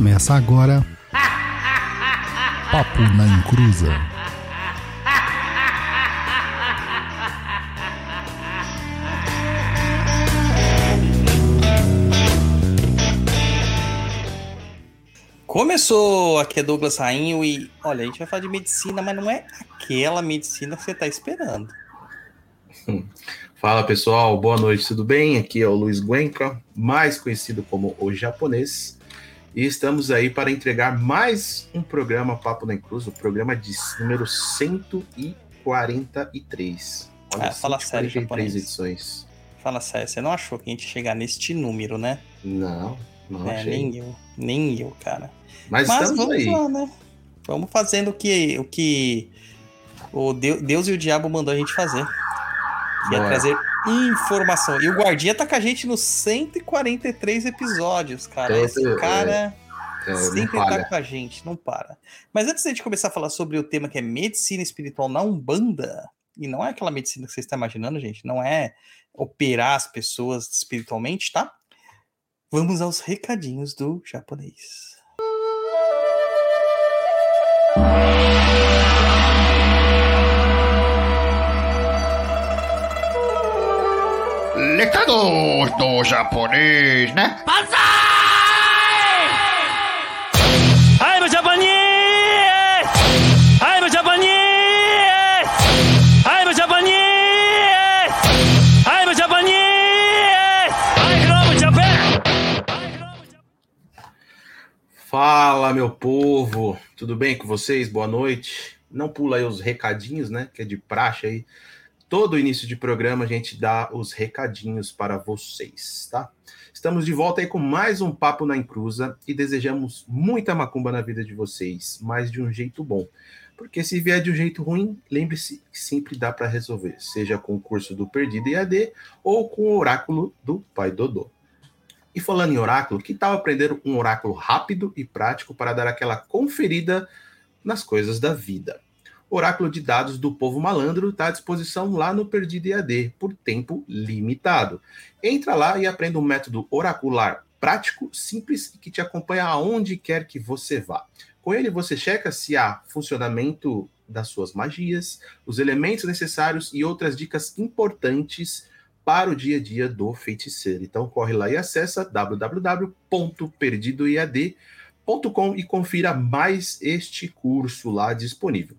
Começa agora. Papo na Encruza. Começou, aqui é Douglas Rainho e olha, a gente vai falar de medicina, mas não é aquela medicina que você está esperando. Fala pessoal, boa noite, tudo bem? Aqui é o Luiz Guenca, mais conhecido como o japonês, e estamos aí para entregar mais um programa Papo na Cruz, o programa de número 143. Olha, ah, fala sério, japonês. edições. Fala sério, você não achou que a gente ia chegar neste número, né? Não, não é, achei. Nem eu, nem eu, cara. Mas, Mas estamos vamos aí. lá, né? Vamos fazendo o que, o que o Deus e o diabo mandou a gente fazer. Que é trazer informação. E o Guardinha tá com a gente nos 143 episódios, cara. Então, Esse cara é, sempre não tá com a gente, não para. Mas antes da gente começar a falar sobre o tema que é medicina espiritual na Umbanda, e não é aquela medicina que você está imaginando, gente, não é operar as pessoas espiritualmente, tá? Vamos aos recadinhos do japonês. Recados do japonês, né? I'm a Japanese! I'm a Japanese! I'm a Japanese! I'm a Japanese! I love Japan! Fala, meu povo, tudo bem com vocês? Boa noite. Não pula aí os recadinhos, né? Que é de praxe aí. Todo início de programa a gente dá os recadinhos para vocês, tá? Estamos de volta aí com mais um Papo na Encruza e desejamos muita macumba na vida de vocês, mas de um jeito bom. Porque se vier de um jeito ruim, lembre-se que sempre dá para resolver, seja com o curso do Perdido EAD ou com o oráculo do Pai Dodô. E falando em oráculo, que tal aprender um oráculo rápido e prático para dar aquela conferida nas coisas da vida? Oráculo de dados do povo malandro está à disposição lá no Perdido EAD, por tempo limitado. Entra lá e aprenda um método oracular prático, simples e que te acompanha aonde quer que você vá. Com ele, você checa se há funcionamento das suas magias, os elementos necessários e outras dicas importantes para o dia a dia do feiticeiro. Então corre lá e acessa www.perdidoead.com e confira mais este curso lá disponível.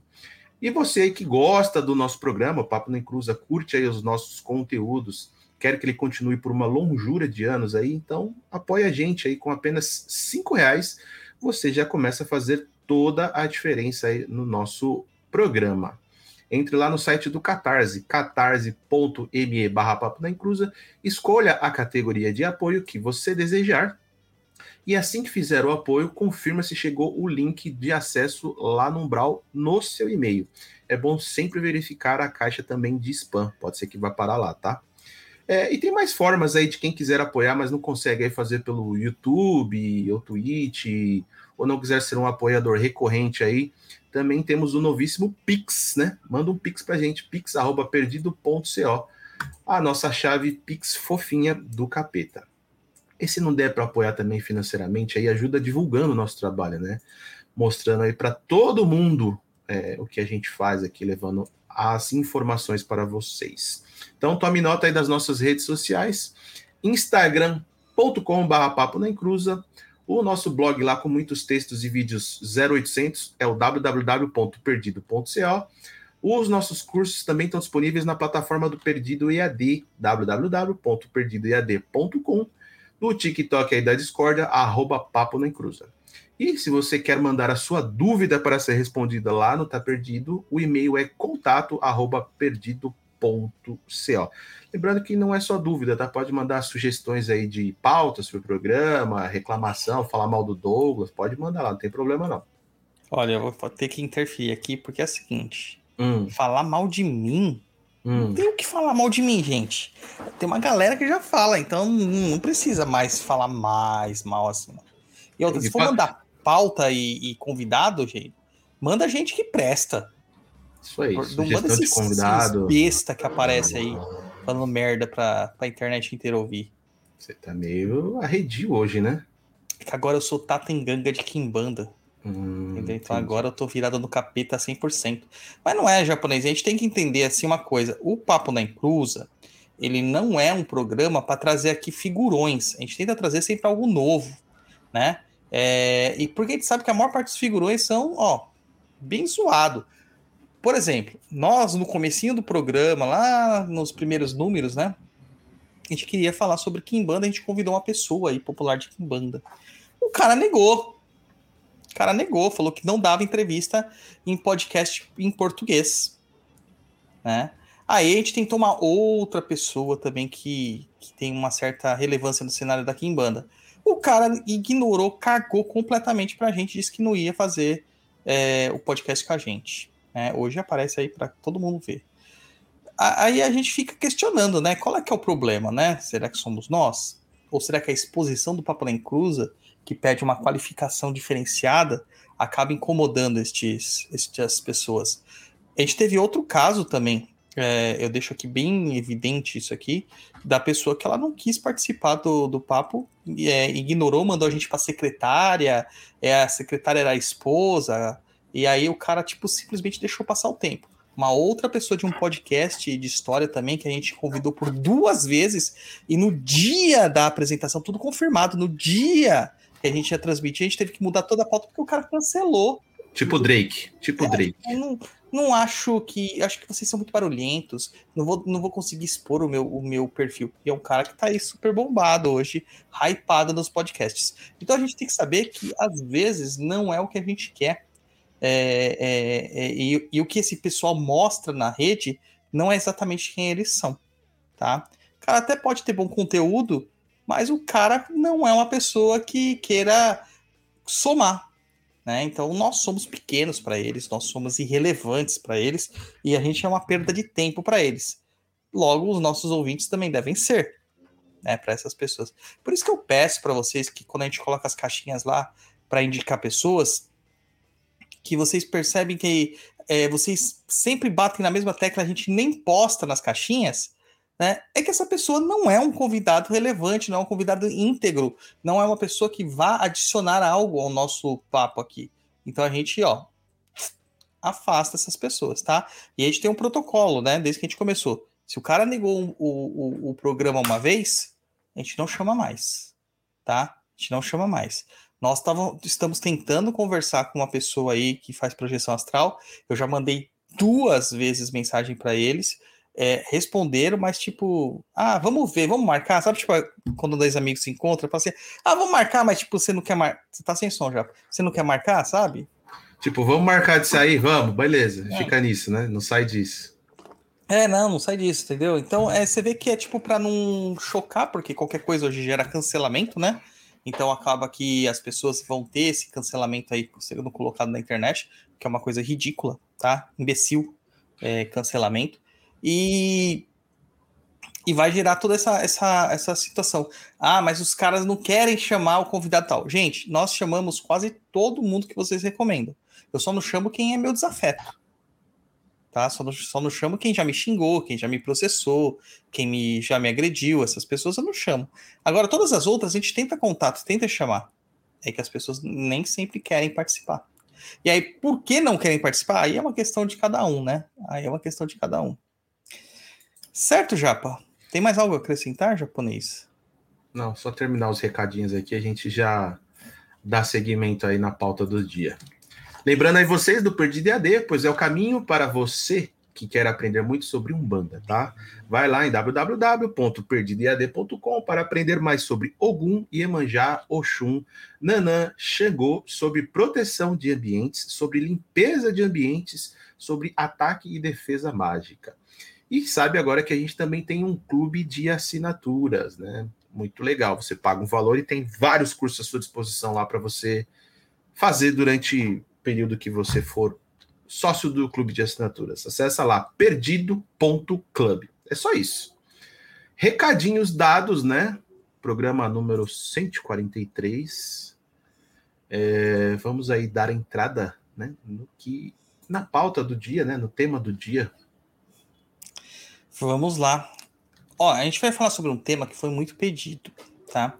E você que gosta do nosso programa, Papo Nem Cruza, curte aí os nossos conteúdos, quer que ele continue por uma longura de anos aí, então apoia a gente aí com apenas cinco reais, você já começa a fazer toda a diferença aí no nosso programa. Entre lá no site do Catarse, catarse.me barra Papo Nem Cruza, escolha a categoria de apoio que você desejar, e assim que fizer o apoio, confirma se chegou o link de acesso lá no Umbral no seu e-mail. É bom sempre verificar a caixa também de spam, pode ser que vá parar lá, tá? É, e tem mais formas aí de quem quiser apoiar, mas não consegue aí fazer pelo YouTube ou Twitch, ou não quiser ser um apoiador recorrente aí, também temos o novíssimo Pix, né? Manda um Pix pra gente, pix@perdido.co. A nossa chave Pix fofinha do capeta. E se não der para apoiar também financeiramente, aí ajuda divulgando o nosso trabalho, né? Mostrando aí para todo mundo é, o que a gente faz aqui, levando as informações para vocês. Então tome nota aí das nossas redes sociais, instagram.com.br papo na encruza, o nosso blog lá com muitos textos e vídeos 0800 é o www.perdido.co. Os nossos cursos também estão disponíveis na plataforma do Perdido EAD, www.perdidoead.com no TikTok aí da Discordia, arroba Papo na Encruza. E se você quer mandar a sua dúvida para ser respondida lá no Tá Perdido, o e-mail é contato arroba perdido.co. Lembrando que não é só dúvida, tá? Pode mandar sugestões aí de pautas para o programa, reclamação, falar mal do Douglas, pode mandar lá, não tem problema não. Olha, eu vou ter que interferir aqui porque é o seguinte: Hum, falar mal de mim Não hum. tem o que falar mal de mim, gente. Tem uma galera que já fala, então não não precisa mais falar mais mal assim. não. E outra, se for mandar pauta e, e convidado, gente, manda gente que presta. Isso aí, Não manda de esses, convidado. esses besta que aparece aí falando merda pra, pra internet inteira ouvir. Você tá meio arredio hoje, né? É que agora eu sou Tatenganga de Kimbanda. Hum? Então entendi. agora eu tô virado no capeta 100%. Mas não é japonês, a gente tem que entender assim uma coisa. O Papo na Inclusa, ele não é um programa para trazer aqui figurões. A gente tenta trazer sempre algo novo, né? É, e porque a gente sabe que a maior parte dos figurões são, ó, bem zoado. Por exemplo, nós no comecinho do programa, lá nos primeiros números, né? A gente queria falar sobre Kimbanda, a gente convidou uma pessoa aí popular de Kimbanda. O cara negou. O cara negou, falou que não dava entrevista em podcast em português. Né? Aí a gente tentou uma outra pessoa também que, que tem uma certa relevância no cenário da Kimbanda. O cara ignorou, cagou completamente pra gente, disse que não ia fazer é, o podcast com a gente. né? Hoje aparece aí pra todo mundo ver. Aí a gente fica questionando, né? Qual é que é o problema, né? Será que somos nós? Ou será que a exposição do Papo na Encruza, que pede uma qualificação diferenciada, acaba incomodando estes, estas pessoas? A gente teve outro caso também, é, eu deixo aqui bem evidente isso aqui, da pessoa que ela não quis participar do, do papo, é, ignorou, mandou a gente para secretária, é, a secretária era a esposa, e aí o cara, tipo, simplesmente deixou passar o tempo. Uma outra pessoa de um podcast de história também, que a gente convidou por duas vezes, e no dia da apresentação, tudo confirmado, no dia que a gente ia transmitir, a gente teve que mudar toda a pauta porque o cara cancelou. Tipo Drake. Tipo Drake. Eu não, não acho que. Acho que vocês são muito barulhentos. Não vou, não vou conseguir expor o meu, o meu perfil. Porque é um cara que tá aí super bombado hoje, hypado nos podcasts. Então a gente tem que saber que às vezes não é o que a gente quer. É, é, é, e, e o que esse pessoal mostra na rede não é exatamente quem eles são. Tá? O cara até pode ter bom conteúdo, mas o cara não é uma pessoa que queira somar. Né? Então nós somos pequenos para eles, nós somos irrelevantes para eles e a gente é uma perda de tempo para eles. Logo, os nossos ouvintes também devem ser, né, para essas pessoas. Por isso que eu peço para vocês que quando a gente coloca as caixinhas lá para indicar pessoas, que vocês percebem que é, vocês sempre batem na mesma tecla, a gente nem posta nas caixinhas, né? É que essa pessoa não é um convidado relevante, não é um convidado íntegro, não é uma pessoa que vá adicionar algo ao nosso papo aqui. Então a gente, ó, afasta essas pessoas, tá? E a gente tem um protocolo, né? Desde que a gente começou. Se o cara negou o, o, o programa uma vez, a gente não chama mais, tá? A gente não chama mais. Nós tavam, estamos tentando conversar com uma pessoa aí que faz projeção astral. Eu já mandei duas vezes mensagem para eles. É, responderam, mas tipo, ah, vamos ver, vamos marcar. Sabe, tipo, quando dois amigos se encontram, fala assim, ah, vamos marcar, mas tipo, você não quer marcar. Você tá sem som já. Você não quer marcar, sabe? Tipo, vamos marcar de sair? Vamos, beleza. É. Fica nisso, né? Não sai disso. É, não, não sai disso, entendeu? Então, é, você vê que é tipo para não chocar, porque qualquer coisa hoje gera cancelamento, né? Então acaba que as pessoas vão ter esse cancelamento aí sendo colocado na internet, que é uma coisa ridícula, tá? Imbecil, é, cancelamento. E, e vai gerar toda essa, essa, essa situação. Ah, mas os caras não querem chamar o convidado tal. Gente, nós chamamos quase todo mundo que vocês recomendam. Eu só não chamo quem é meu desafeto. Tá? Só não, só não chamo quem já me xingou, quem já me processou, quem me, já me agrediu. Essas pessoas eu não chamo. Agora, todas as outras a gente tenta contato, tenta chamar. É que as pessoas nem sempre querem participar. E aí, por que não querem participar? Aí é uma questão de cada um, né? Aí é uma questão de cada um. Certo, Japa? Tem mais algo a acrescentar, japonês? Não, só terminar os recadinhos aqui, a gente já dá seguimento aí na pauta do dia. Lembrando aí vocês do Perdido EAD, pois é o caminho para você que quer aprender muito sobre Umbanda, tá? Vai lá em www.perdidoead.com para aprender mais sobre Ogum, Iemanjá, Oxum, Nanã, Xangô, sobre proteção de ambientes, sobre limpeza de ambientes, sobre ataque e defesa mágica. E sabe agora que a gente também tem um clube de assinaturas, né? Muito legal. Você paga um valor e tem vários cursos à sua disposição lá para você fazer durante o período que você for sócio do clube de assinaturas. Acessa lá perdido.club. É só isso. Recadinhos dados, né? Programa número 143. É, vamos aí dar entrada, né? No que na pauta do dia, né? No tema do dia. Vamos lá. Ó, a gente vai falar sobre um tema que foi muito pedido, tá?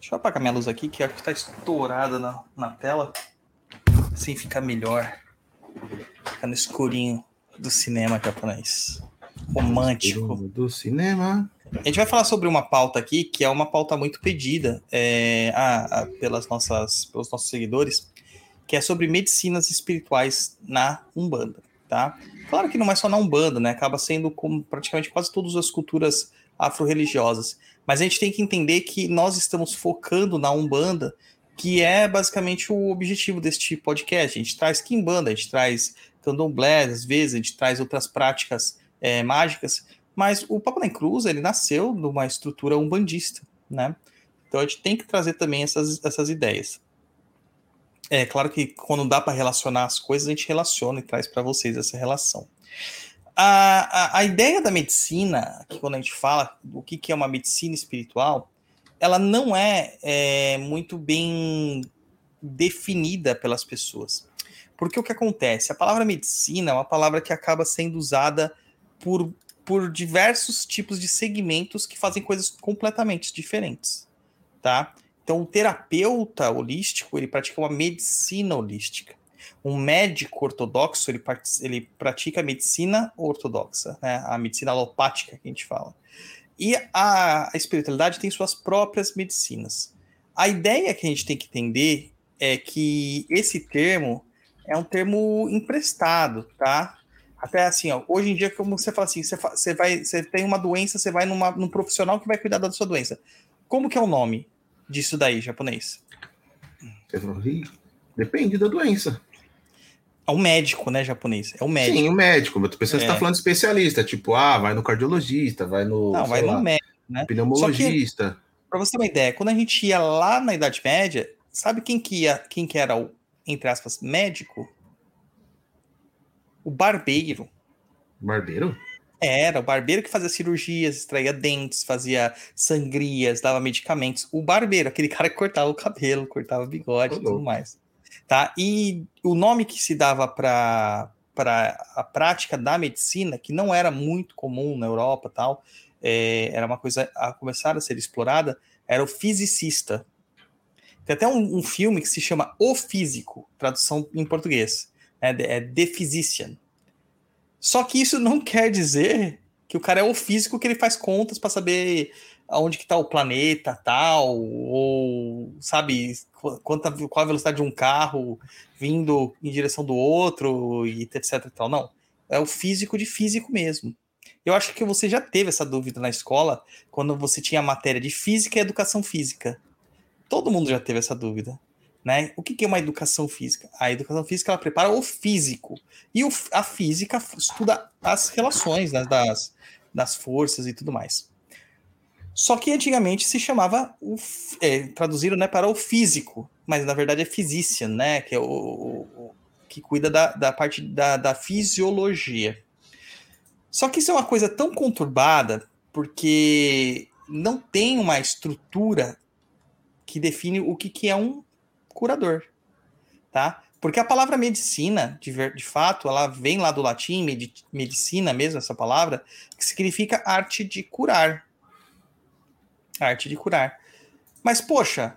Deixa eu apagar minha luz aqui, que acho que tá estourada na, na tela. Assim fica melhor. Fica no escurinho do cinema japonês. Romântico. Do cinema. A gente vai falar sobre uma pauta aqui que é uma pauta muito pedida é, a, a, pelas nossas, pelos nossos seguidores, que é sobre medicinas espirituais na Umbanda, tá? Claro que não é só na Umbanda, né? Acaba sendo como praticamente quase todas as culturas afro-religiosas. Mas a gente tem que entender que nós estamos focando na Umbanda, que é basicamente o objetivo deste podcast. A gente traz Kimbanda, a gente traz Candomblé, às vezes, a gente traz outras práticas é, mágicas, mas o Papa da Cruz, ele nasceu numa estrutura umbandista, né? Então a gente tem que trazer também essas, essas ideias. É claro que quando dá para relacionar as coisas, a gente relaciona e traz para vocês essa relação. A, a, a, ideia da medicina, que quando a gente fala do que, que é uma medicina espiritual, ela não é, é muito bem definida pelas pessoas. Porque o que acontece? A palavra medicina é uma palavra que acaba sendo usada por, por diversos tipos de segmentos que fazem coisas completamente diferentes, tá? Então, o terapeuta holístico, ele pratica uma medicina holística. Um médico ortodoxo, ele, ele pratica a medicina ortodoxa, né? a medicina alopática que a gente fala. E a, a espiritualidade tem suas próprias medicinas. A ideia que a gente tem que entender é que esse termo é um termo emprestado, tá? Até assim, ó, hoje em dia, como você fala assim, você, você vai, você tem uma doença, você vai numa, num profissional que vai cuidar da sua doença. Como que é o nome disso daí, japonês? Depende da doença. É um médico, né, japonês? É o um médico. Sim, o um médico. Mas tu pensando é. que você tá falando especialista, tipo, ah, vai no cardiologista, vai no. Não, vai lá, no médico, né? Pneumologista. Para você ter uma ideia, quando a gente ia lá na Idade Média, sabe quem que ia, quem que era o, entre aspas, médico? o barbeiro. Barbeiro? Era, o barbeiro que fazia cirurgias, extraía dentes, fazia sangrias, dava medicamentos. O barbeiro, aquele cara que cortava o cabelo, cortava o bigode e tudo mais. Tá? E o nome que se dava para a prática da medicina, que não era muito comum na Europa tal, é, era uma coisa a começar a ser explorada, era o fisicista. Tem até um, um filme que se chama O Físico, tradução em português é, é The Physician. Só que isso não quer dizer que o cara é o físico que ele faz contas para saber aonde que tá o planeta tal, ou sabe quanta, qual a velocidade de um carro vindo em direção do outro e etc tal. Não, é o físico de físico mesmo. Eu acho que você já teve essa dúvida na escola quando você tinha a matéria de física e educação física. Todo mundo já teve essa dúvida. Né? O que, é uma educação física? A educação física ela prepara o físico. E o, a física estuda as relações né, das, das forças e tudo mais. Só que antigamente se chamava, o, é, traduziram né, para o físico, mas na verdade é physician, né? Que é o, o que cuida da, da parte da, da fisiologia. Só que isso é uma coisa tão conturbada, porque não tem uma estrutura que define o que, que é um curador, tá? Porque a palavra medicina, de, ver, de fato, ela vem lá do latim, med, medicina mesmo, essa palavra, que significa arte de curar. Arte de curar. Mas, poxa,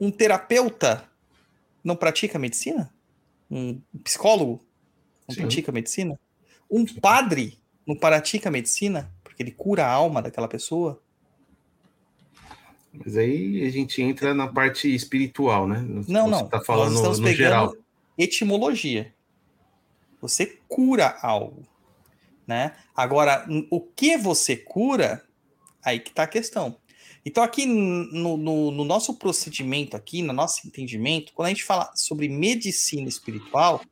um terapeuta não pratica medicina? Um psicólogo não Sim. pratica medicina? Um padre não pratica medicina? Porque ele cura a alma daquela pessoa? Mas aí a gente entra na parte espiritual, né? Não, Você não. Tá falando Nós no geral. Etimologia. Você cura algo, né? Agora, o que você cura? Aí que tá a questão. Então, aqui no, no, no, nosso procedimento, aqui, no nosso entendimento, quando a gente fala sobre medicina espiritual,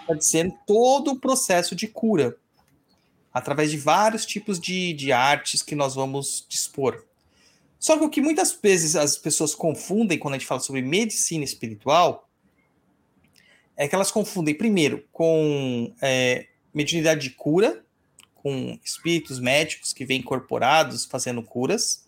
está dizendo todo o processo de cura, através de vários tipos de, de artes que nós vamos dispor. Só que o que muitas vezes as pessoas confundem quando a gente fala sobre medicina espiritual é que elas confundem, primeiro, com é, mediunidade de cura, com espíritos médicos que vêm incorporados fazendo curas.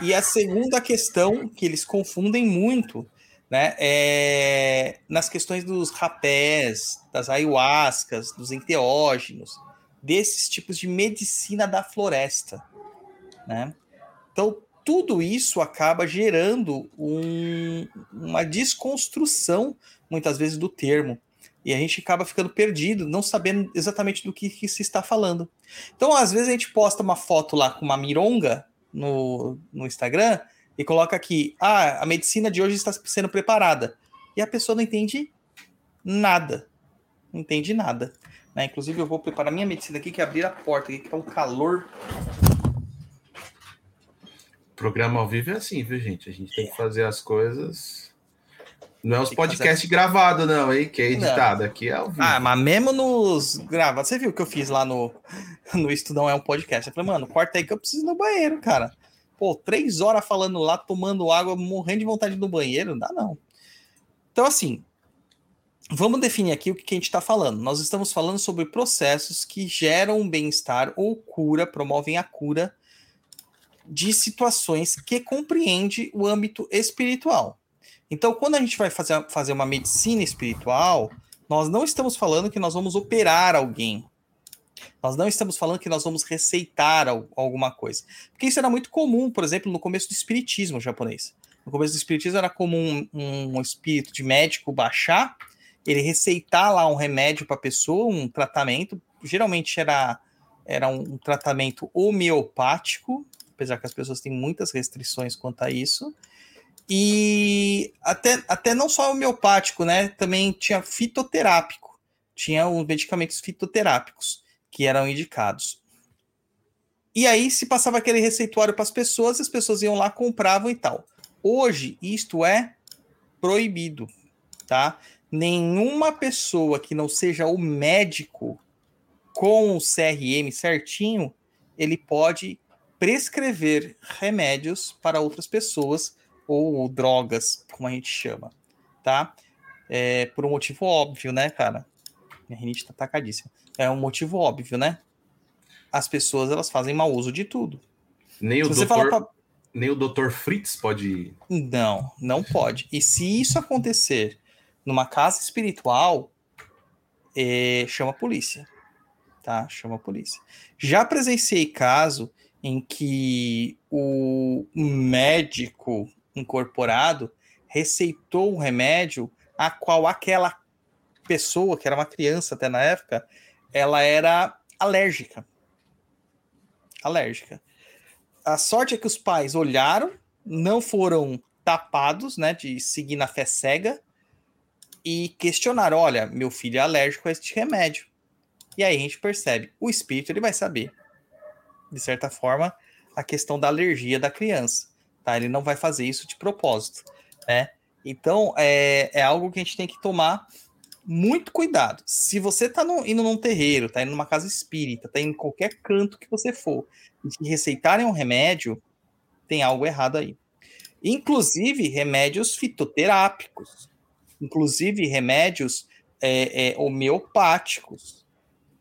E a segunda questão que eles confundem muito né, é nas questões dos rapés, das ayahuascas, dos enteógenos, desses tipos de medicina da floresta. Né? Então, tudo isso acaba gerando um, uma desconstrução, muitas vezes, do termo. E a gente acaba ficando perdido, não sabendo exatamente do que, que, se está falando. Então, às vezes, a gente posta uma foto lá com uma mironga no, no Instagram e coloca aqui: ah, a medicina de hoje está sendo preparada. E a pessoa não entende nada. Não entende nada. Né? Inclusive, eu vou preparar minha medicina aqui, que é abrir a porta, que tá um calor. Programa ao vivo é assim, viu, gente? A gente tem que fazer as coisas. Não é os podcasts fazer... gravados, não, hein? Que é editado. Não. Aqui é ao vivo. Ah, mas mesmo nos gravados. Você viu o que eu fiz lá no, no Estudão é um podcast? Eu falei, mano, corta aí que eu preciso ir no banheiro, cara. Pô, três horas falando lá, tomando água, morrendo de vontade no banheiro, não dá não. Então, assim, vamos definir aqui o que a gente está falando. Nós estamos falando sobre processos que geram bem-estar ou cura, promovem a cura de situações que compreende o âmbito espiritual. Então, quando a gente vai fazer, fazer uma medicina espiritual, nós não estamos falando que nós vamos operar alguém. Nós não estamos falando que nós vamos receitar alguma coisa. Porque isso era muito comum, por exemplo, no começo do espiritismo japonês. No começo do espiritismo era comum um, um espírito de médico baixar, ele receitar lá um remédio para a pessoa, um tratamento. Geralmente era, era um tratamento homeopático, apesar que as pessoas têm muitas restrições quanto a isso. E até, até não só homeopático, né? Também tinha fitoterápico. Tinha os medicamentos fitoterápicos que eram indicados. E aí se passava aquele receituário para as pessoas, as pessoas iam lá, compravam e tal. Hoje, isto é proibido, tá? Nenhuma pessoa que não seja o médico com o CRM certinho, ele pode prescrever remédios para outras pessoas ou drogas, como a gente chama, tá? É, por um motivo óbvio, né, cara? Minha rinite tá atacadíssima. É um motivo óbvio, né? As pessoas, elas fazem mau uso de tudo. Nem o, doutor, pra... nem o doutor Fritz pode... Não, não pode. E se isso acontecer numa casa espiritual, é, chama a polícia, tá? Chama a polícia. Já presenciei caso em que o médico incorporado receitou um remédio a qual aquela pessoa, que era uma criança até na época, ela era alérgica. Alérgica. A sorte é que os pais olharam, não foram tapados, né, de seguir na fé cega e questionaram, olha, meu filho é alérgico a este remédio. E aí a gente percebe, o espírito ele vai saber, de certa forma, a questão da alergia da criança, tá? Ele não vai fazer isso de propósito, né? Então, é, é algo que a gente tem que tomar muito cuidado. Se você tá no, indo num terreiro, tá indo numa casa espírita, tá indo em qualquer canto que você for, e receitarem um remédio, tem algo errado aí. Inclusive remédios fitoterápicos, inclusive remédios é, é, homeopáticos,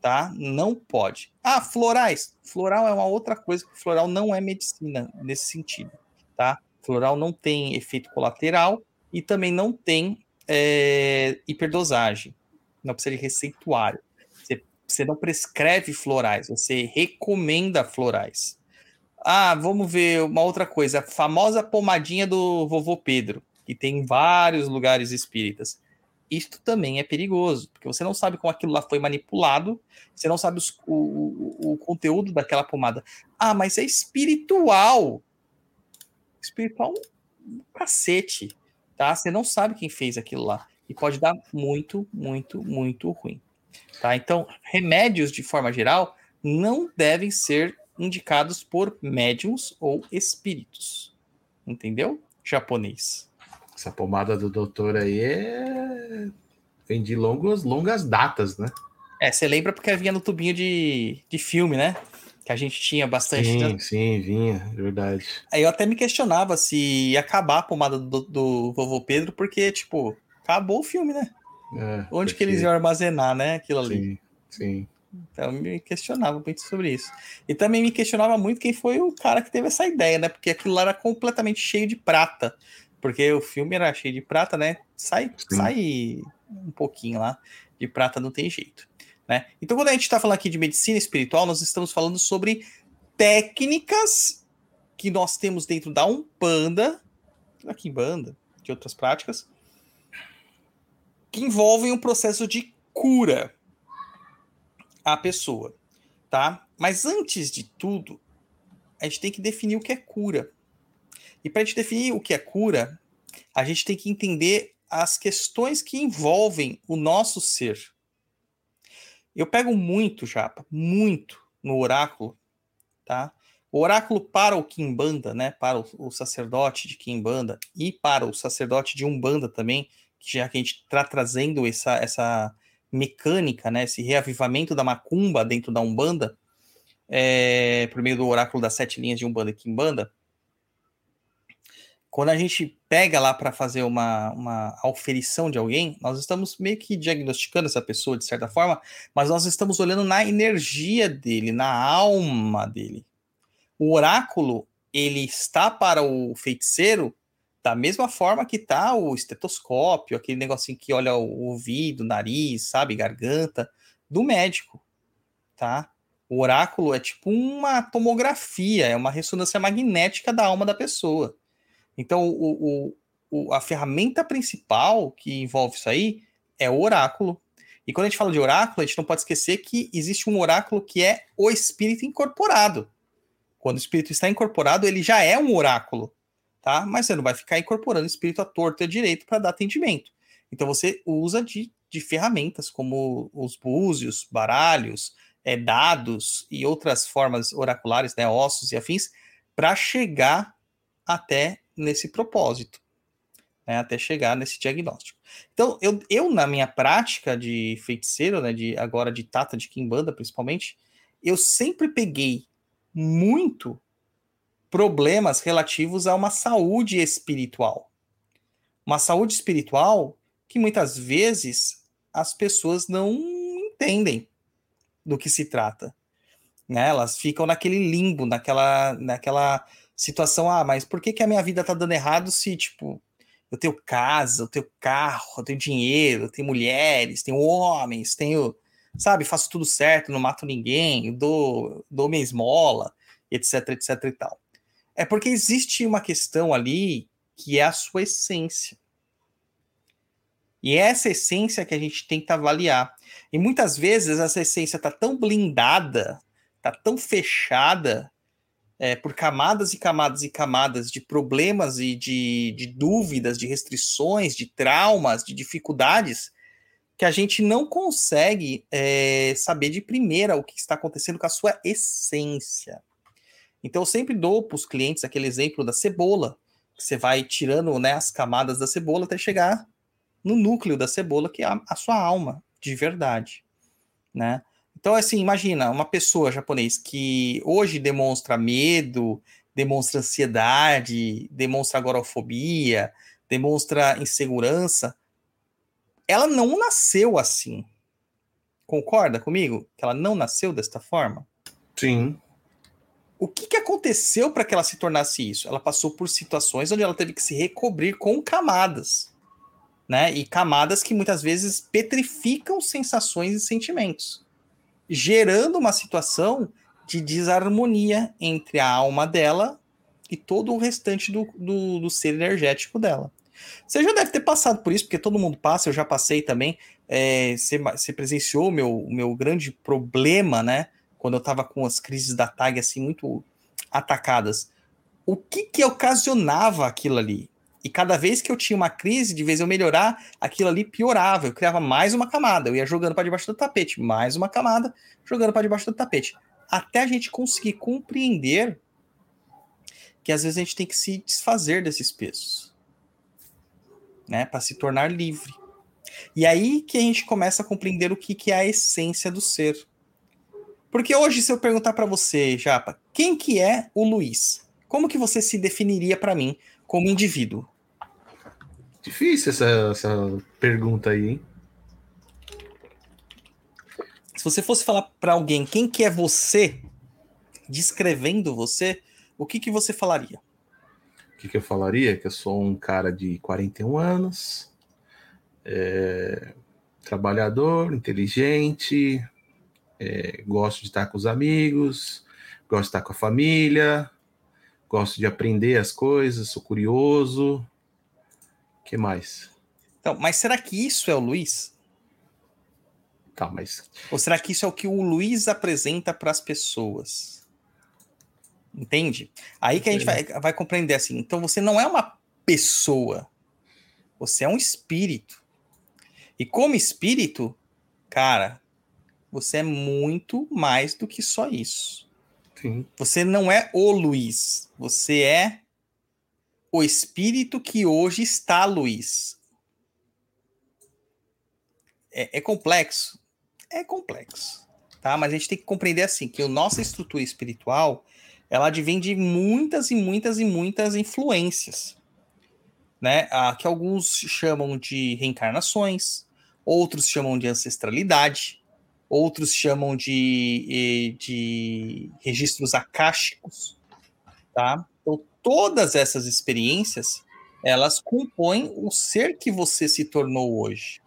tá? Não pode. Ah, florais. Floral é uma outra coisa, floral não é medicina nesse sentido, tá? Floral não tem efeito colateral e também não tem é, hiperdosagem, não precisa de receituário. Você, você não prescreve florais, você recomenda florais. Ah, vamos ver uma outra coisa, a famosa pomadinha do vovô Pedro, que tem em vários lugares espíritas. Isto também é perigoso, porque você não sabe como aquilo lá foi manipulado, você não sabe os, o, o, conteúdo daquela pomada. Ah, mas é espiritual. Espiritual, um cacete tá? Você não sabe quem fez aquilo lá e pode dar muito, muito, muito ruim, tá? Então, remédios de forma geral não devem ser indicados por médiums ou espíritos, entendeu? Japonês. Essa pomada do doutor aí é vem de longas, longas datas, né? É, você lembra porque vinha no tubinho de, de filme, né? que a gente tinha bastante. Sim, sim, vinha, verdade. Aí eu até me questionava se ia acabar a pomada do, do vovô Pedro, porque, tipo, acabou o filme, né? É, Onde porque... que eles iam armazenar, né? Aquilo ali. Sim, sim. Então eu me questionava muito sobre isso. E também me questionava muito quem foi o cara que teve essa ideia, né? Porque aquilo lá era completamente cheio de prata. Porque o filme era cheio de prata, né? Sai, sai um pouquinho lá. De prata não tem jeito. Né? Então, quando a gente está falando aqui de medicina espiritual, nós estamos falando sobre técnicas que nós temos dentro da Umbanda, da Kimbanda, de outras práticas, que envolvem um processo de cura à pessoa, tá? Mas antes de tudo, a gente tem que definir o que é cura. E para a gente definir o que é cura, a gente tem que entender as questões que envolvem o nosso ser. Eu pego muito, Japa, muito no oráculo, tá? O oráculo para o Kimbanda, né, para o, o sacerdote de Kimbanda e para o sacerdote de Umbanda também, que já que a gente está trazendo essa, essa mecânica, né, esse reavivamento da macumba dentro da Umbanda, é, por meio do oráculo das sete linhas de Umbanda e Kimbanda, quando a gente pega lá para fazer uma, uma auferição de alguém, nós estamos meio que diagnosticando essa pessoa de certa forma, mas nós estamos olhando na energia dele, na alma dele. O oráculo, ele está para o feiticeiro da mesma forma que tá o estetoscópio, aquele negocinho que olha o ouvido, nariz, sabe, garganta, do médico, tá? O oráculo é tipo uma tomografia, é uma ressonância magnética da alma da pessoa. Então, o, o, o, a ferramenta principal que envolve isso aí é o oráculo. E quando a gente fala de oráculo, a gente não pode esquecer que existe um oráculo que é o espírito incorporado. Quando o espírito está incorporado, ele já é um oráculo, tá? Mas você não vai ficar incorporando o espírito à torta e à direito para dar atendimento. Então você usa de, de ferramentas como os búzios, baralhos, é, dados e outras formas oraculares, né, ossos e afins, para chegar até nesse propósito, né, até chegar nesse diagnóstico. Então, eu, eu na minha prática de feiticeiro, né, de agora de tata de Kimbanda principalmente, eu sempre peguei muito problemas relativos a uma saúde espiritual. Uma saúde espiritual que muitas vezes as pessoas não entendem do que se trata. Né? Elas ficam naquele limbo, naquela, naquela situação, ah, mas por que, que a minha vida tá dando errado se, tipo, eu tenho casa, eu tenho carro, eu tenho dinheiro, eu tenho mulheres, tenho homens, tenho, sabe, faço tudo certo, não mato ninguém, dou, dou minha esmola, etc, etc e tal. É porque existe uma questão ali que é a sua essência. E é essa essência que a gente tenta avaliar. E muitas vezes essa essência tá tão blindada, tá tão fechada, é, por camadas e camadas e camadas de problemas e de, de dúvidas, de restrições, de traumas, de dificuldades, que a gente não consegue é, saber de primeira o que está acontecendo com a sua essência. Então, eu sempre dou para os clientes aquele exemplo da cebola, que você vai tirando né, as camadas da cebola até chegar no núcleo da cebola, que é a, a sua alma, de verdade. Né? Então, assim, imagina uma pessoa japonês que hoje demonstra medo, demonstra ansiedade, demonstra agorafobia, demonstra insegurança. Ela não nasceu assim. Concorda comigo? Que ela não nasceu desta forma? Sim. O que, que aconteceu para que ela se tornasse isso? Ela passou por situações onde ela teve que se recobrir com camadas, né? E camadas que muitas vezes petrificam sensações e sentimentos gerando uma situação de desarmonia entre a alma dela e todo o restante do, do, do, ser energético dela. Você já deve ter passado por isso, porque todo mundo passa, eu já passei também. É, você, você presenciou o meu, meu grande problema, né? Quando eu estava com as crises da TAG assim, muito atacadas. O que que ocasionava aquilo ali? E cada vez que eu tinha uma crise, de vez eu melhorar, aquilo ali piorava. Eu criava mais uma camada. Eu ia jogando para debaixo do tapete, mais uma camada, jogando para debaixo do tapete. Até a gente conseguir compreender que às vezes a gente tem que se desfazer desses pesos, né, para se tornar livre. E aí que a gente começa a compreender o que, que é a essência do ser. Porque hoje, se eu perguntar para você, Japa, quem que é o Luiz? Como que você se definiria para mim como indivíduo? Difícil essa, essa pergunta aí, hein? Se você fosse falar para alguém quem que é você, descrevendo você, o que que você falaria? O que, que eu falaria? Que eu sou um cara de 41 anos, é, trabalhador, inteligente, é, gosto de estar com os amigos, gosto de estar com a família, gosto de aprender as coisas, sou curioso. O que mais? Então, mas será que isso é o Luiz? Tá, mas Ou será que isso é o que o Luiz apresenta para as pessoas? Entende? Aí que a gente vai, vai compreender assim. Então você não é uma pessoa, você é um espírito. E como espírito, cara, você é muito mais do que só isso. sim, Você não é o Luiz, você é o espírito que hoje está Luiz. É, é complexo? É complexo, tá? Mas a gente tem que compreender assim, que a nossa estrutura espiritual, ela advém de muitas e muitas e muitas influências, né? Que alguns chamam de reencarnações, outros chamam de ancestralidade, outros chamam de, eh, de registros akáshicos, tá? Todas essas experiências, elas compõem o ser que você se tornou hoje,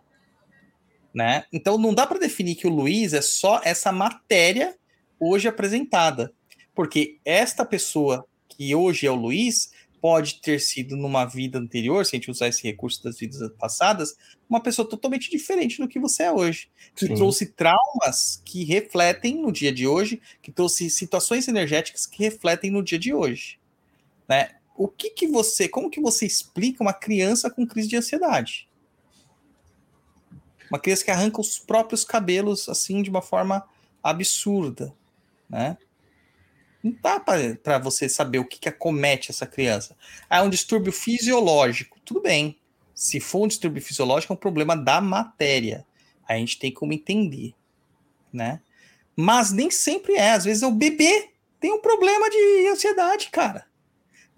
né? Então, não dá para definir que o Luiz é só essa matéria hoje apresentada, porque esta pessoa que hoje é o Luiz pode ter sido numa vida anterior, se a gente usar esse recurso das vidas passadas, uma pessoa totalmente diferente do que você é hoje, que Sim. trouxe traumas que refletem no dia de hoje, que trouxe situações energéticas que refletem no dia de hoje, né? O que que você, como que você explica uma criança com crise de ansiedade? Uma criança que arranca os próprios cabelos assim de uma forma absurda, né? Não dá para você saber o que, que acomete essa criança. Ah, é um distúrbio fisiológico. Tudo bem. Se for um distúrbio fisiológico, é um problema da matéria. A gente tem como entender, né? Mas nem sempre é. Às vezes é o bebê tem um problema de ansiedade, cara.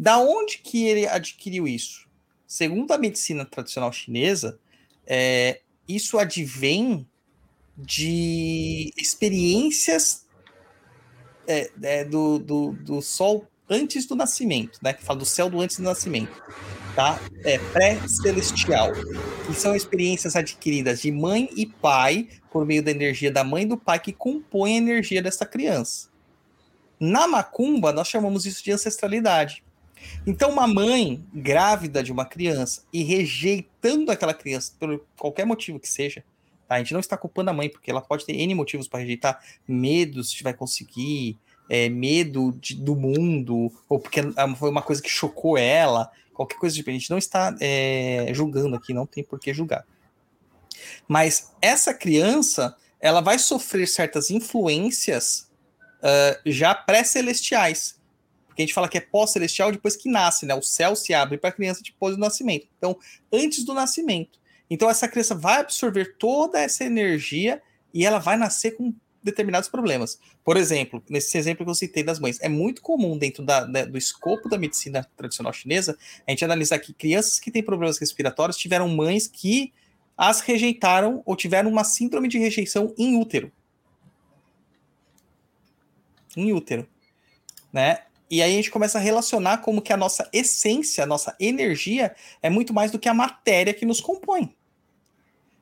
Da onde que ele adquiriu isso? Segundo a medicina tradicional chinesa, é, isso advém de experiências é, é, do, do, do sol antes do nascimento, né? Que fala do céu do antes do nascimento, tá? É pré-celestial. Que são experiências adquiridas de mãe e pai por meio da energia da mãe e do pai que compõe a energia dessa criança. Na macumba, nós chamamos isso de ancestralidade. Então, uma mãe grávida de uma criança e rejeitando aquela criança por qualquer motivo que seja, tá? a gente não está culpando a mãe, porque ela pode ter N motivos para rejeitar, medo se vai conseguir, é, medo de- do mundo, ou porque ah, foi uma coisa que chocou ela, qualquer coisa tipo, a gente não está é, julgando aqui, não tem por que julgar. Mas essa criança, ela vai sofrer certas influências ah, já pré-celestiais. Porque a gente fala que é pós-celestial depois que nasce, né? O céu se abre para a criança depois do nascimento. Então, antes do nascimento. Então, essa criança vai absorver toda essa energia e ela vai nascer com determinados problemas. Por exemplo, nesse exemplo que eu citei das mães, é muito comum dentro da- da- do escopo da medicina tradicional chinesa a gente analisar que crianças que têm problemas respiratórios tiveram mães que as rejeitaram ou tiveram uma síndrome de rejeição em útero. Em útero, né? E aí a gente começa a relacionar como que a nossa essência, a nossa energia é muito mais do que a matéria que nos compõe.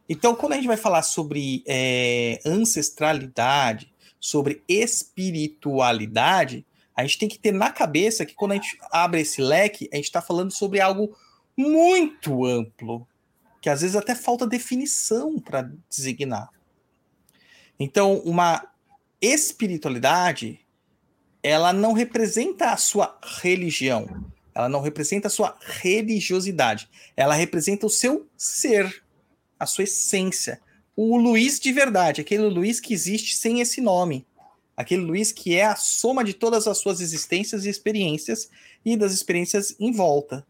Então, quando a gente vai falar sobre é, ancestralidade, sobre espiritualidade, a gente tem que ter na cabeça que quando a gente abre esse leque, a gente está falando sobre algo muito amplo, que às vezes até falta definição para designar. Então, uma espiritualidade, ela não representa a sua religião, ela não representa a sua religiosidade, ela representa o seu ser, a sua essência. O Luiz de verdade, aquele Luiz que existe sem esse nome, aquele Luiz que é a soma de todas as suas existências e experiências e das experiências em volta.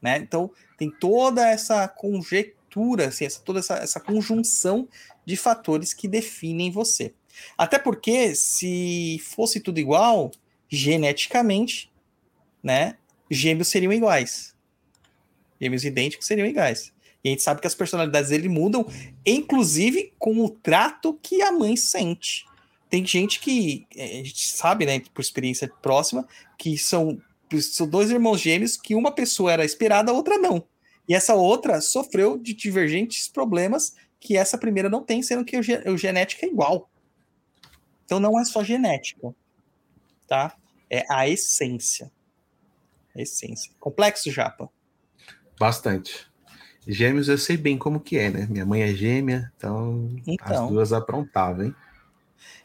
Né? Então, tem toda essa conjectura, assim, essa, toda essa, essa conjunção de fatores que definem você. Até porque, se fosse tudo igual, geneticamente, né, gêmeos seriam iguais. Gêmeos idênticos seriam iguais. E a gente sabe que as personalidades dele mudam, inclusive com o trato que a mãe sente. Tem gente que, eh, a gente sabe, né, por experiência próxima, que são, são dois irmãos gêmeos que uma pessoa era esperada, a outra não. E essa outra sofreu de divergentes problemas que essa primeira não tem, sendo que o, ge- o genética é igual. Então não é só genética, tá? É a essência. A essência. Complexo, Japa? Bastante. Gêmeos eu sei bem como que é, né? Minha mãe é gêmea, então, Então. as duas aprontavam, hein?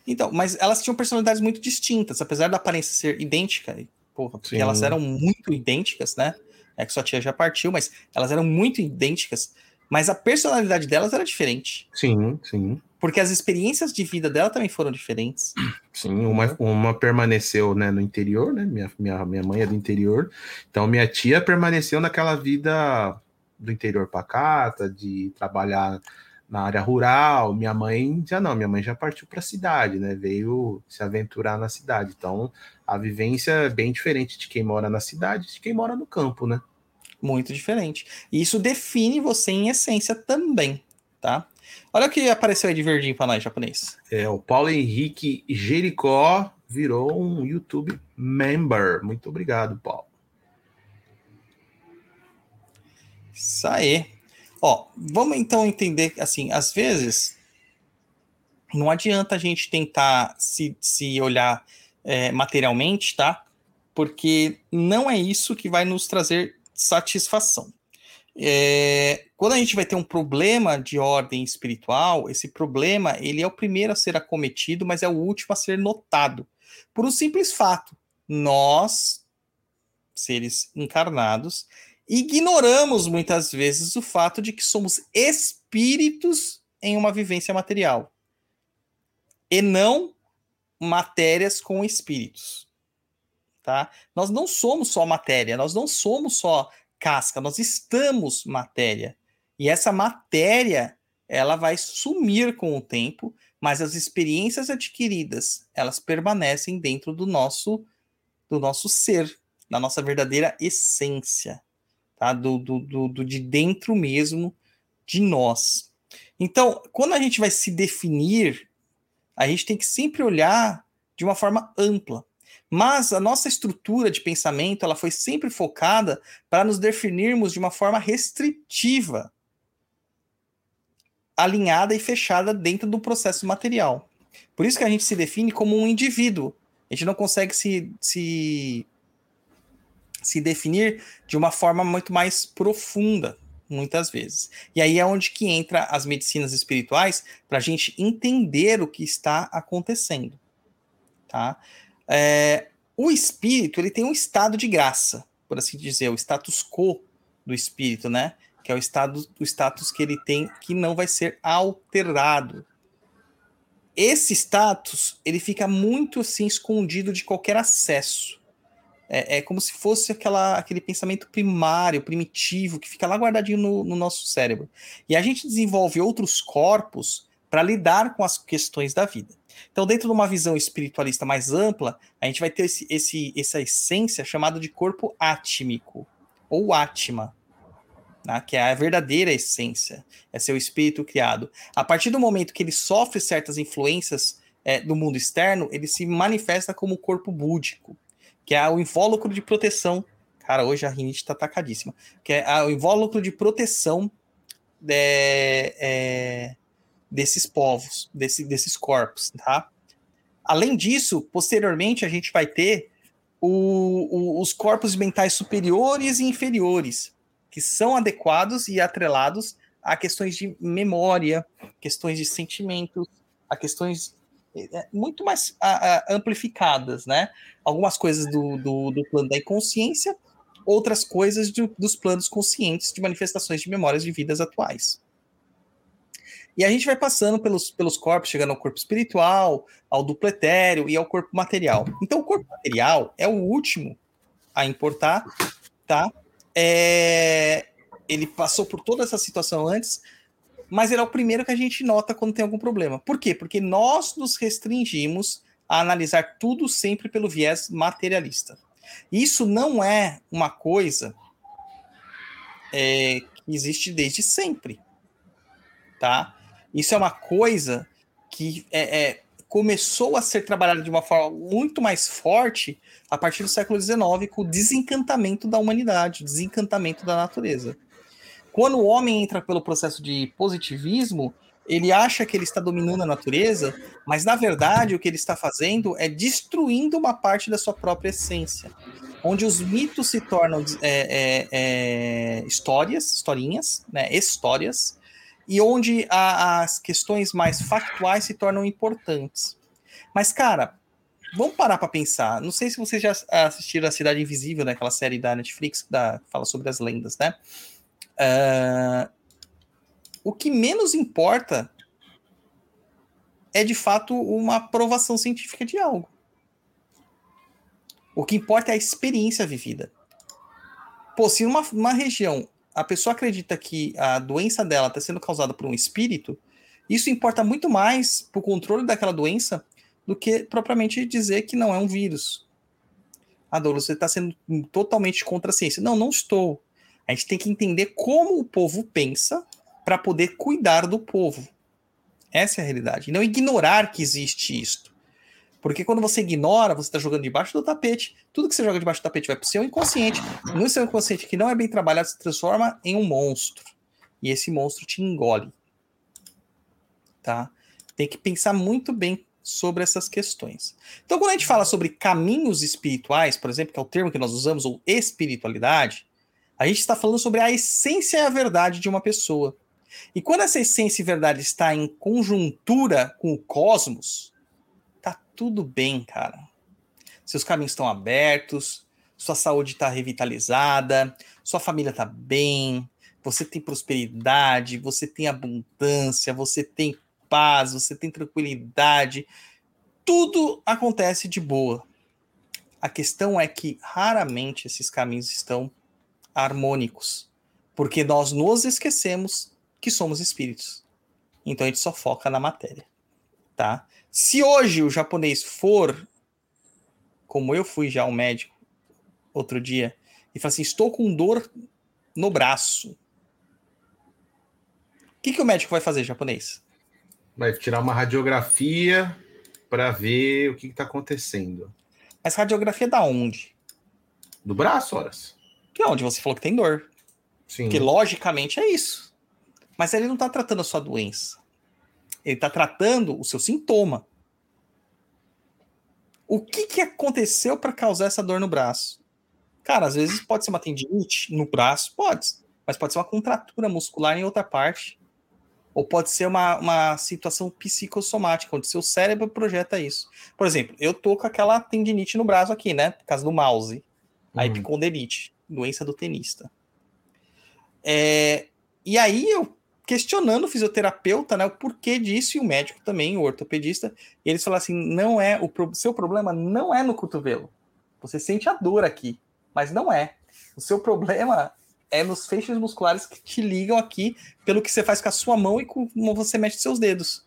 Então, mas elas tinham personalidades muito distintas, apesar da aparência ser idêntica, porra, porque Sim. elas eram muito idênticas, né? É que sua tia já partiu, mas elas eram muito idênticas, mas a personalidade delas era diferente, Sim, sim. Porque as experiências de vida dela também foram diferentes. Sim, uma, uma permaneceu né, no interior, né? Minha, minha, minha mãe é do interior. Então, minha tia permaneceu naquela vida do interior pacata, de trabalhar na área rural. Minha mãe já não, minha mãe já partiu para a cidade, né? Veio se aventurar na cidade. Então, a vivência é bem diferente de quem mora na cidade, de quem mora no campo, né? Muito diferente. E isso define você em essência também, tá? Olha o que apareceu aí de verdinho pra nós, japonês. É, o Paulo Henrique Jericó virou um YouTube member. Muito obrigado, Paulo. Isso aí. Ó, vamos então entender, assim, às vezes não adianta a gente tentar se, se olhar é, materialmente, tá? Porque não é isso que vai nos trazer satisfação. É, quando a gente vai ter um problema de ordem espiritual, esse problema ele é o primeiro a ser acometido, mas é o último a ser notado. Por um simples fato: nós, seres encarnados, ignoramos muitas vezes o fato de que somos espíritos em uma vivência material e não matérias com espíritos. Tá? Nós não somos só matéria, nós não somos só casca, nós estamos matéria. E essa matéria, ela vai sumir com o tempo, mas as experiências adquiridas, elas permanecem dentro do nosso do nosso ser, da nossa verdadeira essência, tá? Do, do, do, do de dentro mesmo de nós. Então, quando a gente vai se definir, a gente tem que sempre olhar de uma forma ampla. Mas a nossa estrutura de pensamento, ela foi sempre focada para nos definirmos de uma forma restritiva, alinhada e fechada dentro do processo material. Por isso que a gente se define como um indivíduo. A gente não consegue se, se, se definir de uma forma muito mais profunda, muitas vezes. E aí é onde que entra as medicinas espirituais para a gente entender o que está acontecendo, tá? É, o espírito ele tem um estado de graça, por assim dizer, o status quo do espírito, né? Que é o estado, o status que ele tem que não vai ser alterado. Esse status ele fica muito assim escondido de qualquer acesso. É, é como se fosse aquela, aquele pensamento primário, primitivo, que fica lá guardadinho no, no nosso cérebro. E a gente desenvolve outros corpos para lidar com as questões da vida. Então, dentro de uma visão espiritualista mais ampla, a gente vai ter esse, esse, essa essência chamada de corpo átmico, ou átma, né, que é a verdadeira essência, é seu espírito criado. A partir do momento que ele sofre certas influências é, do mundo externo, ele se manifesta como corpo búdico, que é o invólucro de proteção. Cara, hoje a rinite tá atacadíssima. Que é o invólucro de proteção é, é, desses povos, desse, desses corpos, tá? Além disso, posteriormente a gente vai ter o, o, os corpos mentais superiores e inferiores, que são adequados e atrelados a questões de memória, questões de sentimentos, a questões é, muito mais a, a, amplificadas, né? Algumas coisas do, do, do plano da inconsciência, outras coisas do, dos planos conscientes de manifestações de memórias de vidas atuais. E a gente vai passando pelos, pelos corpos, chegando ao corpo espiritual, ao duplo etéreo e ao corpo material. Então, o corpo material é o último a importar, tá? É, ele passou por toda essa situação antes, mas ele é o primeiro que a gente nota quando tem algum problema. Por quê? Porque nós nos restringimos a analisar tudo sempre pelo viés materialista. Isso não é uma coisa é, que existe desde sempre, tá? Isso é uma coisa que é, é, começou a ser trabalhada de uma forma muito mais forte a partir do século XIX, com o desencantamento da humanidade, o desencantamento da natureza. Quando o homem entra pelo processo de positivismo, ele acha que ele está dominando a natureza, mas na verdade o que ele está fazendo é destruindo uma parte da sua própria essência. Onde os mitos se tornam é, é, é, histórias, historinhas, né, histórias, e onde a, as questões mais factuais se tornam importantes. Mas, cara, vamos parar para pensar. Não sei se vocês já assistiram a Cidade Invisível, né, aquela série da Netflix que, fala sobre as lendas, né? Uh, o que menos importa é de fato uma aprovação científica de algo. O que importa é a experiência vivida. Pô, se numa, numa região a pessoa acredita que a doença dela está sendo causada por um espírito, isso importa muito mais para o controle daquela doença do que propriamente dizer que não é um vírus. Ah, você está sendo totalmente contra a ciência. Não, não estou. A gente tem que entender como o povo pensa para poder cuidar do povo. Essa é a realidade. E não ignorar que existe isto. Porque quando você ignora, você está jogando debaixo do tapete. Tudo que você joga debaixo do tapete vai para o seu inconsciente. No seu inconsciente, que não é bem trabalhado, se transforma em um monstro. E esse monstro te engole. Tá? Tem que pensar muito bem sobre essas questões. Então, quando a gente fala sobre caminhos espirituais, por exemplo, que é o termo que nós usamos, ou espiritualidade, a gente está falando sobre a essência e a verdade de uma pessoa. E quando essa essência e verdade está em conjuntura com o cosmos, tudo bem, cara. Seus caminhos estão abertos, sua saúde está revitalizada, sua família está bem, você tem prosperidade, você tem abundância, você tem paz, você tem tranquilidade. Tudo acontece de boa. A questão é que raramente esses caminhos estão harmônicos, porque nós nos esquecemos que somos espíritos. Então a gente só foca na matéria, tá? Se hoje o japonês for como eu fui já um médico outro dia e fala assim, estou com dor no braço. O que, que o médico vai fazer, japonês? Vai tirar uma radiografia para ver o que está acontecendo. Mas radiografia da onde? Do braço, horas. Que é onde você falou que tem dor. Sim. Porque logicamente é isso. Mas ele não está tratando a sua doença. Ele está tratando o seu sintoma. O que, que aconteceu para causar essa dor no braço? Cara, às vezes pode ser uma tendinite no braço, pode. Mas pode ser uma contratura muscular em outra parte. Ou pode ser uma, uma situação psicossomática, onde seu cérebro projeta isso. Por exemplo, eu tô com aquela tendinite no braço aqui, né? Por causa do mouse. A uhum. doença do tenista. É, e aí eu questionando o fisioterapeuta, né, o porquê disso, e o médico também, o ortopedista, e eles falaram assim, não é, o pro, seu problema não é no cotovelo, você sente a dor aqui, mas não é, o seu problema é nos feixes musculares que te ligam aqui, pelo que você faz com a sua mão e como você mexe seus dedos.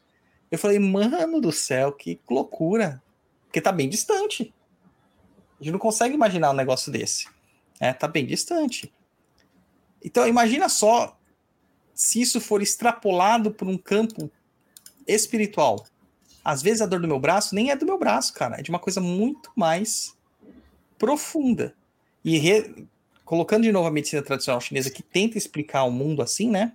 Eu falei, mano do céu, que loucura, porque tá bem distante, a gente não consegue imaginar um negócio desse, é, tá bem distante. Então, imagina só se isso for extrapolado por um campo espiritual, às vezes a dor do meu braço nem é do meu braço, cara, é de uma coisa muito mais profunda. E re... colocando de novo a medicina tradicional chinesa que tenta explicar o mundo assim, né?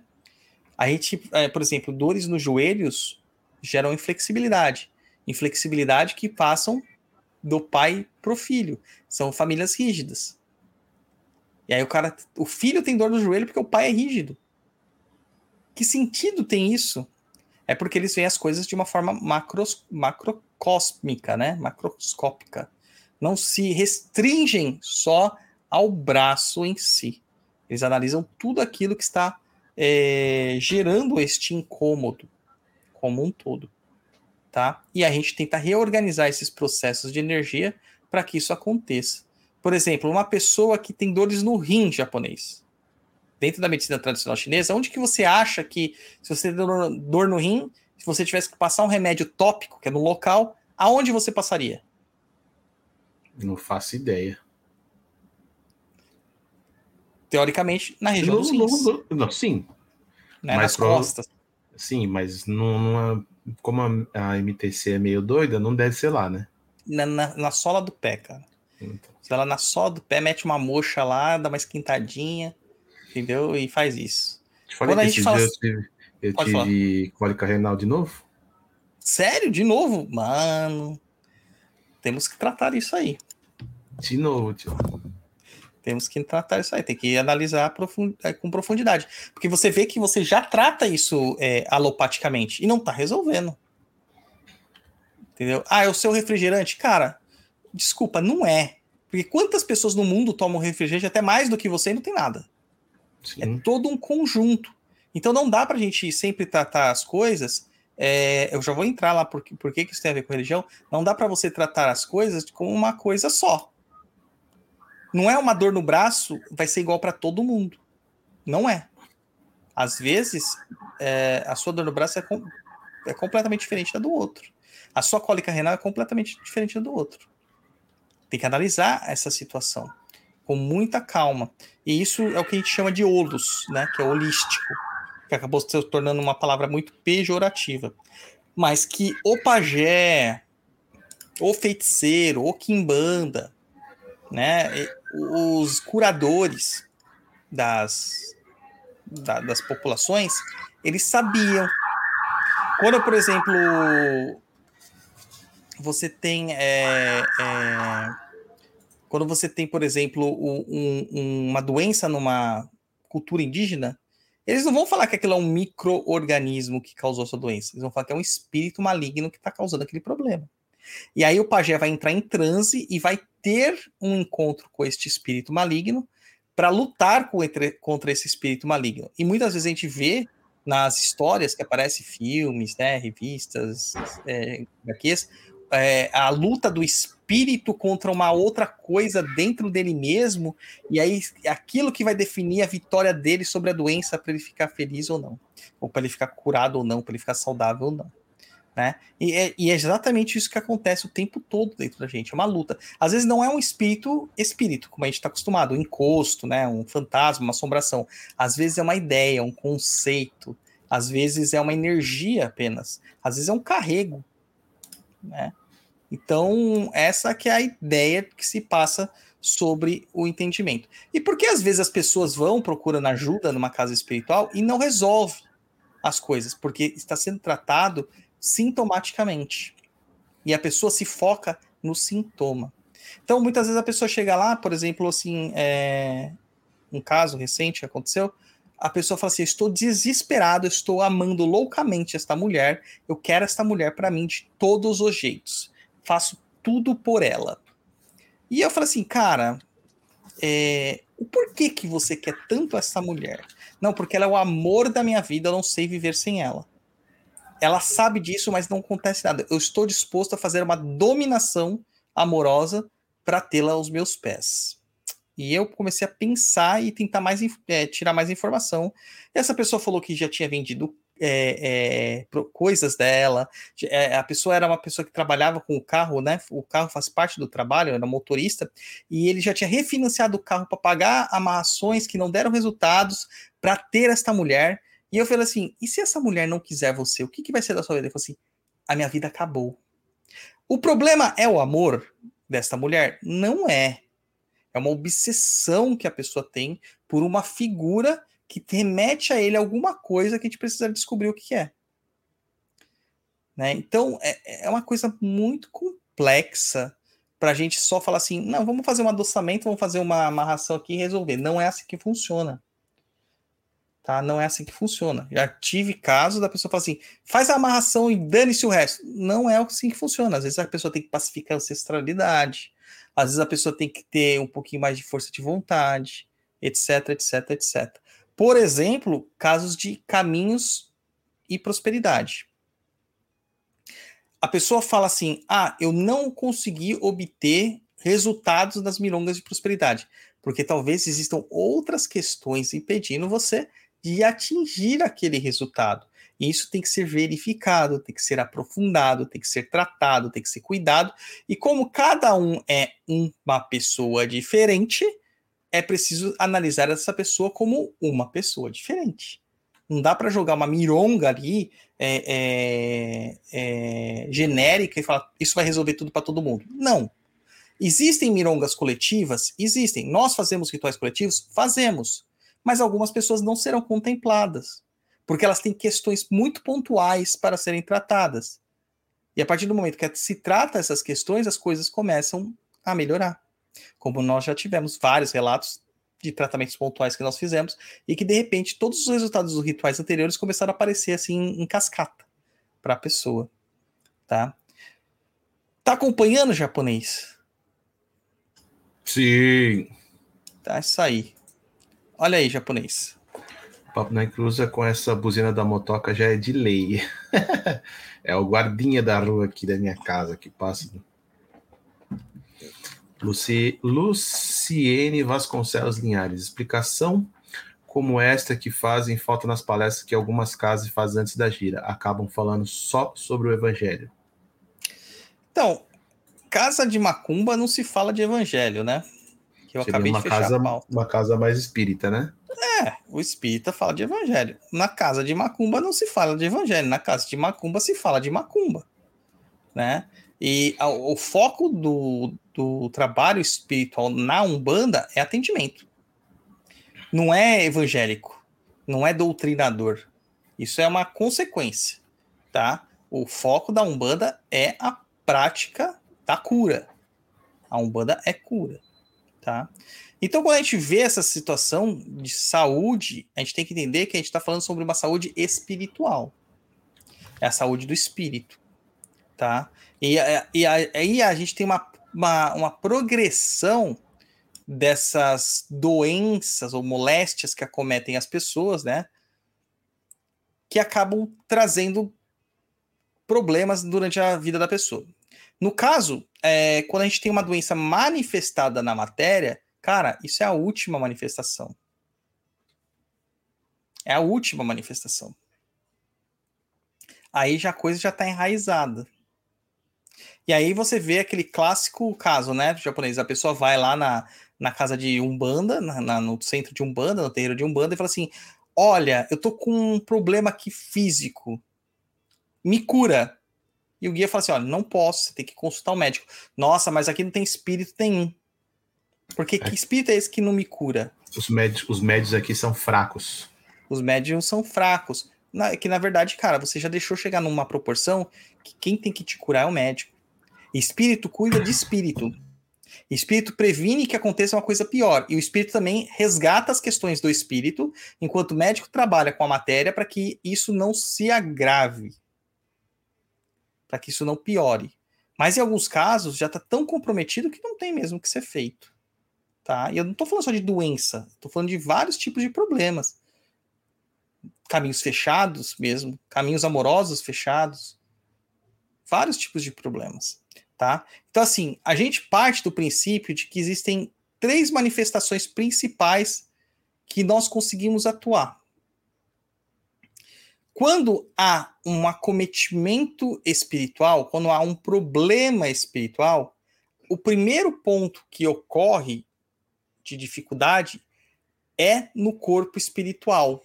A gente, é, por exemplo, dores nos joelhos geram inflexibilidade. Inflexibilidade que passam do pai pro filho. São famílias rígidas. E aí o cara, o filho tem dor no joelho porque o pai é rígido. Que sentido tem isso? É porque eles veem as coisas de uma forma macros, macrocósmica, né? Macroscópica. Não se restringem só ao braço em si. Eles analisam tudo aquilo que está é, gerando este incômodo como um todo, tá? E a gente tenta reorganizar esses processos de energia para que isso aconteça. Por exemplo, uma pessoa que tem dores no rim japonês dentro da medicina tradicional chinesa, onde que você acha que, se você tem dor no rim, se você tivesse que passar um remédio tópico, que é no local, aonde você passaria? Não faço ideia. Teoricamente, na região no, dos no, não, sim. Né, nas pro... costas. Sim, mas não, como a, a, MTC é meio doida, não deve ser lá, né? Na, na, na sola do pé, cara. Então. Se ela na sola do pé mete uma mocha lá, dá uma esquentadinha entendeu? E faz isso. Te falei Quando a gente fala... eu, tive, Eu Pode tive cólica renal de novo. Sério? De novo? Mano. Temos que tratar isso aí. De novo, tio. Temos que tratar isso aí. Tem que analisar profund- é, com profundidade. Porque você vê que você já trata isso é, alopaticamente e não tá resolvendo. Entendeu? Ah, é o seu refrigerante? Cara, desculpa, não é. Porque quantas pessoas no mundo tomam refrigerante até mais do que você e não tem nada? É Sim. todo um conjunto. Então não dá pra gente sempre tratar as coisas. é, eu já vou entrar lá por, por que que isso tem a ver com religião. Não dá pra você tratar as coisas como uma coisa só. Não é uma dor no braço, vai ser igual pra todo mundo. Não é. Às vezes, é, a sua dor no braço é, com- é completamente diferente da do outro. A sua cólica renal é completamente diferente da do outro. Tem que analisar essa situação com muita calma. E isso é o que a gente chama de olos, né? Que é holístico, que acabou se tornando uma palavra muito pejorativa. Mas que o pajé, o feiticeiro, o quimbanda, né? Os curadores das, da- das populações, eles sabiam. Quando, por exemplo, você tem é, é, quando você tem, por exemplo, um- um- uma doença numa cultura indígena, eles não vão falar que aquilo é um micro-organismo que causou essa doença. Eles vão falar que é um espírito maligno que está causando aquele problema. E aí o pajé vai entrar em transe e vai ter um encontro com este espírito maligno para lutar contra esse espírito maligno. E muitas vezes a gente vê nas histórias que aparecem filmes, né, revistas, é, HQs, é, a luta do espírito contra uma outra coisa dentro dele mesmo, e aí aquilo que vai definir a vitória dele sobre a doença para ele ficar feliz ou não, ou para ele ficar curado ou não, para ele ficar saudável ou não. Né? E, é, e é exatamente isso que acontece o tempo todo dentro da gente, é uma luta. Às vezes não é um espírito, espírito, como a gente está acostumado, um encosto, né? um fantasma, uma assombração. Às vezes é uma ideia, um conceito, às vezes é uma energia apenas, às vezes é um carrego. Né? Então, essa que é a ideia que se passa sobre o entendimento. E por que às vezes as pessoas vão procurando ajuda numa casa espiritual e não resolve as coisas? Porque está sendo tratado sintomaticamente. E a pessoa se foca no sintoma. Então, muitas vezes a pessoa chega lá, por exemplo, assim, é, um caso recente aconteceu, a pessoa fala assim: estou desesperado, estou amando loucamente esta mulher, eu quero esta mulher para mim de todos os jeitos, faço tudo por ela. E eu falo assim, cara, é, o porquê que você quer tanto essa mulher? Não, porque ela é o amor da minha vida, eu não sei viver sem ela. Ela sabe disso, mas não acontece nada. Eu estou disposto a fazer uma dominação amorosa para tê-la aos meus pés. E eu comecei a pensar e tentar mais é, tirar mais informação. E essa pessoa falou que já tinha vendido é, é, coisas dela. É, a pessoa era uma pessoa que trabalhava com o carro, né? O carro faz parte do trabalho, era motorista, e ele já tinha refinanciado o carro para pagar amarrações que não deram resultados para ter esta mulher. E eu falei assim: e se essa mulher não quiser você, o que, que vai ser da sua vida? Ele falou assim: a minha vida acabou. O problema é o amor desta mulher? Não é. É uma obsessão que a pessoa tem por uma figura que remete a ele alguma coisa que a gente precisa descobrir o que é. Né? Então, é, é uma coisa muito complexa para a gente só falar assim: não, vamos fazer um adoçamento, vamos fazer uma amarração aqui e resolver. Não é assim que funciona. Tá? Não é assim que funciona. Já tive casos da pessoa falar assim: faz a amarração e dane-se o resto. Não é assim que funciona. Às vezes a pessoa tem que pacificar a ancestralidade, às vezes a pessoa tem que ter um pouquinho mais de força de vontade, etc, etc, etc. Por exemplo, casos de caminhos e prosperidade. A pessoa fala assim: ah, eu não consegui obter resultados nas milongas de prosperidade, porque talvez existam outras questões impedindo você de atingir aquele resultado. E isso tem que ser verificado, tem que ser aprofundado, tem que ser tratado, tem que ser cuidado. E como cada um é uma pessoa diferente, é preciso analisar essa pessoa como uma pessoa diferente. Não dá para jogar uma mironga ali é, é, é, genérica e falar isso vai resolver tudo para todo mundo. Não. Existem mirongas coletivas? Existem. Nós fazemos rituais coletivos? Fazemos. Mas algumas pessoas não serão contempladas. porque elas têm questões muito pontuais para serem tratadas. E a partir do momento que se trata essas questões, as coisas começam a melhorar. Como nós já tivemos vários relatos de tratamentos pontuais que nós fizemos e que de repente todos os resultados dos rituais anteriores começaram a aparecer assim em cascata para a pessoa, tá? Tá acompanhando o japonês? Sim. Tá, isso aí. Olha aí, japonês. Papo na Cruza com essa buzina da motoca já é de lei. é o guardinha da rua aqui da minha casa que passa. Luci... Luciene Vasconcelos Linhares. Explicação como esta que fazem falta nas palestras que algumas casas fazem antes da gira. Acabam falando só sobre o evangelho. Então, casa de macumba não se fala de evangelho, né? Que eu Seria acabei uma de casa, uma casa mais espírita, né? É, o espírita fala de evangelho. Na casa de macumba não se fala de evangelho. Na casa de macumba se fala de macumba, né? E a, o foco do, do trabalho espiritual na Umbanda é atendimento. Não é evangélico, não é doutrinador. Isso é uma consequência, tá? O foco da Umbanda é a prática da cura. A Umbanda é cura, tá? Então, quando a gente vê essa situação de saúde, a gente tem que entender que a gente está falando sobre uma saúde espiritual. É a saúde do espírito, tá? E, e aí a gente tem uma, uma, uma progressão dessas doenças ou moléstias que acometem as pessoas, né? Que acabam trazendo problemas durante a vida da pessoa. No caso, é, quando a gente tem uma doença manifestada na matéria, cara, isso é a última manifestação. É a última manifestação. Aí já a coisa já está enraizada. E aí você vê aquele clássico caso, né, do japonês. A pessoa vai lá na, na casa de Umbanda, na, na, no centro de Umbanda, no terreiro de Umbanda, e fala assim: Olha, eu tô com um problema aqui físico. Me cura. E o guia fala assim: olha, não posso, você tem que consultar o médico. Nossa, mas aqui não tem espírito nenhum. Porque é. que espírito é esse que não me cura? Os médios, os médios aqui são fracos. Os médios são fracos. Na, que na verdade, cara, você já deixou chegar numa proporção que quem tem que te curar é o médico. Espírito cuida de espírito. Espírito previne que aconteça uma coisa pior. E o espírito também resgata as questões do espírito, enquanto o médico trabalha com a matéria para que isso não se agrave. Para que isso não piore. Mas em alguns casos já está tão comprometido que não tem mesmo que ser feito. Tá? E eu não estou falando só de doença, estou falando de vários tipos de problemas. Caminhos fechados mesmo, caminhos amorosos fechados. Vários tipos de problemas tá? Então, assim, a gente parte do princípio de que existem três manifestações principais que nós conseguimos atuar. Quando há um acometimento espiritual, quando há um problema espiritual, o primeiro ponto que ocorre de dificuldade é no corpo espiritual.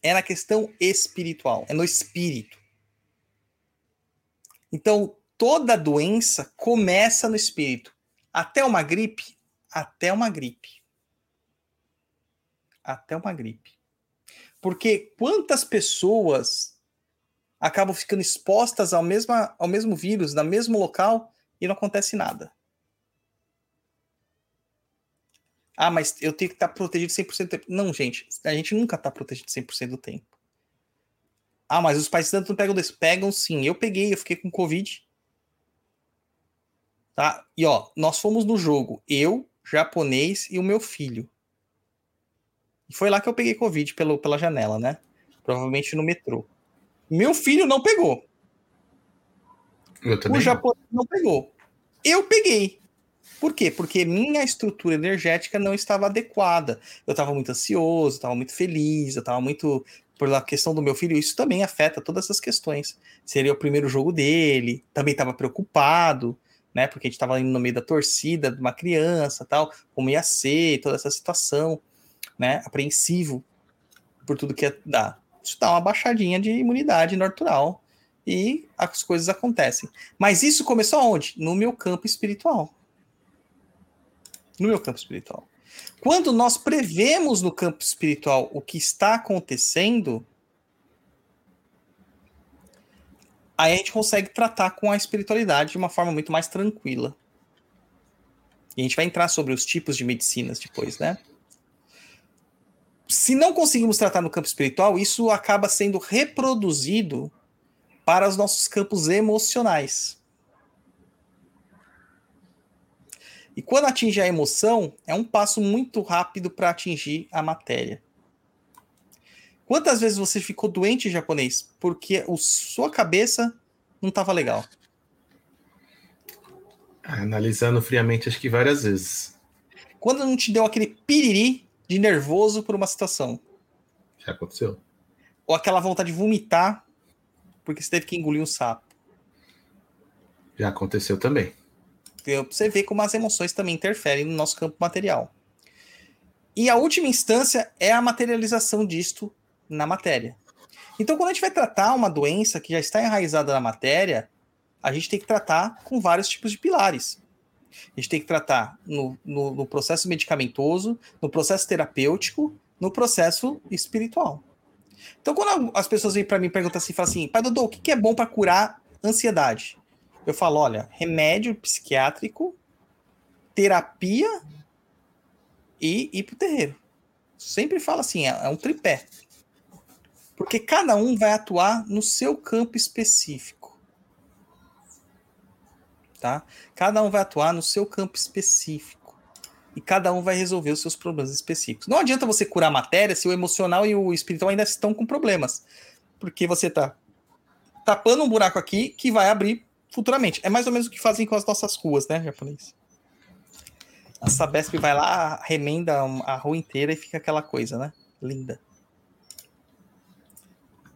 É na questão espiritual, é no espírito. Então, toda doença começa no espírito. Até uma gripe, até uma gripe. Até uma gripe. Porque quantas pessoas acabam ficando expostas ao mesmo, ao mesmo vírus, no mesmo local, e não acontece nada. Ah, mas eu tenho que estar protegido 100% do tempo. Não, gente, a gente nunca está protegido 100% do tempo. Ah, mas os pais não pegam desse. Pegam sim. Eu peguei, eu fiquei com Covid. Tá? E ó, nós fomos no jogo, eu, japonês e o meu filho. E foi lá que eu peguei Covid pelo, pela janela, né? Provavelmente no metrô. Meu filho não pegou. o japonês não pegou. Eu peguei. Por quê? Porque minha estrutura energética não estava adequada. Eu estava muito ansioso, estava muito feliz, eu estava muito. Por a questão do meu filho, isso também afeta todas essas questões. Seria o primeiro jogo dele, também estava preocupado né? Porque a gente estava indo no meio da torcida de uma criança, tal, como ia ser, toda essa situação, né? Apreensivo por tudo que dar. Isso dá uma baixadinha de imunidade natural e as coisas acontecem. Mas isso começou onde? No meu campo espiritual. No meu campo espiritual. Quando nós prevemos no campo espiritual o que está acontecendo, aí a gente consegue tratar com a espiritualidade de uma forma muito mais tranquila. E a gente vai entrar sobre os tipos de medicinas depois, né? Se não conseguimos tratar no campo espiritual, isso acaba sendo reproduzido para os nossos campos emocionais. E quando atinge a emoção, é um passo muito rápido para atingir a matéria. Quantas vezes você ficou doente japonês porque a sua cabeça não estava legal? Analisando friamente, acho que várias vezes. Quando não te deu aquele piriri de nervoso por uma situação? Já aconteceu. Ou aquela vontade de vomitar porque você teve que engolir um sapo? Já aconteceu também. Você vê como as emoções também interferem no nosso campo material. E a última instância é a materialização disto na matéria. Então, quando a gente vai tratar uma doença que já está enraizada na matéria, a gente tem que tratar com vários tipos de pilares. A gente tem que tratar no, no, no processo medicamentoso, no processo terapêutico, no processo espiritual. Então, quando as pessoas vêm para mim perguntam assim, falam assim, pai Dodô, o que é bom para curar ansiedade? Eu falo, olha, remédio psiquiátrico, terapia e ir pro terreiro. Sempre falo assim, é, é um tripé. Porque cada um vai atuar no seu campo específico. Tá? Cada um vai atuar no seu campo específico. E cada um vai resolver os seus problemas específicos. Não adianta você curar a matéria se o emocional e o espiritual ainda estão com problemas. Porque você tá tapando um buraco aqui que vai abrir futuramente. É mais ou menos o que fazem com as nossas ruas, né, japonês? A Sabesp vai lá, remenda a rua inteira e fica aquela coisa, né? Linda.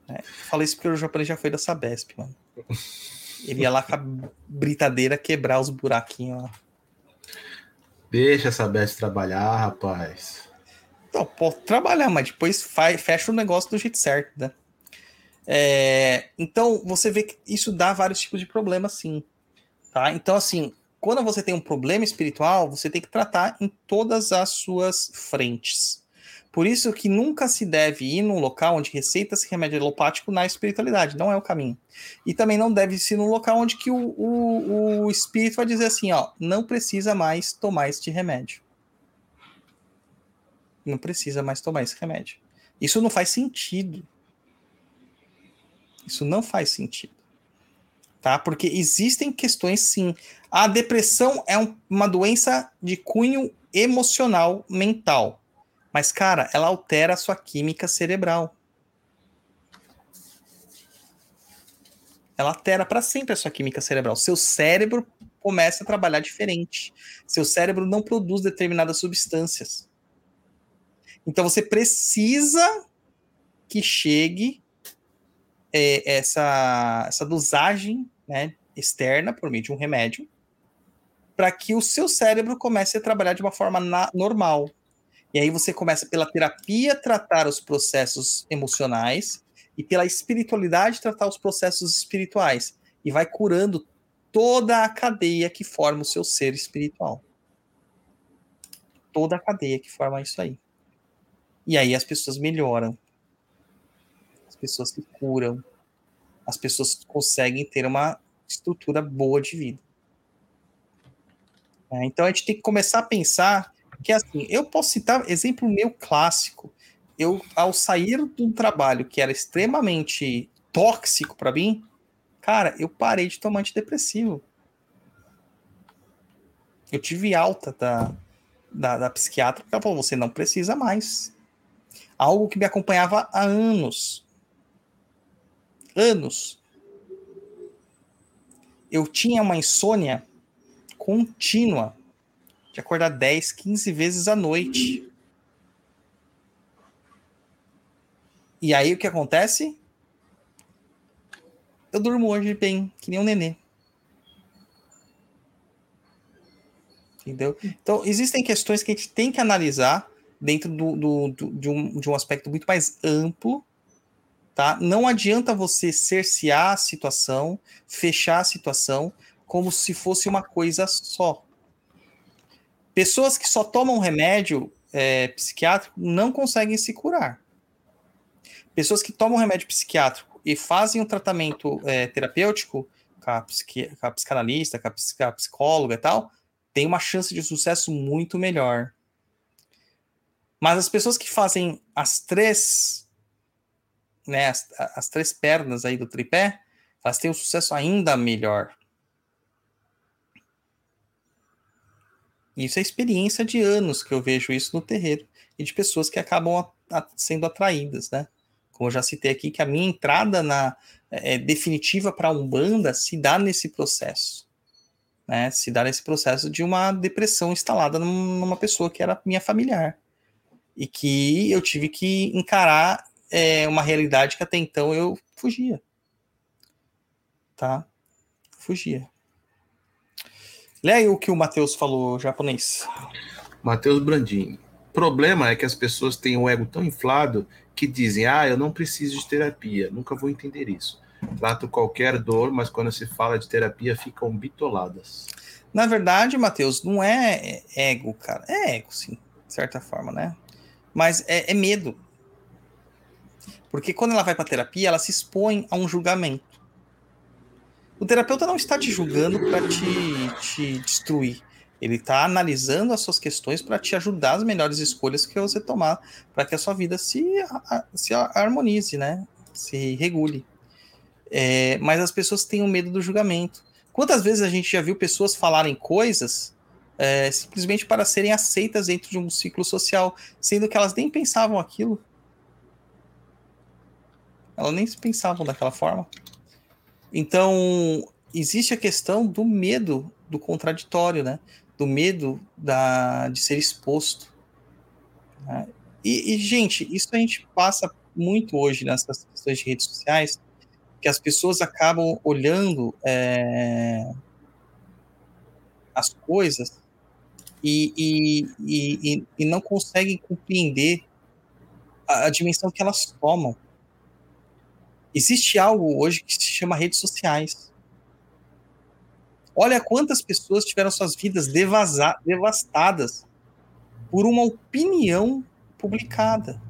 É, falei isso porque o japonês já foi da Sabesp, mano. Ele ia lá com a britadeira quebrar os buraquinhos lá. Deixa a Sabesp trabalhar, rapaz. Então, pode trabalhar, mas depois faz, fecha o negócio do jeito certo, né? É, então, você vê que isso dá vários tipos de problemas, sim. Tá? Então, assim, quando você tem um problema espiritual, você tem que tratar em todas as suas frentes. Por isso que nunca se deve ir num local onde receita-se remédio alopático na espiritualidade, não é o caminho. E também não deve ser num local onde que o, o, o espírito vai dizer assim, ó, não precisa mais tomar este remédio. Não precisa mais tomar esse remédio. Isso não faz sentido. Isso não faz sentido. Tá? Porque existem questões sim. A depressão é um, uma doença de cunho emocional mental. Mas, cara, ela altera a sua química cerebral. Ela altera para sempre a sua química cerebral. Seu cérebro começa a trabalhar diferente. Seu cérebro não produz determinadas substâncias. Então você precisa que chegue é, essa, essa dosagem né, externa por meio de um remédio para que o seu cérebro comece a trabalhar de uma forma na, normal. E aí você começa pela terapia tratar os processos emocionais e pela espiritualidade tratar os processos espirituais e vai curando toda a cadeia que forma o seu ser espiritual. Toda a cadeia que forma isso aí. E aí as pessoas melhoram pessoas que curam, as pessoas conseguem ter uma estrutura boa de vida. É, então a gente tem que começar a pensar que assim, eu posso citar exemplo meu clássico. Eu, ao sair de um trabalho que era extremamente tóxico para mim, cara, eu parei de tomar antidepressivo. Eu tive alta da, da, da psiquiatra, porque ela falou: você não precisa mais. Algo que me acompanhava há anos anos, eu tinha uma insônia contínua de acordar 10, 15 vezes à noite. E aí o que acontece? Eu durmo hoje bem, que nem um nenê. Entendeu? Então, existem questões que a gente tem que analisar dentro do, do, do de, um, de um aspecto muito mais amplo Tá? Não adianta você cercear a situação, fechar a situação como se fosse uma coisa só. Pessoas que só tomam remédio é, psiquiátrico não conseguem se curar. Pessoas que tomam remédio psiquiátrico e fazem um tratamento é, terapêutico com a, psiqui, com a psicanalista, com a, com a psicóloga e tal, tem uma chance de sucesso muito melhor. Mas as pessoas que fazem as três, né, as, as três pernas aí do tripé, elas têm um sucesso ainda melhor. Isso é experiência de anos que eu vejo isso no terreiro e de pessoas que acabam a, a, sendo atraídas, né? Como eu já citei aqui, que a minha entrada na é, definitiva para a Umbanda se dá nesse processo. Né? Se dá nesse processo de uma depressão instalada numa pessoa que era minha familiar. E que eu tive que encarar é, uma realidade que até então eu fugia. Tá? Fugia. Leia o que o Matheus falou japonês. Matheus Brandini. O problema é que as pessoas têm o ego tão inflado que dizem: Ah, eu não preciso de terapia, nunca vou entender isso. Trato qualquer dor, mas quando se fala de terapia ficam bitoladas. Na verdade, Matheus, não é ego, cara. É ego, sim, de certa forma, né? Mas é, é medo. Porque quando ela vai para terapia, ela se expõe a um julgamento. O terapeuta não está te julgando para te, te destruir. Ele está analisando as suas questões para te ajudar as melhores escolhas que você tomar para que a sua vida se, se harmonize, né? Se regule. É, mas as pessoas têm o medo do julgamento. Quantas vezes a gente já viu pessoas falarem coisas é, simplesmente para serem aceitas dentro de um ciclo social, sendo que elas nem pensavam aquilo? Elas nem pensavam daquela forma. Então, existe a questão do medo do contraditório, né? Do medo da, de ser exposto. Né? E, e, gente, isso a gente passa muito hoje nessas questões de redes sociais, que as pessoas acabam olhando é, as coisas e, e, e, e, não conseguem compreender a, a dimensão que elas tomam. Existe algo hoje que se chama redes sociais. Olha quantas pessoas tiveram suas vidas devastadas por uma opinião publicada.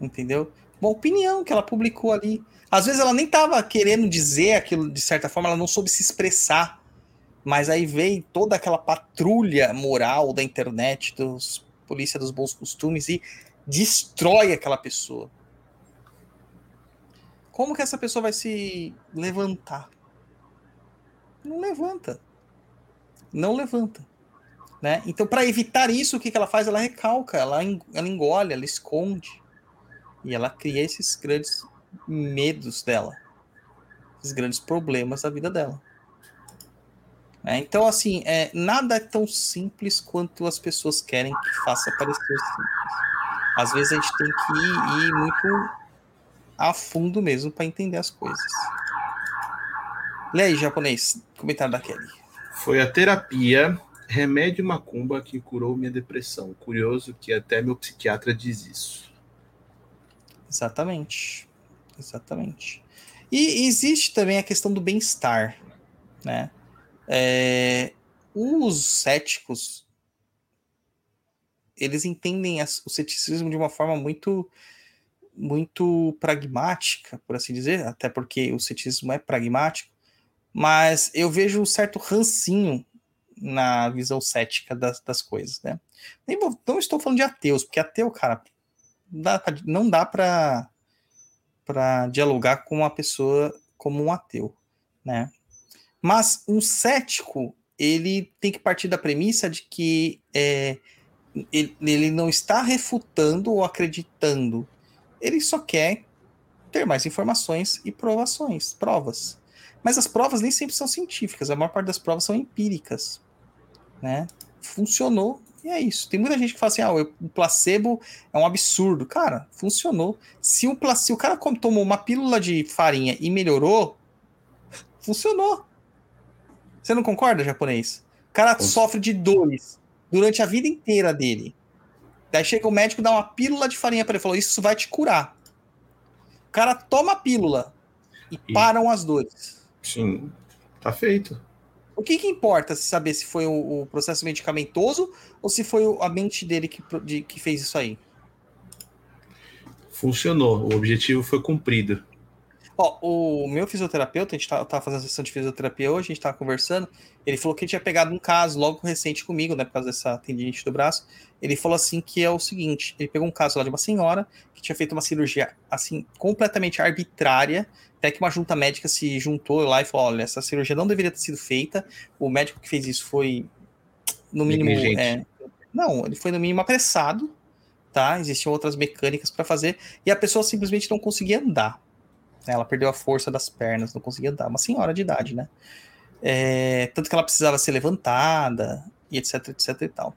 Entendeu? Uma opinião que ela publicou ali. Às vezes ela nem estava querendo dizer aquilo de certa forma, ela não soube se expressar. Mas aí veio toda aquela patrulha moral da internet, dos polícia dos bons costumes e destrói aquela pessoa como que essa pessoa vai se levantar? Não levanta. Não levanta. Né? Então, para evitar isso, o que, que ela faz? Ela recalca, ela, ela engole, ela esconde. E ela cria esses grandes medos dela. Esses grandes problemas da vida dela. É, então, assim, é, nada é tão simples quanto as pessoas querem que faça parecer simples. Às vezes a gente tem que ir, ir muito a fundo mesmo para entender as coisas. Lê aí, japonês, comentário da Kelly. Foi a terapia, remédio macumba que curou minha depressão. Curioso que até meu psiquiatra diz isso. Exatamente. Exatamente. E existe também a questão do bem-estar, né? É, os céticos eles entendem o ceticismo de uma forma muito muito pragmática, por assim dizer, até porque o ceticismo é pragmático, mas eu vejo um certo rancinho na visão cética das, das coisas, né? Nem, não estou falando de ateus, porque ateu, cara, não dá para para dialogar com uma pessoa como um ateu, né? Mas um cético, ele tem que partir da premissa de que é, ele, ele não está refutando ou acreditando ele só quer ter mais informações e provações, provas. Mas as provas nem sempre são científicas, a maior parte das provas são empíricas, né? Funcionou e é isso. Tem muita gente que fala assim: ah, o placebo é um absurdo. Cara, funcionou. Se o, se o cara tomou uma pílula de farinha e melhorou, funcionou. Você não concorda, japonês? O cara sofre de dores durante a vida inteira dele. Daí chega o médico, dá uma pílula de farinha para ele, falou: Isso vai te curar. O cara toma a pílula e, e param as dores. Sim, tá feito. O que, que importa se saber se foi o, o processo medicamentoso ou se foi a mente dele que, de- que fez isso aí? Funcionou, o objetivo foi cumprido. Ó, o meu fisioterapeuta, a gente tá- tava fazendo sessão de fisioterapia hoje, a gente tava conversando, ele falou que ele tinha pegado um caso logo recente comigo, né, por causa dessa tendinite do braço. Ele falou assim que é o seguinte, ele pegou um caso lá de uma senhora que tinha feito uma cirurgia, assim, completamente arbitrária, até que uma junta médica se juntou lá e falou, olha, essa cirurgia não deveria ter sido feita, o médico que fez isso foi, no mínimo, é, não, ele foi no mínimo apressado, tá? Existiam outras mecânicas para fazer, e a pessoa simplesmente não conseguia andar. Né? Ela perdeu a força das pernas, não conseguia andar. Uma senhora de idade, né? É, tanto que ela precisava ser levantada, e etc, etc e tal.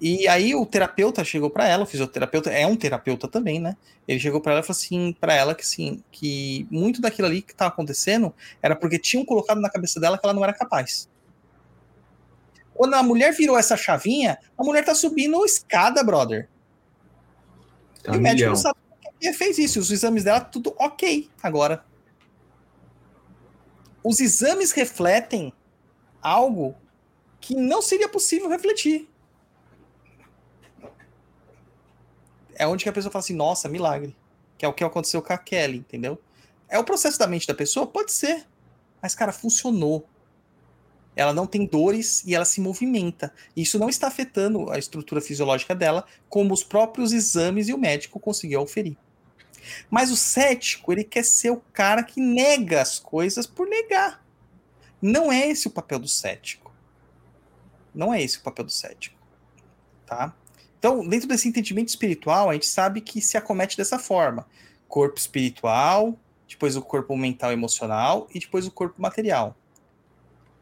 E aí o terapeuta chegou para ela, o fisioterapeuta é um terapeuta também, né? Ele chegou para ela e falou assim para ela que sim, que muito daquilo ali que estava acontecendo era porque tinham colocado na cabeça dela que ela não era capaz. Quando a mulher virou essa chavinha, a mulher tá subindo escada, brother. Tá e o médico não sabe que fez isso. Os exames dela, tudo ok agora. Os exames refletem algo que não seria possível refletir. É onde que a pessoa fala assim, nossa, milagre. Que é o que aconteceu com a Kelly, entendeu? É o processo da mente da pessoa? Pode ser. Mas, cara, funcionou. Ela não tem dores e ela se movimenta. Isso não está afetando a estrutura fisiológica dela, como os próprios exames e o médico conseguiu oferir. Mas o cético, ele quer ser o cara que nega as coisas por negar. Não é esse o papel do cético. Não é esse o papel do cético. Tá? Então, dentro desse entendimento espiritual, a gente sabe que se acomete dessa forma: corpo espiritual, depois o corpo mental e emocional e depois o corpo material.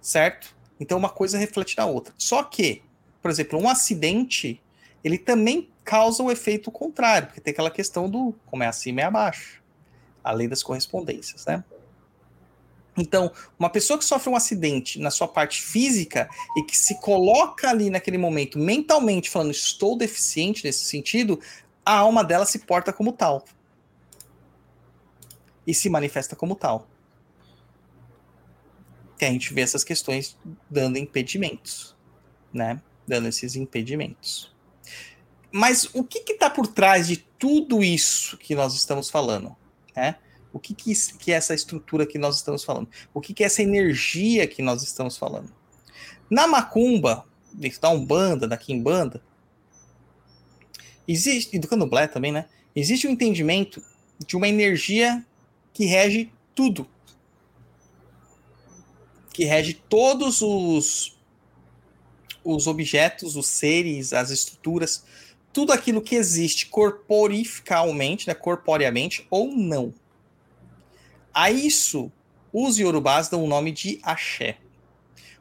Certo? Então uma coisa reflete na outra. Só que, por exemplo, um acidente, ele também causa o efeito contrário, porque tem aquela questão do como é acima é abaixo. A lei das correspondências, né? Então, uma pessoa que sofre um acidente na sua parte física e que se coloca ali naquele momento mentalmente falando estou deficiente nesse sentido, a alma dela se porta como tal. E se manifesta como tal. Que a gente vê essas questões dando impedimentos, né? Dando esses impedimentos. Mas o que está por trás de tudo isso que nós estamos falando? Né? O que, que, que é essa estrutura que nós estamos falando? O que, que é essa energia que nós estamos falando? Na macumba, da Umbanda, da Quimbanda, existe, e do Candomblé também, né? Existe um entendimento de uma energia que rege tudo. Que rege todos os, os objetos, os seres, as estruturas, tudo aquilo que existe corporificalmente, né, corporeamente ou não. A isso, os iorubás dão o nome de axé.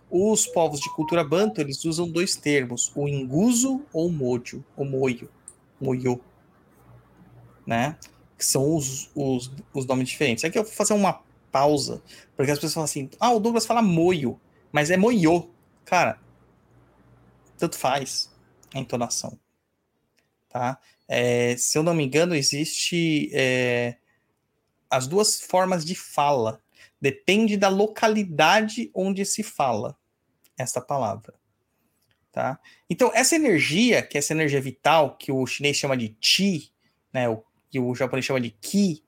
Os povos de cultura banto, eles usam dois termos, o inguso ou mojo, ou moio, moyo, né? Que são os, os, os nomes diferentes. Aqui eu vou fazer uma pausa, porque as pessoas falam assim, ah, o Douglas fala moio, mas é moyo. Cara, tanto faz a entonação, tá? É, se eu não me engano, existe é, as duas formas de fala. Depende da localidade onde se fala essa palavra. Tá? Então, essa energia, que é essa energia vital, que o chinês chama de chi, né, o, que o japonês chama de ki,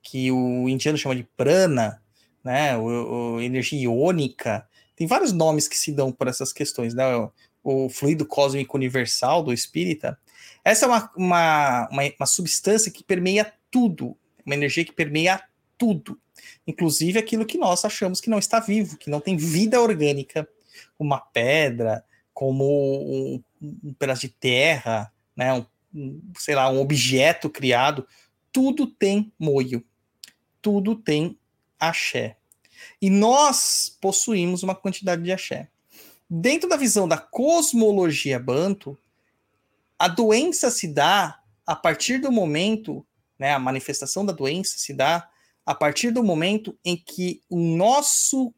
que o indiano chama de prana, né, o, o energia iônica, tem vários nomes que se dão por essas questões, né, o, o fluido cósmico universal do espírita. Essa é uma, uma, uma, uma substância que permeia tudo, uma energia que permeia tudo, inclusive aquilo que nós achamos que não está vivo, que não tem vida orgânica, uma pedra, como um, um pedaço de terra, né, um, um, sei lá, um objeto criado, tudo tem moio, tudo tem axé. E nós possuímos uma quantidade de axé. Dentro da visão da cosmologia banto, a doença se dá a partir do momento, né, a manifestação da doença se dá a partir do momento em que o nosso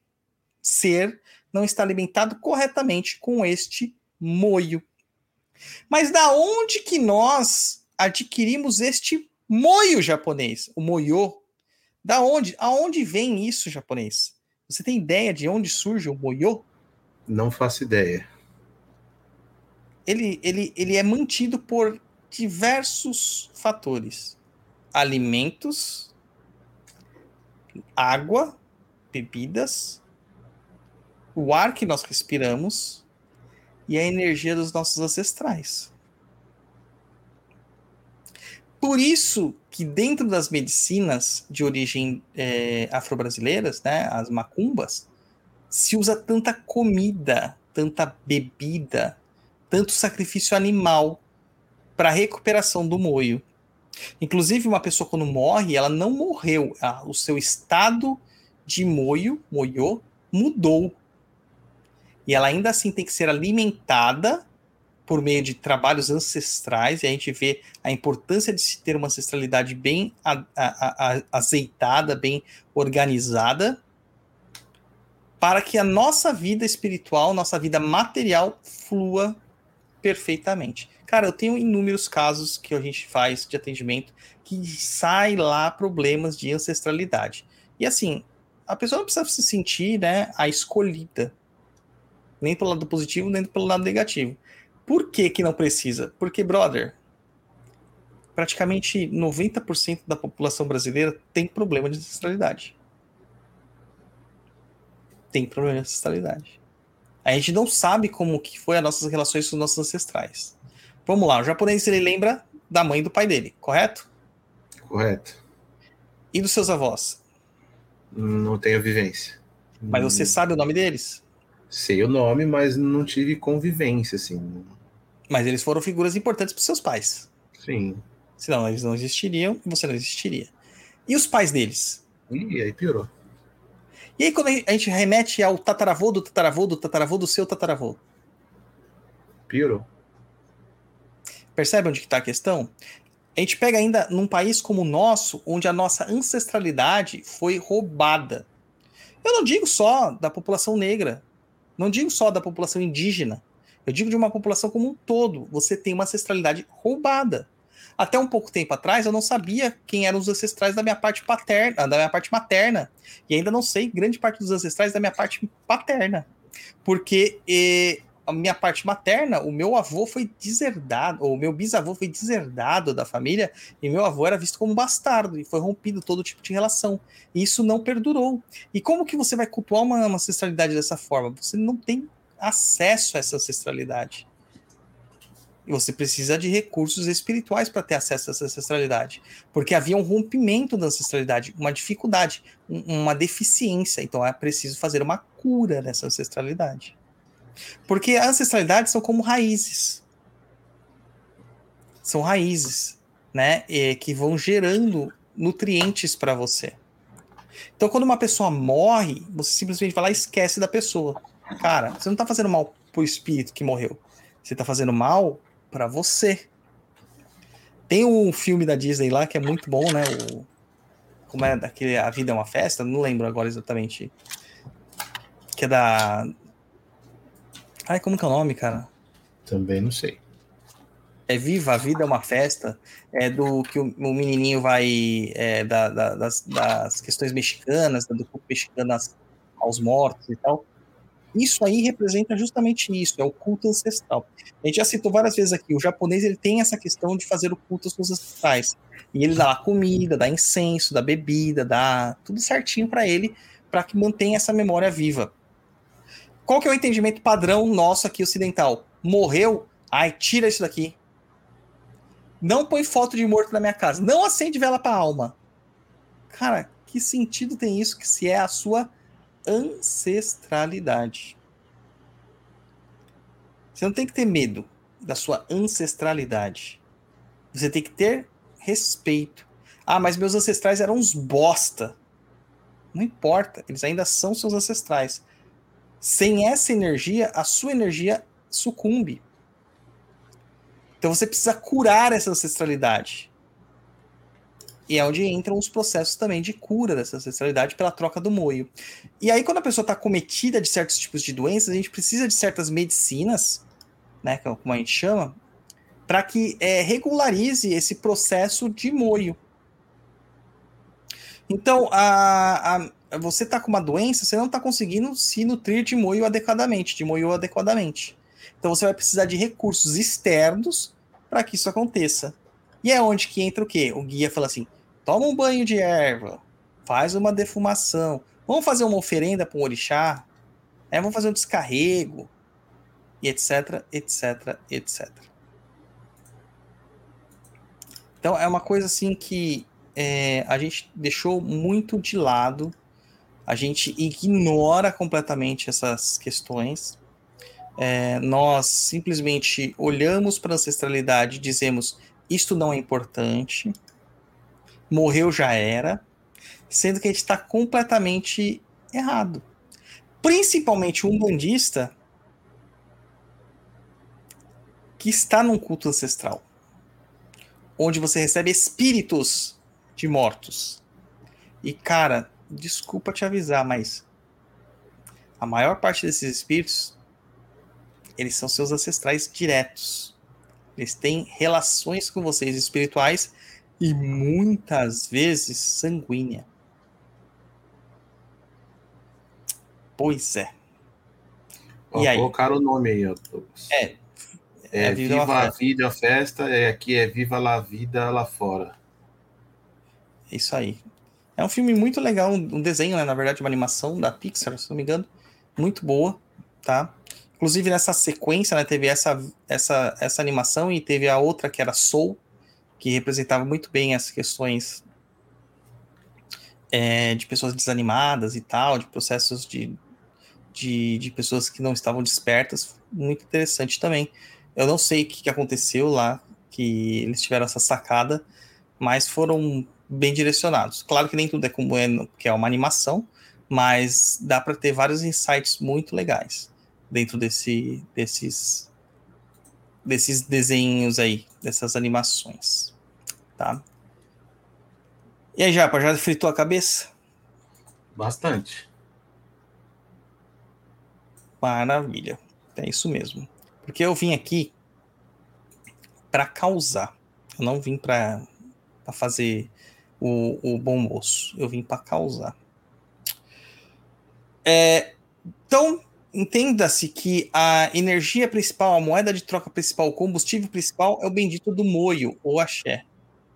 ser não está alimentado corretamente com este moio. Mas da onde que nós adquirimos este moio japonês, o moyo? Da onde? Aonde vem isso japonês? Você tem ideia de onde surge o moyo? Não faço ideia. Ele, ele, ele é mantido por diversos fatores: alimentos, água, bebidas, o ar que nós respiramos e a energia dos nossos ancestrais. Por isso que dentro das medicinas de origem é, afro-brasileiras, né, as macumbas, se usa tanta comida, tanta bebida, tanto sacrifício animal para recuperação do moio. Inclusive, uma pessoa quando morre, ela não morreu, o seu estado de moio, moiô, mudou. E ela ainda assim tem que ser alimentada por meio de trabalhos ancestrais, e a gente vê a importância de se ter uma ancestralidade bem a, a, a, azeitada, bem organizada, para que a nossa vida espiritual, nossa vida material flua perfeitamente. Cara, eu tenho inúmeros casos que a gente faz de atendimento que sai lá problemas de ancestralidade. E assim, a pessoa não precisa se sentir, né, a escolhida, nem pelo lado positivo, nem pelo lado negativo. Por que que não precisa? Porque, brother, praticamente 90% da população brasileira tem problema de ancestralidade. Tem problema de ancestralidade. A gente não sabe como que foi as nossas relações com os nossos ancestrais. Vamos lá, o japonês ele lembra da mãe e do pai dele, correto? Correto. E dos seus avós? Não tenho vivência. Mas você sabe o nome deles? Sei o nome, mas não tive convivência, assim. Mas eles foram figuras importantes para seus pais. Sim. Senão eles não existiriam você não existiria. E os pais deles? E aí piorou. E aí, quando a gente remete ao tataravô do tataravô do tataravô do seu tataravô? Piorou. Percebe onde está a questão? A gente pega ainda num país como o nosso, onde a nossa ancestralidade foi roubada. Eu não digo só da população negra, não digo só da população indígena, eu digo de uma população como um todo. Você tem uma ancestralidade roubada. Até um pouco tempo atrás, eu não sabia quem eram os ancestrais da minha parte paterna, da minha parte materna. E ainda não sei grande parte dos ancestrais da minha parte paterna. Porque eh, a minha parte materna, o meu avô foi deserdado, ou meu bisavô foi deserdado da família, e meu avô era visto como bastardo, e foi rompido todo tipo de relação. E isso não perdurou. E como que você vai cultuar uma, uma ancestralidade dessa forma? Você não tem acesso a essa ancestralidade. E você precisa de recursos espirituais para ter acesso a essa ancestralidade. Porque havia um rompimento da ancestralidade, uma dificuldade, um, uma deficiência. Então é preciso fazer uma cura dessa ancestralidade. Porque a ancestralidade são como raízes. São raízes, né? E, que vão gerando nutrientes para você. Então, quando uma pessoa morre, você simplesmente vai lá e esquece da pessoa. Cara, você não tá fazendo mal pro espírito que morreu. Você tá fazendo mal para você. Tem um filme da Disney lá que é muito bom, né? O, como é daquele A Vida é uma Festa? Não lembro agora exatamente. Que é da. Ai, como que é o nome, cara? Também não sei. É Viva, a Vida é uma Festa. É do que o, o menininho vai. É, da, da, das, das, questões mexicanas, do culto mexicano aos mortos e tal. Isso aí representa justamente isso, é o culto ancestral. A gente já citou várias vezes aqui, o japonês ele tem essa questão de fazer o culto aos ancestrais. E ele dá lá comida, dá incenso, dá bebida, dá tudo certinho para ele, para que mantenha essa memória viva. Qual que é o entendimento padrão nosso aqui ocidental? Morreu? Ai, tira isso daqui. Não põe foto de morto na minha casa. Não acende vela para alma. Cara, que sentido tem isso que se é a sua ancestralidade. Você não tem que ter medo da sua ancestralidade. Você tem que ter respeito. Ah, mas meus ancestrais eram uns bosta. Não importa, eles ainda são seus ancestrais. Sem essa energia, a sua energia sucumbe. Então você precisa curar essa ancestralidade. E é onde entram os processos também de cura dessa ancestralidade pela troca do moio. E aí, quando a pessoa está cometida de certos tipos de doenças, a gente precisa de certas medicinas, né, é como a gente chama, para que é, regularize esse processo de moio. Então, a, a, você tá com uma doença, você não tá conseguindo se nutrir de moio adequadamente, de moio adequadamente. Então você vai precisar de recursos externos para que isso aconteça. E é onde que entra o quê? O guia fala assim: toma um banho de erva, faz uma defumação, vamos fazer uma oferenda para um orixá, é, vamos fazer um descarrego, e etc, etc, etc. Então é uma coisa assim que é, a gente deixou muito de lado, a gente ignora completamente essas questões. É, nós simplesmente olhamos para a ancestralidade e dizemos isto não é importante, morreu já era, sendo que a gente está completamente errado. Principalmente um bandista que está num culto ancestral, onde você recebe espíritos de mortos. E cara, desculpa te avisar, mas a maior parte desses espíritos eles são seus ancestrais diretos. Eles têm relações com vocês espirituais e muitas vezes sanguínea. Pois é. Ó, e aí? Colocaram o nome aí, ó. É. É, é Viva a Vida, a festa, é, aqui é Viva la Vida lá fora. Isso aí. É um filme muito legal, um desenho, né? Na verdade, uma animação da Pixar, se não me engano. Muito boa, tá? Inclusive, nessa sequência, né, teve essa, essa, essa animação e teve a outra que era Soul, que representava muito bem as questões é, de pessoas desanimadas e tal, de processos de, de, de, pessoas que não estavam despertas. Muito interessante também. Eu não sei o que, aconteceu lá, que eles tiveram essa sacada, mas foram bem direcionados. Claro que nem tudo é como é, que é uma animação, mas dá para ter vários insights muito legais dentro desse, desses desses desenhos aí, dessas animações, tá? E aí, Japa, já fritou a cabeça? Bastante. Maravilha. É isso mesmo. Porque eu vim aqui para causar. Eu não vim para fazer o, o bom moço. Eu vim para causar. É, então, entenda-se que a energia principal, a moeda de troca principal, o combustível principal é o bendito do moio, ou axé.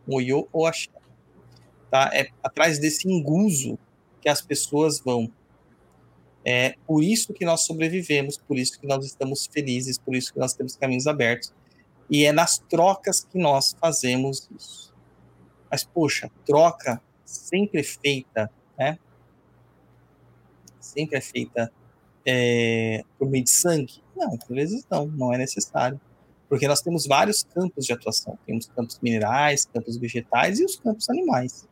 Moio ou axé. Tá? É atrás desse enguso que as pessoas vão. É por isso que nós sobrevivemos, por isso que nós estamos felizes, por isso que nós temos caminhos abertos. E é nas trocas que nós fazemos isso. Mas, poxa, troca sempre é feita, né? Sempre é feita é, por meio de sangue? Não, às vezes não, não é necessário. Porque nós temos vários campos de atuação. Temos campos minerais, campos vegetais e os campos animais.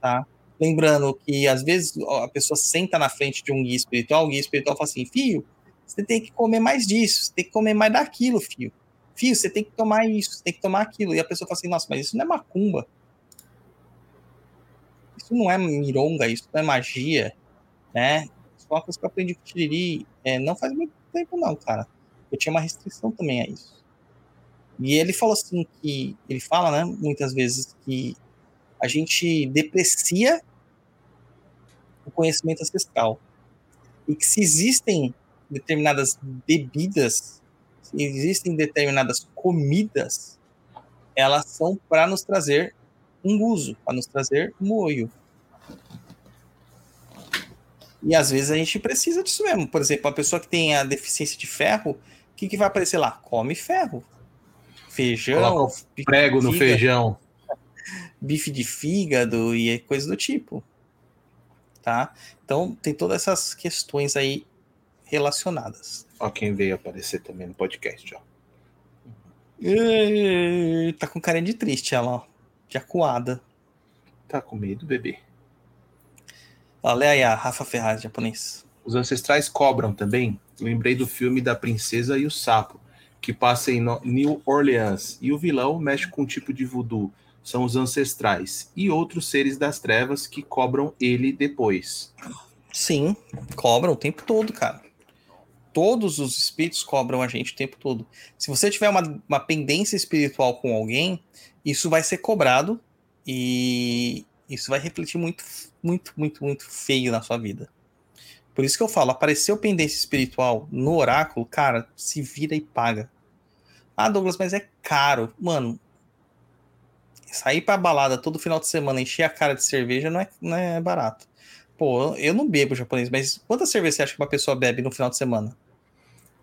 Tá? Lembrando que, às vezes, a pessoa senta na frente de um guia espiritual, o guia espiritual fala assim, filho, você tem que comer mais disso, você tem que comer mais daquilo, filho filho, você tem que tomar isso, você tem que tomar aquilo. E a pessoa fala assim, nossa, mas isso não é macumba. Isso não é mironga, isso não é magia, né? Uma que eu aprendi com o Tiriri é, não faz muito tempo não, cara. Eu tinha uma restrição também a isso. E ele falou assim que, ele fala, né, muitas vezes que a gente deprecia o conhecimento ancestral. E que se existem determinadas bebidas existem determinadas comidas, elas são para nos trazer um uso, para nos trazer moio. E às vezes a gente precisa disso mesmo. Por exemplo, a pessoa que tem a deficiência de ferro, o que, que vai aparecer lá? Come ferro. Feijão. Prego no feijão. Bife de fígado e coisas do tipo. Tá? Então tem todas essas questões aí relacionadas. Ó, quem veio aparecer também no podcast, ó. E, tá com cara de triste ela, ó. De acuada. Tá com medo, bebê. Olha aí a Rafa Ferraz, japonês. Os ancestrais cobram também. Lembrei do filme da Princesa e o Sapo, que passa em New Orleans. E o vilão mexe com um tipo de voodoo. São os ancestrais. E outros seres das trevas que cobram ele depois. Sim, cobram o tempo todo, cara todos os espíritos cobram a gente o tempo todo. Se você tiver uma, uma pendência espiritual com alguém, isso vai ser cobrado e, isso vai refletir muito, muito, muito, muito feio na sua vida. Por isso que eu falo, apareceu pendência espiritual no oráculo, cara, se vira e paga. Ah, Douglas, mas é caro. Mano, sair pra balada todo final de semana, encher a cara de cerveja não é, não é barato. Pô, eu não bebo japonês, mas quantas cervejas você acha que uma pessoa bebe no final de semana?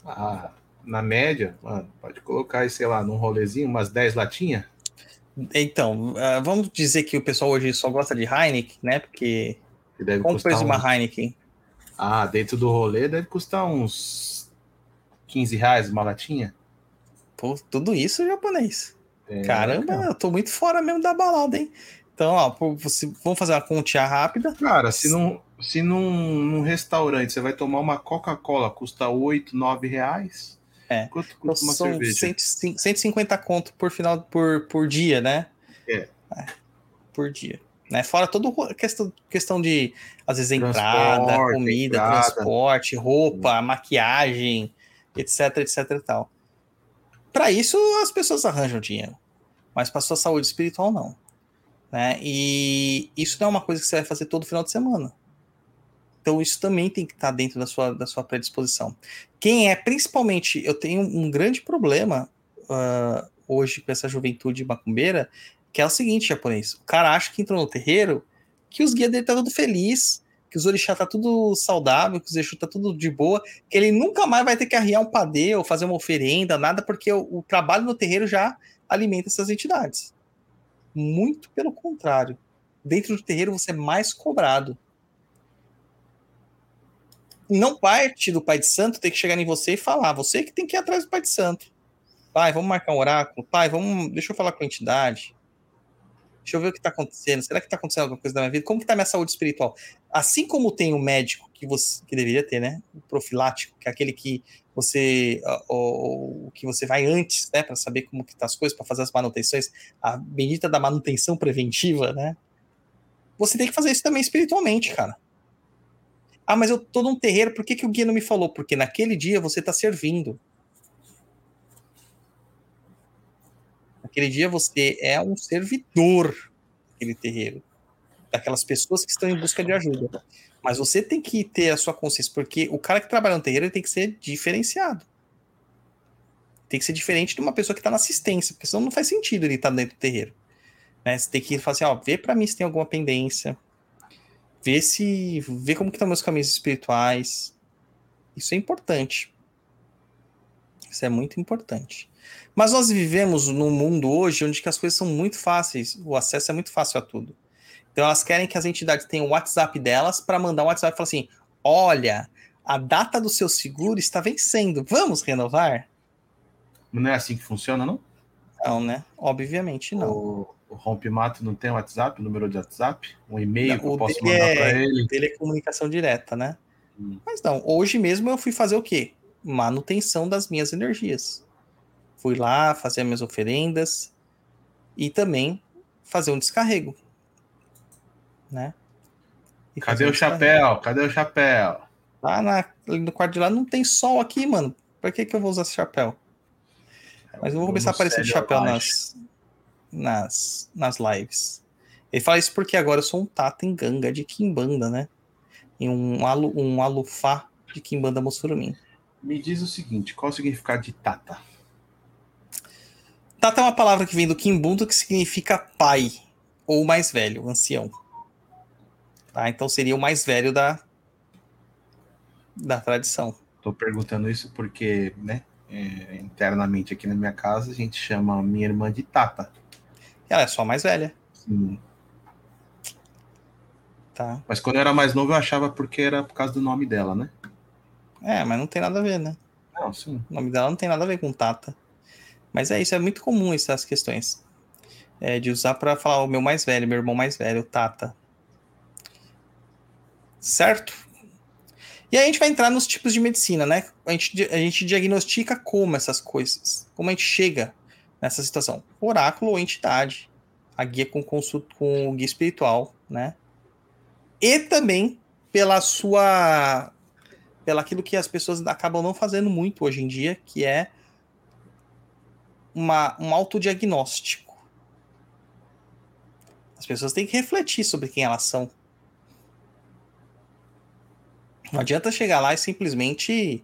Ah, na média, mano, pode colocar aí, sei lá, num rolezinho, umas 10 latinhas. Então, uh, vamos dizer que o pessoal hoje só gosta de Heineken, né? Porque. Que deve Quanto custar uma um- Heineken? Ah, dentro do rolê deve custar uns 15 reais uma latinha. Pô, tudo isso é japonês. É, Caramba, cara. eu tô muito fora mesmo da balada, hein? Então, ó, vamos fazer uma continha rápida. Cara, se, num, se num, num restaurante você vai tomar uma Coca-Cola, custa 8, 9 reais. É. Quanto Então, custa uma são cerveja? 105 150 conto por final por, por dia, né? É. Por dia. Né? Fora toda a questão, questão de, às vezes, entrada, Transporte, comida, entrada. transporte, roupa, maquiagem, etc, etc e tal. Para isso, as pessoas arranjam dinheiro. Mas para sua saúde espiritual, não. Né? E isso não é uma coisa que você vai fazer todo final de semana. Então, isso também tem que estar dentro da sua, da sua predisposição. Quem é, principalmente, eu tenho um grande problema ah, hoje com essa juventude macumbeira, que é o seguinte, japonês. O cara acha que entrou no terreiro, que os guias dele tá tudo feliz, que os orixá tá tudo saudável, que os Exu tá tudo de boa, que ele nunca mais vai ter que arriar um padê ou fazer uma oferenda, nada, porque o, o trabalho no terreiro já alimenta essas entidades. Muito pelo contrário. Dentro do terreiro você é mais cobrado. Não parte do pai de santo ter que chegar em você e falar, você que tem que ir atrás do pai de santo. Pai, vamos marcar um oráculo? Pai, vamos, deixa eu falar com a entidade. Deixa eu ver o que está acontecendo. Será que está acontecendo alguma coisa na minha vida? Como que está minha saúde espiritual? Assim como tem o médico que você que deveria ter, né? O profilático, que é aquele que você o que você vai antes, né, para saber como que tá as coisas, para fazer as manutenções, a bendita da manutenção preventiva, né? Você tem que fazer isso também espiritualmente, cara. Ah, mas eu tô num terreiro, por que, que o guia não me falou? Porque naquele dia você está servindo. Naquele dia você é um servidor daquele terreiro, daquelas pessoas que estão em busca de ajuda. Mas você tem que ter a sua consciência, porque o cara que trabalha no terreiro tem que ser diferenciado. Tem que ser diferente de uma pessoa que está na assistência, porque senão não faz sentido ele estar dentro do terreiro. Né? Você tem que falar assim, ó, vê para mim se tem alguma pendência, vê se, vê como que estão meus caminhos espirituais. Isso é importante. Isso é muito importante. Mas nós vivemos num mundo hoje onde que as coisas são muito fáceis, o acesso é muito fácil a tudo. Então elas querem que as entidades tenham o WhatsApp delas para mandar um WhatsApp e falar assim: olha, a data do seu seguro está vencendo, vamos renovar? Não é assim que funciona, não? Não, né? Obviamente não. O, o Rompimato não tem WhatsApp, número de WhatsApp? Um e-mail que eu posso mandar é- para ele? O dele é comunicação direta, né? Hum. Mas não, hoje mesmo eu fui fazer o quê? Manutenção das minhas energias. Fui lá fazer minhas oferendas e também fazer um descarrego. Né? E Cadê um o chapéu? Cadê o chapéu? Lá na, no quarto de lá não tem sol aqui, mano. Pra que, que eu vou usar esse chapéu? Mas eu vou começar a aparecer de chapéu nas, nas, nas lives. Ele fala isso porque agora eu sou um Tata em ganga de Kimbanda, né? E um, alu, um alufá de Kimbanda Mossurumim. Me diz o seguinte, qual o significado de Tata? Tata é uma palavra que vem do Kimbundu que significa pai, ou mais velho, ancião. Tá? Então seria o mais velho da, da tradição. Tô perguntando isso porque, né, é, internamente aqui na minha casa, a gente chama minha irmã de Tata. Ela é só a mais velha, Sim. tá? Mas quando eu era mais novo, eu achava porque era por causa do nome dela, né? É, mas não tem nada a ver, né? Não, sim. O nome dela não tem nada a ver com Tata. Mas é isso, é muito comum essas questões. É, de usar para falar o meu mais velho, meu irmão mais velho, Tata. Certo? E aí a gente vai entrar nos tipos de medicina, né? A gente, a gente diagnostica como essas coisas. Como a gente chega nessa situação. Oráculo ou entidade. A guia com consulta com o guia espiritual, né? E também pela sua pela aquilo que as pessoas acabam não fazendo muito hoje em dia, que é uma, um autodiagnóstico. As As pessoas têm que refletir sobre quem elas são. Não adianta chegar lá e simplesmente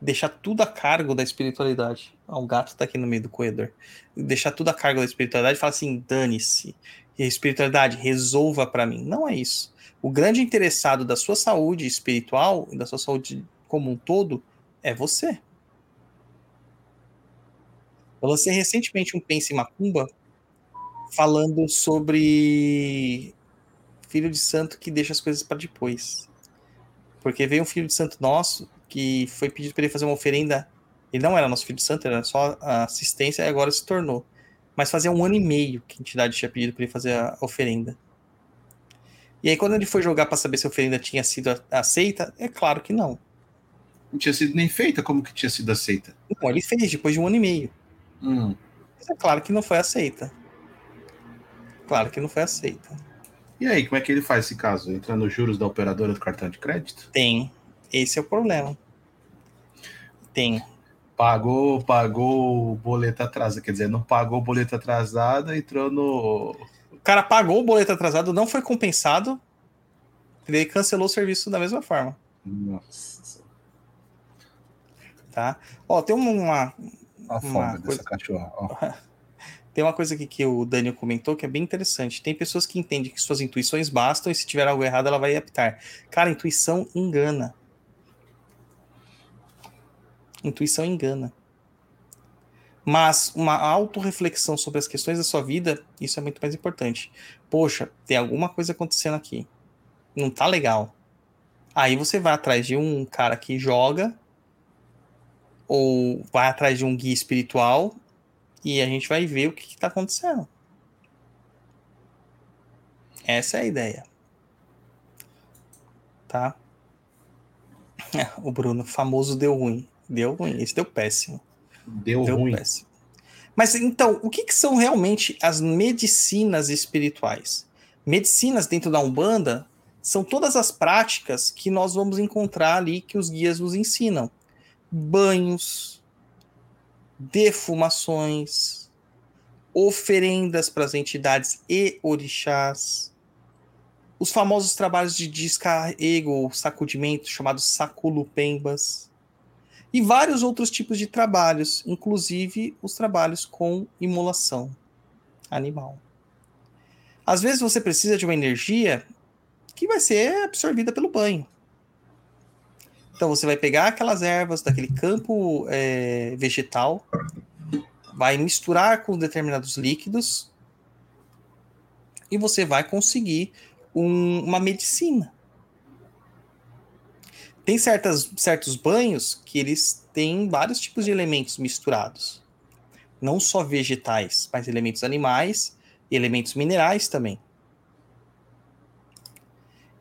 deixar tudo a cargo da espiritualidade. Ah, o gato tá aqui no meio do corredor. Deixar tudo a cargo da espiritualidade e falar assim: dane-se. E a espiritualidade, resolva para mim. Não é isso. O grande interessado da sua saúde espiritual e da sua saúde como um todo é você. Eu lancei recentemente um Pense Macumba falando sobre filho de santo que deixa as coisas para depois. Porque veio um filho de santo nosso que foi pedido para ele fazer uma oferenda. Ele não era nosso filho santo, era só a assistência e agora se tornou. Mas fazia um ano e meio que a entidade tinha pedido para ele fazer a oferenda. E aí, quando ele foi jogar para saber se a oferenda tinha sido aceita, é claro que não. Não tinha sido nem feita, como que tinha sido aceita? Então, ele fez depois de um ano e meio. Hum. Mas é claro que não foi aceita. Claro que não foi aceita. E aí, como é que ele faz esse caso? Entra nos juros da operadora do cartão de crédito? Tem. Esse é o problema. Tem. Pagou, pagou o boleto atrasado. Quer dizer, não pagou o boleto atrasado, entrou no. O cara pagou o boleto atrasado, não foi compensado. Ele cancelou o serviço da mesma forma. Nossa. Tá? Ó, tem uma. A Uma coisa- dessa cachorra. ó. Tem uma coisa aqui que o Daniel comentou que é bem interessante. Tem pessoas que entendem que suas intuições bastam e se tiver algo errado ela vai apitar. Cara, intuição engana. Intuição engana. Mas uma autorreflexão sobre as questões da sua vida, isso é muito mais importante. Poxa, tem alguma coisa acontecendo aqui. Não tá legal. Aí você vai atrás de um cara que joga, ou vai atrás de um guia espiritual, e a gente vai ver o que está acontecendo. Essa é a ideia. Tá? O Bruno, famoso deu ruim. Deu ruim. Esse deu péssimo. Deu, Deu ruim. péssimo. Mas então, o que, que são realmente as medicinas espirituais? Medicinas dentro da Umbanda são todas as práticas que nós vamos encontrar ali que os guias nos ensinam. Banhos, defumações, oferendas para as entidades e orixás, os famosos trabalhos de descarrego ou sacudimento chamados saculupembas, e vários outros tipos de trabalhos, inclusive os trabalhos com imolação animal. Às vezes você precisa de uma energia que vai ser absorvida pelo banho. Então você vai pegar aquelas ervas daquele campo é, vegetal, vai misturar com determinados líquidos e você vai conseguir um- uma medicina. Tem certas, certos banhos que eles têm vários tipos de elementos misturados. Não só vegetais, mas elementos animais e elementos minerais também.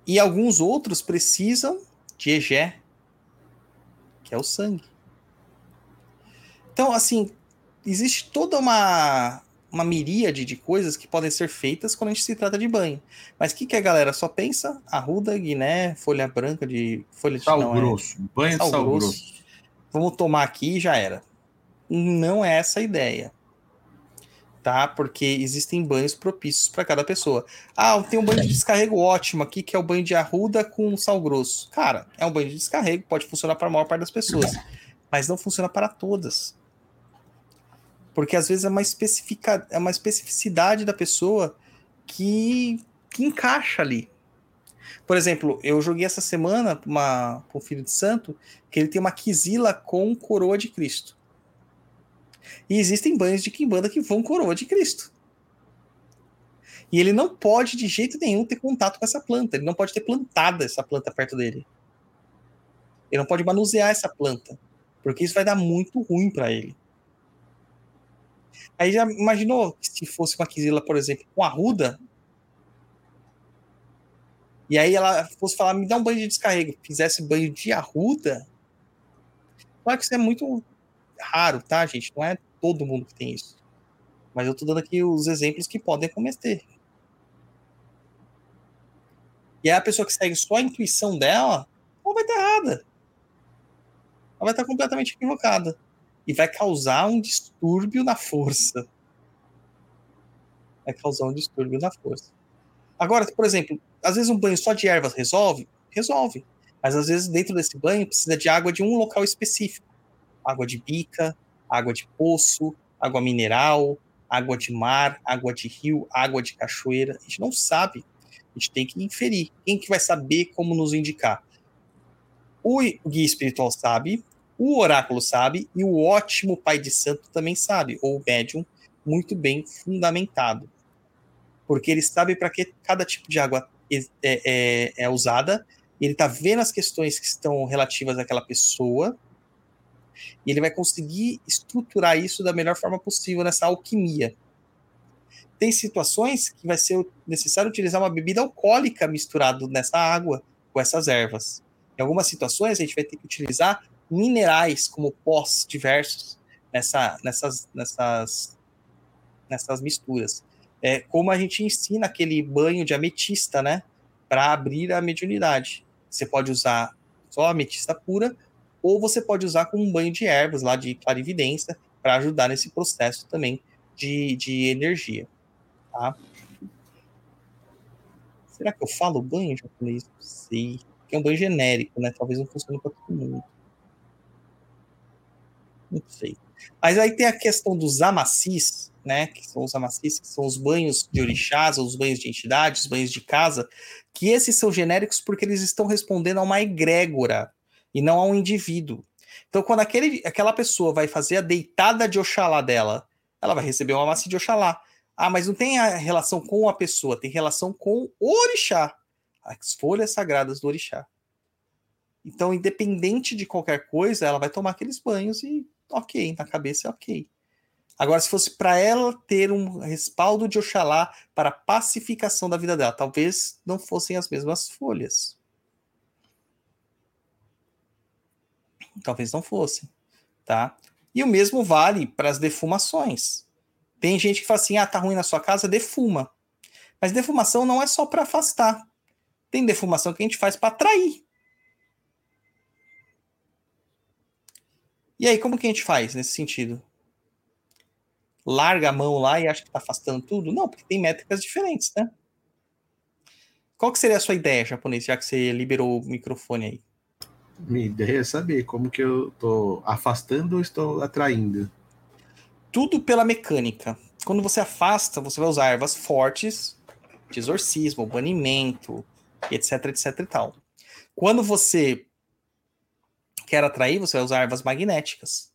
E alguns outros precisam de egé, que é o sangue. Então, assim, existe toda uma, uma miríade de coisas que podem ser feitas quando a gente se trata de banho. Mas o que, que a galera só pensa? Arruda, guiné, folha branca de. Folha de Sal é- grosso. Banho de sal sal grosso. grosso. vamos tomar aqui e já era. Não é essa a ideia. Tá? Porque existem banhos propícios para cada pessoa. Ah, tem um banho de descarrego ótimo aqui, que é o banho de arruda com sal grosso. Cara, é um banho de descarrego, pode funcionar para a maior parte das pessoas, mas não funciona para todas. Porque às vezes é uma, especifica, é uma especificidade da pessoa que, que encaixa ali. Por exemplo, eu joguei essa semana uma- pra um filho de santo que ele tem uma quisila com coroa de Cristo. E existem banhos de quimbanda que vão coroa de Cristo. E ele não pode de jeito nenhum ter contato com essa planta. Ele não pode ter plantado essa planta perto dele. Ele não pode manusear essa planta, porque isso vai dar muito ruim para ele. Aí já imaginou se fosse uma quisila, por exemplo, com arruda, e aí ela fosse falar, me dá um banho de descarrego, fizesse banho de arruda, claro que isso é muito raro, tá, gente? Não é todo mundo que tem isso. Mas eu tô dando aqui os exemplos que podem cometer. E aí a pessoa que segue só a intuição dela, ela vai estar errada. Ela vai estar completamente equivocada. E vai causar um distúrbio na força. Vai causar um distúrbio na força. Agora, por exemplo, às vezes um banho só de ervas resolve? Resolve. Mas às vezes dentro desse banho precisa de água de um local específico. Água de bica, água de poço, água mineral, água de mar, água de rio, água de cachoeira. A gente não sabe. A gente tem que inferir. Quem que vai saber como nos indicar? O guia espiritual sabe, o oráculo sabe e o ótimo pai de santo também sabe, ou médium muito bem fundamentado. Porque ele sabe para que cada tipo de água é, é, é usada, ele está vendo as questões que estão relativas àquela pessoa, e ele vai conseguir estruturar isso da melhor forma possível nessa alquimia. Tem situações que vai ser necessário utilizar uma bebida alcoólica misturada nessa água com essas ervas. Em algumas situações, a gente vai ter que utilizar minerais como pós diversos nessa, nessas, nessas, nessas misturas. É como a gente ensina aquele banho de ametista, né? Para abrir a mediunidade. Você pode usar só ametista pura, ou você pode usar com um banho de ervas lá de clarividência para ajudar nesse processo também de, de energia. Tá? Será que eu falo banho japonês? Não sei. É um banho genérico, né? Talvez não funcione para todo mundo. Não sei. Mas aí tem a questão dos amacis, né? Que são os amacis, que são os banhos de orixás, os banhos de entidades, os banhos de casa, que esses são genéricos porque eles estão respondendo a uma egrégora e não a um indivíduo. Então, quando aquele, aquela pessoa vai fazer a deitada de Oxalá dela, ela vai receber uma amaci de Oxalá. Ah, mas não tem a relação com a pessoa, tem relação com o orixá, as folhas sagradas do orixá. Então, independente de qualquer coisa, ela vai tomar aqueles banhos e ok, na cabeça é ok. Agora, se fosse para ela ter um respaldo de Oxalá para a pacificação da vida dela, talvez não fossem as mesmas folhas. Talvez não fossem, tá? E o mesmo vale para as defumações. Tem gente que fala assim: ah, tá ruim na sua casa, defuma. Mas defumação não é só para afastar. Tem defumação que a gente faz para atrair. E aí, como que a gente faz nesse sentido? Larga a mão lá e acha que está afastando tudo? Não, porque tem métricas diferentes, né? Qual que seria a sua ideia, japonês, já que você liberou o microfone aí? Minha ideia é saber como que eu estou afastando ou estou atraindo. Tudo pela mecânica. Quando você afasta, você vai usar ervas fortes, de exorcismo, banimento, etc, etc e tal. Quando você quer atrair, você vai usar ervas magnéticas.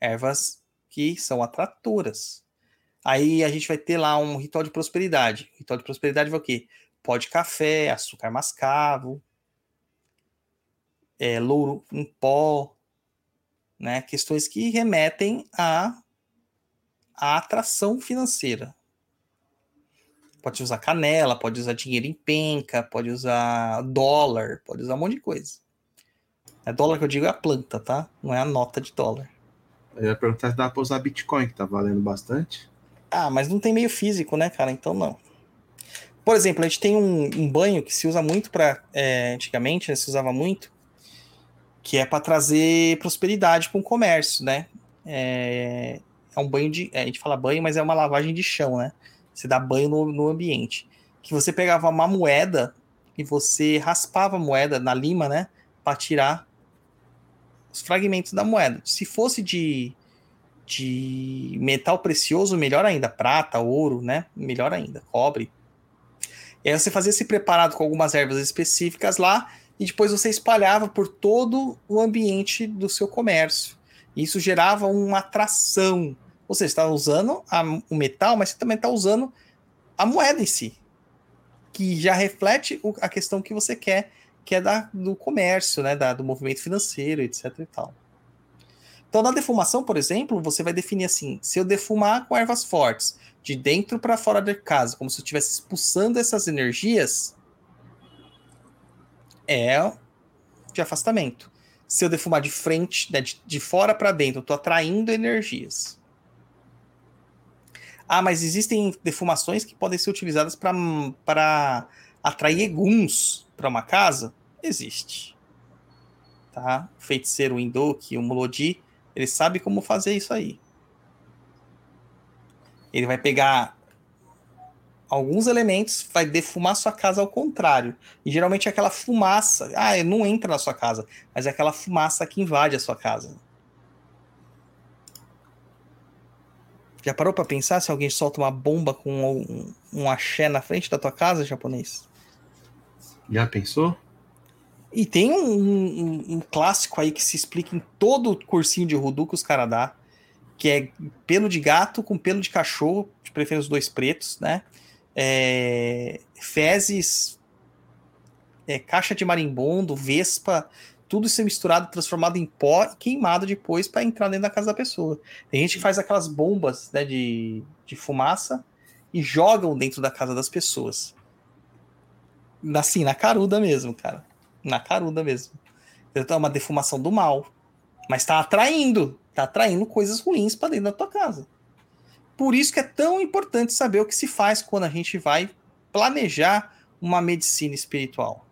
Ervas que são atratoras. Aí a gente vai ter lá um ritual de prosperidade. O ritual de prosperidade vai o quê? Pó de café, açúcar mascavo, é, louro em pó, né? Questões que remetem à, à atração financeira. Pode usar canela, pode usar dinheiro em penca, pode usar dólar, pode usar um monte de coisa. É dólar que eu digo é a planta, tá? Não é a nota de dólar. Eu ia perguntar se dá pra usar Bitcoin, que tá valendo bastante. Ah, mas não tem meio físico, né, cara? Então não. Por exemplo, a gente tem um, um banho que se usa muito para é, antigamente, né, se usava muito, que é para trazer prosperidade para um comércio, né? É, é, um banho de. A gente fala banho, mas é uma lavagem de chão, né? Você dá banho no, no ambiente. Que você pegava uma moeda e você raspava a moeda na lima, né? Para tirar os fragmentos da moeda. Se fosse de, de metal precioso, melhor ainda. Prata, ouro, né? Melhor ainda. Cobre. E aí você fazia esse preparado com algumas ervas específicas lá e depois você espalhava por todo o ambiente do seu comércio. Isso gerava uma atração. Você está usando a, o metal, mas você também está usando a moeda em si, que já reflete o, a questão que você quer que é da, do comércio, né, da, do movimento financeiro, etc e tal. Então, na defumação, por exemplo, você vai definir assim: se eu defumar com ervas fortes, de dentro para fora da casa, como se eu estivesse expulsando essas energias, é de afastamento. Se eu defumar de frente, né, de, de fora para dentro, eu estou atraindo energias. Ah, mas existem defumações que podem ser utilizadas para atrair eguns para uma casa? Existe. Tá? O feiticeiro Indoki, o Mulodi, ele sabe como fazer isso aí. Ele vai pegar alguns elementos vai defumar sua casa ao contrário. E geralmente é aquela fumaça. Ah, não entra na sua casa, mas é aquela fumaça que invade a sua casa. Já parou para pensar se alguém solta uma bomba com um, um axé na frente da tua casa, japonês? Já pensou? E tem um, um, um clássico aí que se explica em todo o cursinho de Rudu que os caras dá, que é pelo de gato com pelo de cachorro, de preferência os dois pretos, né? É, fezes, é, caixa de marimbondo, vespa, tudo isso é misturado, transformado em pó e queimado depois para entrar dentro da casa da pessoa. Tem gente que faz aquelas bombas né, de, de fumaça e jogam dentro da casa das pessoas. Assim, na caruda mesmo, cara. Na caruda mesmo. Então é uma defumação do mal. Mas tá atraindo. Tá atraindo coisas ruins para dentro da tua casa. Por isso que é tão importante saber o que se faz quando a gente vai planejar uma medicina espiritual.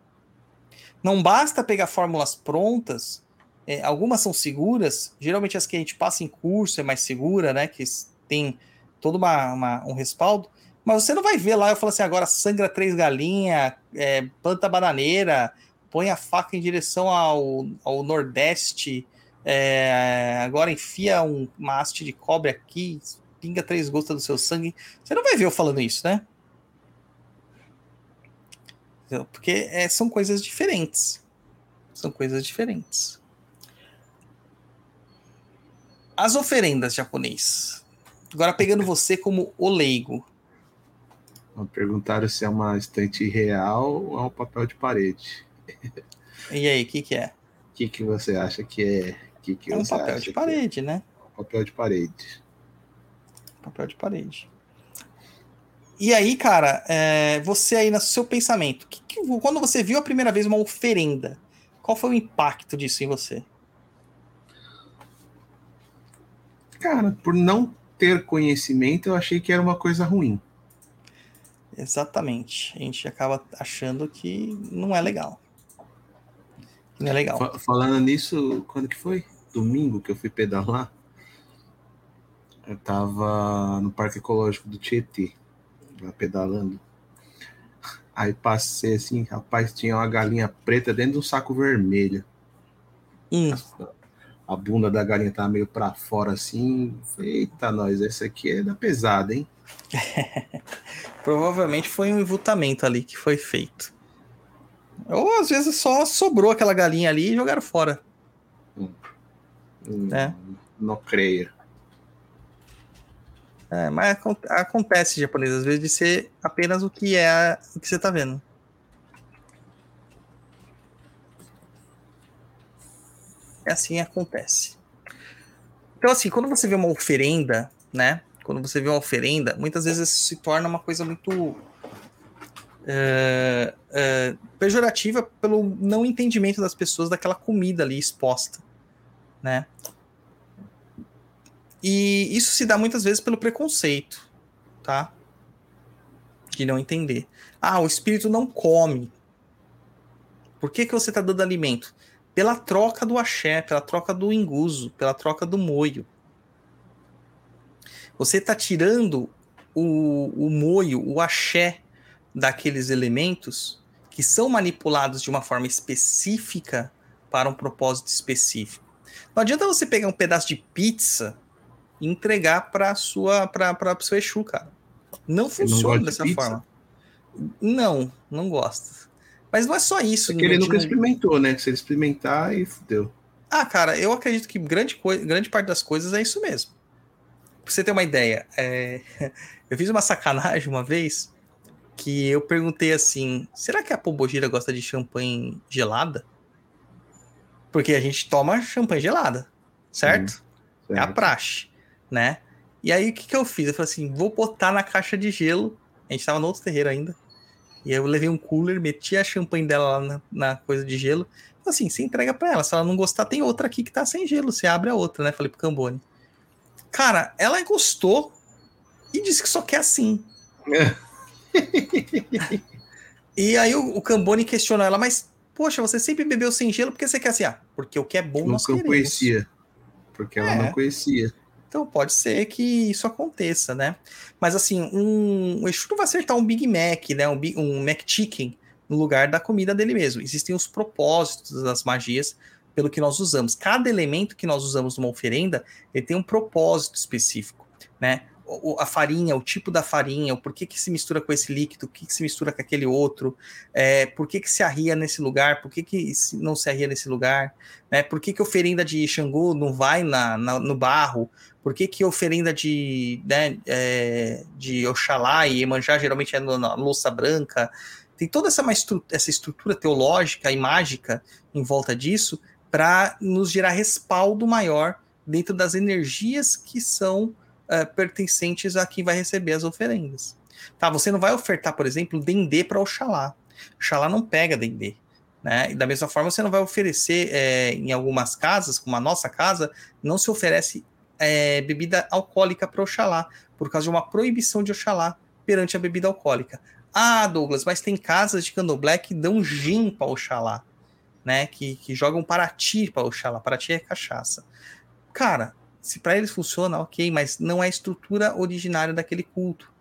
Não basta pegar fórmulas prontas, é, algumas são seguras, geralmente as que a gente passa em curso é mais segura, né? Que tem todo uma, uma, um respaldo, mas você não vai ver lá, eu falo assim, agora sangra três galinhas, é, planta bananeira, põe a faca em direção ao, ao nordeste, é, agora enfia um, uma haste de cobre aqui, pinga três gotas do seu sangue. Você não vai ver eu falando isso, né? Porque é, são coisas diferentes. São coisas diferentes. As oferendas japonês. Agora pegando você como o leigo. Perguntaram se é uma estante real ou é um papel de parede. E aí, o que, que é? O que, que você acha que é? Que que é um papel de parede, é? né? Papel de parede. Papel de parede. E aí, cara, é, você aí no seu pensamento, que, que, quando você viu a primeira vez uma oferenda, qual foi o impacto disso em você? Cara, por não ter conhecimento, eu achei que era uma coisa ruim. Exatamente. A gente acaba achando que não é legal. Não é legal. Falando nisso, quando que foi? Domingo que eu fui pedalar. Eu tava no Parque Ecológico do Tietê pedalando. Aí passei assim, rapaz, tinha uma galinha preta dentro de um saco vermelho. Hum. A bunda da galinha tava meio para fora assim. Eita, nós, essa aqui é da pesada, hein? Provavelmente foi um envutamento ali que foi feito. Ou às vezes só sobrou aquela galinha ali e jogaram fora. Hum. Hum, é. Não creio. É, mas acontece japonês, às vezes, de ser apenas o que é o que você tá vendo. Assim acontece. Então, assim, quando você vê uma oferenda, né? Quando você vê uma oferenda, muitas vezes isso se torna uma coisa muito é, é, pejorativa pelo não entendimento das pessoas daquela comida ali exposta, né? E isso se dá muitas vezes pelo preconceito, tá? De não entender. Ah, o espírito não come. Por que, que você está dando alimento? Pela troca do axé, pela troca do inguso, pela troca do moio. Você está tirando o, o moio, o axé daqueles elementos que são manipulados de uma forma específica para um propósito específico. Não adianta você pegar um pedaço de pizza e entregar para sua para o seu Exu, cara. Não funciona não dessa forma. Não, não gosta. Mas não é só isso. Porque ele nunca experimentou, né? Se ele experimentar, aí fudeu. Ah, cara, eu acredito que grande, grande parte das coisas é isso mesmo. Pra você ter uma ideia, é... eu fiz uma sacanagem uma vez que eu perguntei assim: será que a Pombogira gosta de champanhe gelada? Porque a gente toma champanhe gelada, certo? Hum, certo. É a praxe né? E aí o que, que eu fiz? Eu falei assim: vou botar na caixa de gelo. A gente tava no outro terreiro ainda. E aí eu levei um cooler, meti a champanhe dela lá na, na coisa de gelo. Assim, você entrega para ela. Se ela não gostar, tem outra aqui que tá sem gelo. Você abre a outra, né? Falei pro Cambone. Cara, ela gostou e disse que só quer assim. e aí o, o Cambone questionou ela, mas, poxa, você sempre bebeu sem gelo, por que você quer assim? Ah, porque o que é bom nós não conhecia. Porque ela é. não conhecia. Então pode ser que isso aconteça, né? Mas assim, um, o Exu não vai acertar um Big Mac, né? Um, um Mac Chicken no lugar da comida dele mesmo. Existem os propósitos das magias pelo que nós usamos. Cada elemento que nós usamos numa oferenda, ele tem um propósito específico, né? A farinha, o tipo da farinha, o porquê que se mistura com esse líquido, o que, que se mistura com aquele outro, é, por que, que se arria nesse lugar, por que, que não se arria nesse lugar, né? Por que, que a oferenda de Xangô não vai na, na no barro, por que, que oferenda de, né, é, de Oxalá e Emanjá geralmente é na louça branca, tem toda essa, essa estrutura teológica e mágica em volta disso para nos gerar respaldo maior dentro das energias que são uh, pertencentes a quem vai receber as oferendas. Tá, você não vai ofertar, por exemplo, dendê para Oxalá. Oxalá não pega dendê. Né? E da mesma forma, você não vai oferecer é, em algumas casas, como a nossa casa, não se oferece é, bebida alcoólica para Oxalá, por causa de uma proibição de Oxalá perante a bebida alcoólica. Ah, Douglas, mas tem casas de candomblé que dão gin para Oxalá, né? Que, que jogam Paraty para Oxalá. Paraty é cachaça. Cara, se para eles funciona, ok, mas não é a estrutura originária daquele culto,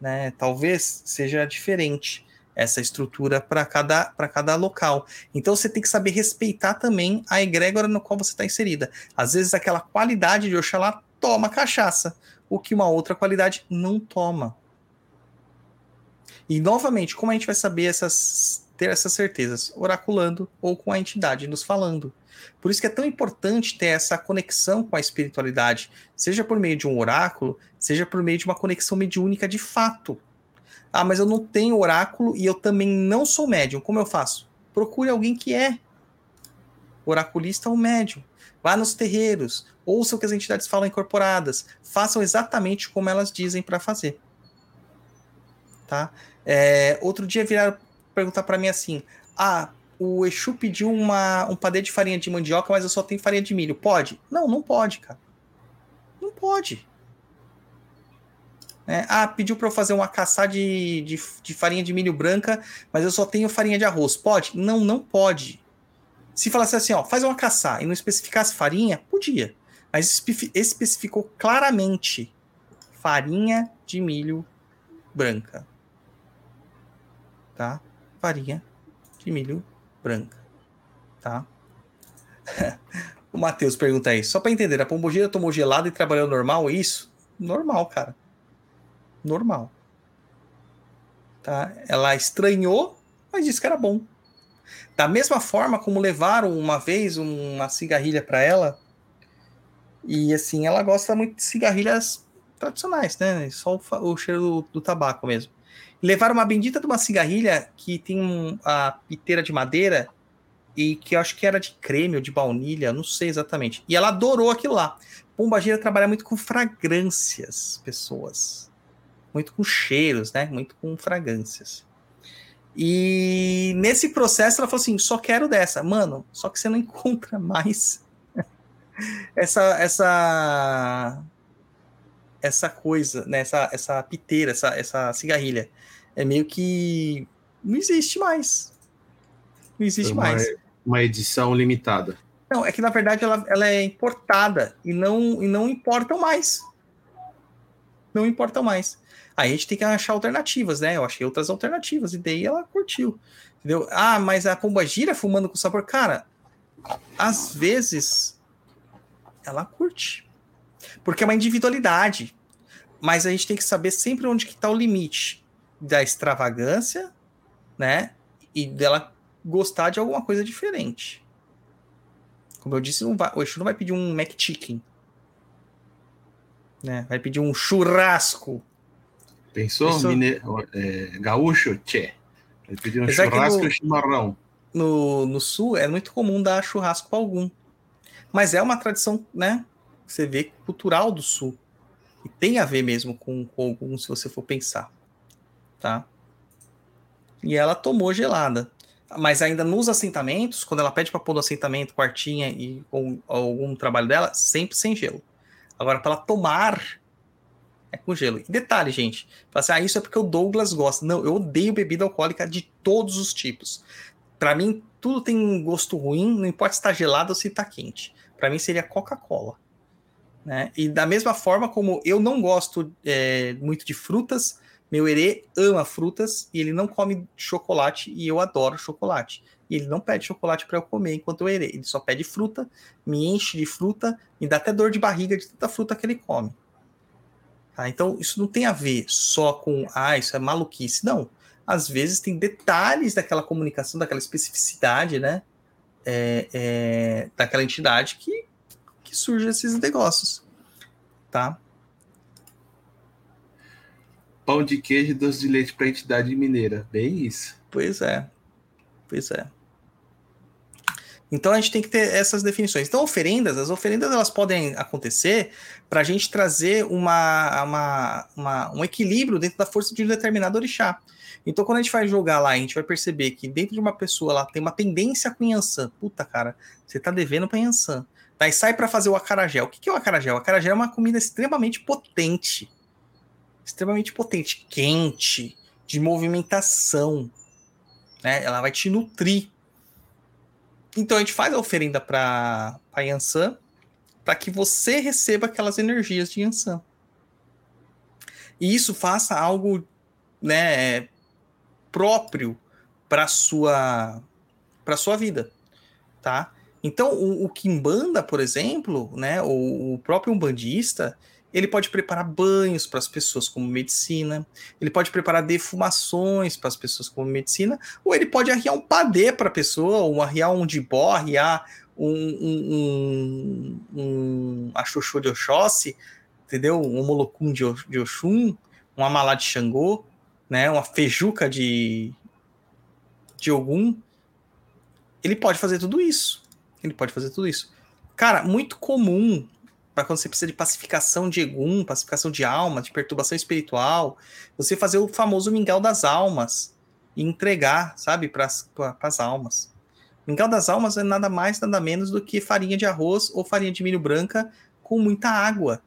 né? Talvez seja diferente essa estrutura para cada, cada local. Então você tem que saber respeitar também a egrégora no qual você está inserida. Às vezes aquela qualidade de Oxalá toma cachaça, o que uma outra qualidade não toma. E novamente, como a gente vai saber essas ter essas certezas? Oraculando ou com a entidade nos falando. Por isso que é tão importante ter essa conexão com a espiritualidade, seja por meio de um oráculo, seja por meio de uma conexão mediúnica de fato. Ah, mas eu não tenho oráculo e eu também não sou médium. Como eu faço? Procure alguém que é oraculista ou médium. Vá nos terreiros, ouça o que as entidades falam incorporadas, façam exatamente como elas dizem para fazer. Tá? É, outro dia viraram perguntar para mim assim: ah, o Exu pediu uma, um padê de farinha de mandioca, mas eu só tenho farinha de milho. Pode? Não, não pode, cara. Não pode. É, ah, pediu para eu fazer uma caçar de, de, de, farinha de milho branca, mas eu só tenho farinha de arroz. Pode? Não, não pode. Se falasse assim, ó, faz uma caçar e não especificasse farinha, podia. Mas especificou claramente farinha de milho branca tá? Farinha de milho branca, tá? o Matheus pergunta aí, só para entender, a pombogira tomou gelado e trabalhou normal? Isso? Normal, cara. Normal. Tá? Ela estranhou, mas disse que era bom. Da mesma forma como levaram uma vez uma cigarrilha para ela, e assim, ela gosta muito de cigarrilhas tradicionais, né? Só o, o cheiro do, do tabaco mesmo. Levaram uma bendita de uma cigarrilha que tem um, a piteira de madeira e que eu acho que era de creme ou de baunilha, não sei exatamente. E ela adorou aquilo lá. Pombagira trabalha muito com fragrâncias, pessoas. Muito com cheiros, né? Muito com fragrâncias. E nesse processo ela falou assim: só quero dessa. Mano, só que você não encontra mais essa essa essa coisa, né? Essa, essa piteira, essa, essa cigarrilha é meio que não existe mais. Não existe uma, mais. Uma edição limitada. Não, é que na verdade ela, ela é importada e não, e não importam mais. Não importam mais. Aí a gente tem que achar alternativas, né? Eu achei outras alternativas e daí ela curtiu. Entendeu? Ah, mas a pomba gira fumando com sabor. Cara, às vezes ela curte. Porque é uma individualidade. Mas a gente tem que saber sempre onde que está o limite da extravagância, né? E dela gostar de alguma coisa diferente. Como eu disse, não vai, o Exu não vai pedir um McChicken. Né? Vai pedir um churrasco. Pensou? Pensou? Mine... É, gaúcho? Tchê. Vai pedir um Apesar churrasco e chimarrão. No, no sul é muito comum dar churrasco para algum. Mas é uma tradição, né? Você vê cultural do sul. E tem a ver mesmo com, com algum, se você for pensar tá? E ela tomou gelada. Mas ainda nos assentamentos, quando ela pede para pôr no assentamento, quartinha e ou, algum trabalho dela, sempre sem gelo. Agora, para ela tomar, é com gelo. E detalhe, gente, assim, ah, isso é porque o Douglas gosta. Não, eu odeio bebida alcoólica de todos os tipos. Para mim, tudo tem gosto ruim, não importa se está gelado ou se está quente. Para mim seria Coca-Cola. Né? E da mesma forma como eu não gosto é, muito de frutas, meu herê ama frutas e ele não come chocolate e eu adoro chocolate. E ele não pede chocolate para eu comer enquanto eu herê. Ele só pede fruta, me enche de fruta, me dá até dor de barriga de tanta fruta que ele come. Tá? Então, isso não tem a ver só com, ah, isso é maluquice. Não. Às vezes tem detalhes daquela comunicação, daquela especificidade, né? É, é, daquela entidade que, que surge esses negócios. Tá? Pão de queijo e doce de leite para entidade mineira. Bem isso. Pois é. Pois é. Então a gente tem que ter essas definições. Então, oferendas, as oferendas elas podem acontecer para a gente trazer uma, uma, uma, um equilíbrio dentro da força de um determinado orixá. Então, quando a gente vai jogar lá, a gente vai perceber que dentro de uma pessoa ela tem uma tendência com Yansan. Puta, cara, você tá devendo para Yansan. Daí sai para fazer o acarajé. O que, que é o acarajé? O acarajé é uma comida extremamente potente extremamente potente, quente, de movimentação. Né? Ela vai te nutrir. Então a gente faz a oferenda para Yansan para que você receba aquelas energias de Yansan. E isso faça algo né, próprio para sua para sua vida, tá? Então o, o Kimbanda, por exemplo, né, o, o próprio umbandista, ele pode preparar banhos para as pessoas como medicina, ele pode preparar defumações para as pessoas como medicina, ou ele pode arriar um padê para a pessoa, ou arriar um dibó, arriar um, um, um, um de Oxóssi, entendeu? Um molocum de, de Oxum, um amalá de Xangô, né? uma fejuca de, de Ogum. Ele pode fazer tudo isso. Ele pode fazer tudo isso. Cara, muito comum para quando você precisa de pacificação de egum, pacificação de alma, de perturbação espiritual, você fazer o famoso mingau das almas e entregar, sabe, para as almas. Mingau das almas é nada mais, nada menos do que farinha de arroz ou farinha de milho branca com muita água,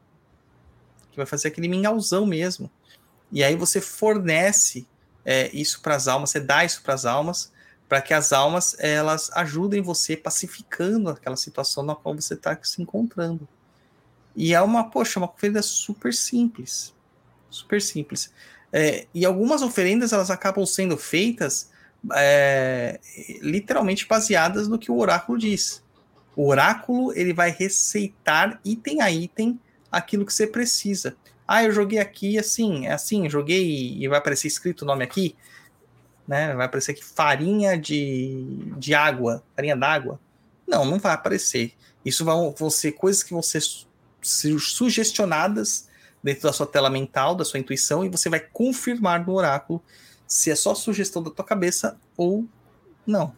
que vai fazer aquele mingauzão mesmo. E aí você fornece é, isso para as almas, você dá isso para as almas, para que as almas elas ajudem você pacificando aquela situação na qual você está se encontrando. E é uma, poxa, uma oferenda super simples. Super simples. É, e algumas oferendas elas acabam sendo feitas é, literalmente baseadas no que o oráculo diz. O oráculo ele vai receitar item a item aquilo que você precisa. Ah, eu joguei aqui assim, é assim, joguei e vai aparecer escrito o nome aqui, né? Vai aparecer aqui farinha de, de água, farinha d'água. Não, não vai aparecer. Isso vão, vão ser coisas que vão ser sugestionadas dentro da sua tela mental, da sua intuição, e você vai confirmar no oráculo se é só sugestão da tua cabeça ou não.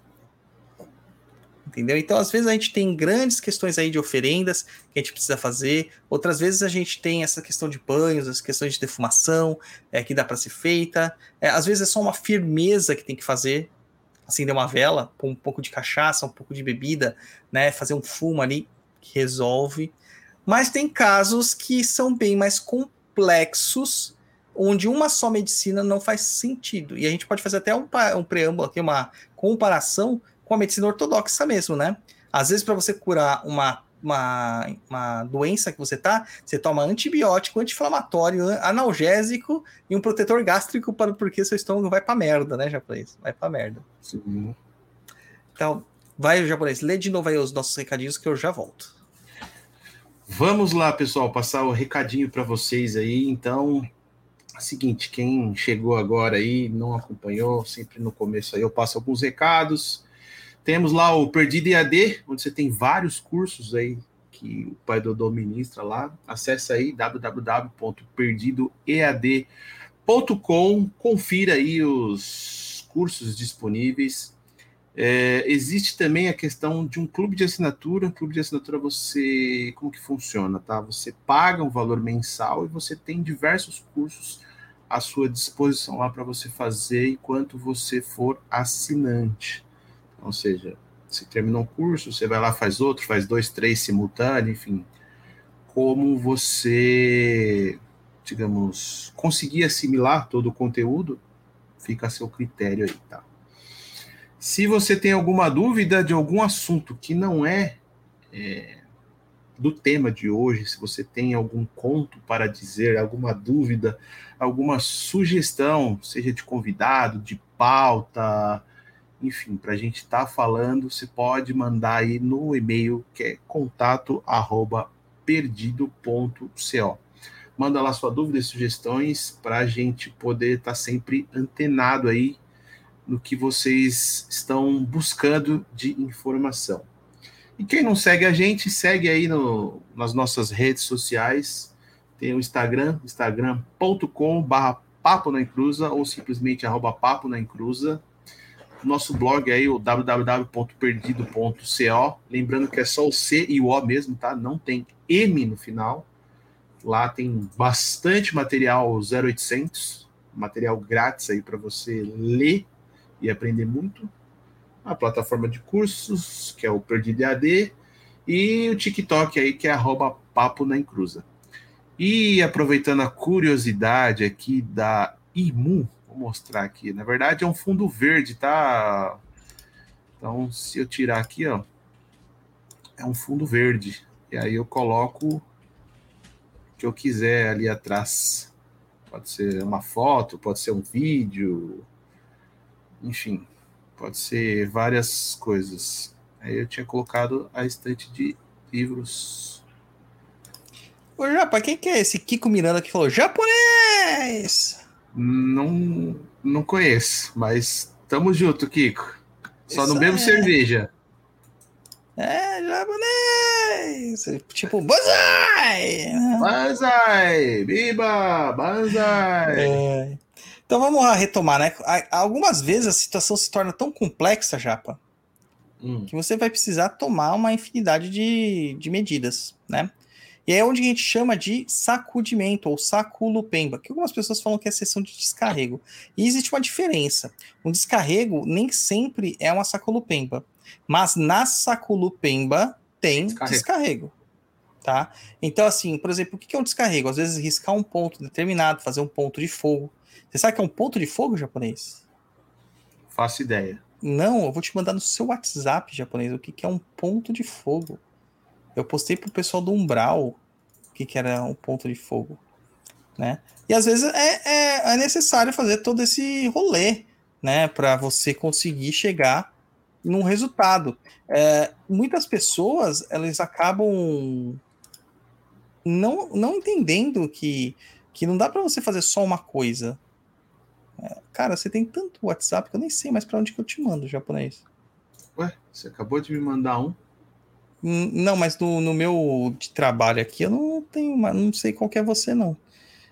Entendeu? Então, às vezes a gente tem grandes questões aí de oferendas que a gente precisa fazer, outras vezes a gente tem essa questão de banhos, as questões de defumação é, que dá para ser feita, é, às vezes é só uma firmeza que tem que fazer, acender uma vela, pôr um pouco de cachaça, um pouco de bebida, né, fazer um fumo ali que resolve. Mas tem casos que são bem mais complexos, onde uma só medicina não faz sentido. E a gente pode fazer até um, um preâmbulo aqui, uma comparação com a medicina ortodoxa mesmo, né? Às vezes, para você curar uma, uma, uma doença que você tá, você toma antibiótico, anti-inflamatório, analgésico e um protetor gástrico para porque seu estômago vai pra merda, né, japonês? Vai pra merda. Sim. Então, vai, japonês, lê de novo aí os nossos recadinhos que eu já volto. Vamos lá, pessoal, passar o recadinho para vocês aí. Então, seguinte, quem chegou agora aí, não acompanhou, sempre no começo aí eu passo alguns recados. Temos lá o Perdido EAD, onde você tem vários cursos aí que o Pai Dodô ministra lá. Acesse aí www.perdidoead.com, confira aí os cursos disponíveis é, existe também a questão de um clube de assinatura. Clube de assinatura você como que funciona, tá? Você paga um valor mensal e você tem diversos cursos à sua disposição lá para você fazer enquanto você for assinante. Ou seja, você terminou um curso, você vai lá, faz outro, faz dois, três simultâneos, enfim. Como você, digamos, conseguir assimilar todo o conteúdo, fica a seu critério aí, tá? Se você tem alguma dúvida de algum assunto que não é, é do tema de hoje, se você tem algum conto para dizer, alguma dúvida, alguma sugestão, seja de convidado, de pauta, enfim, para a gente estar tá falando, você pode mandar aí no e-mail que é contato arroba perdido.co. Manda lá sua dúvida e sugestões para a gente poder estar tá sempre antenado aí no que vocês estão buscando de informação. E quem não segue a gente, segue aí no, nas nossas redes sociais. Tem o Instagram, instagram.com.br papo na encruza ou simplesmente arroba papo na encruza. Nosso blog aí, o www.perdido.co. Lembrando que é só o C e o O mesmo, tá? Não tem M no final. Lá tem bastante material 0800, material grátis aí para você ler e aprender muito a plataforma de cursos, que é o Perdido EAD, e o TikTok aí, que é arroba papo na encruza. E aproveitando a curiosidade aqui da IMU, vou mostrar aqui, na verdade é um fundo verde, tá? Então, se eu tirar aqui, ó, é um fundo verde. E aí eu coloco o que eu quiser ali atrás. Pode ser uma foto, pode ser um vídeo, enfim. Pode ser várias coisas. Aí eu tinha colocado a estante de livros. Ô, Japa, quem que é esse Kiko Miranda que falou japonês? Não, não conheço, mas tamo junto, Kiko. Só Isso não bebo é... cerveja. É, japonês! Tipo, banzai! Banzai! Biba! Banzai! É. Então vamos lá retomar, né? Algumas vezes a situação se torna tão complexa, Japa, hum. que você vai precisar tomar uma infinidade de, de medidas, né? E é onde a gente chama de sacudimento ou saculupemba, que algumas pessoas falam que é sessão de descarrego. E existe uma diferença. Um descarrego nem sempre é uma saculupemba, mas na saculupemba tem descarrego. descarrego. Tá? Então, assim, por exemplo, o que é um descarrego? Às vezes riscar um ponto determinado, fazer um ponto de fogo. Você sabe que é um ponto de fogo japonês? Faço ideia. Não, eu vou te mandar no seu WhatsApp japonês o que, que é um ponto de fogo. Eu postei pro pessoal do Umbral o que, que era um ponto de fogo. Né? E às vezes é, é, é necessário fazer todo esse rolê, né? Para você conseguir chegar num resultado. É, muitas pessoas elas acabam não, não entendendo que, que não dá para você fazer só uma coisa. Cara, você tem tanto WhatsApp que eu nem sei mais para onde que eu te mando, japonês. Ué, você acabou de me mandar um? Hum, não, mas no, no meu de trabalho aqui eu não tenho, não sei qual é você, não.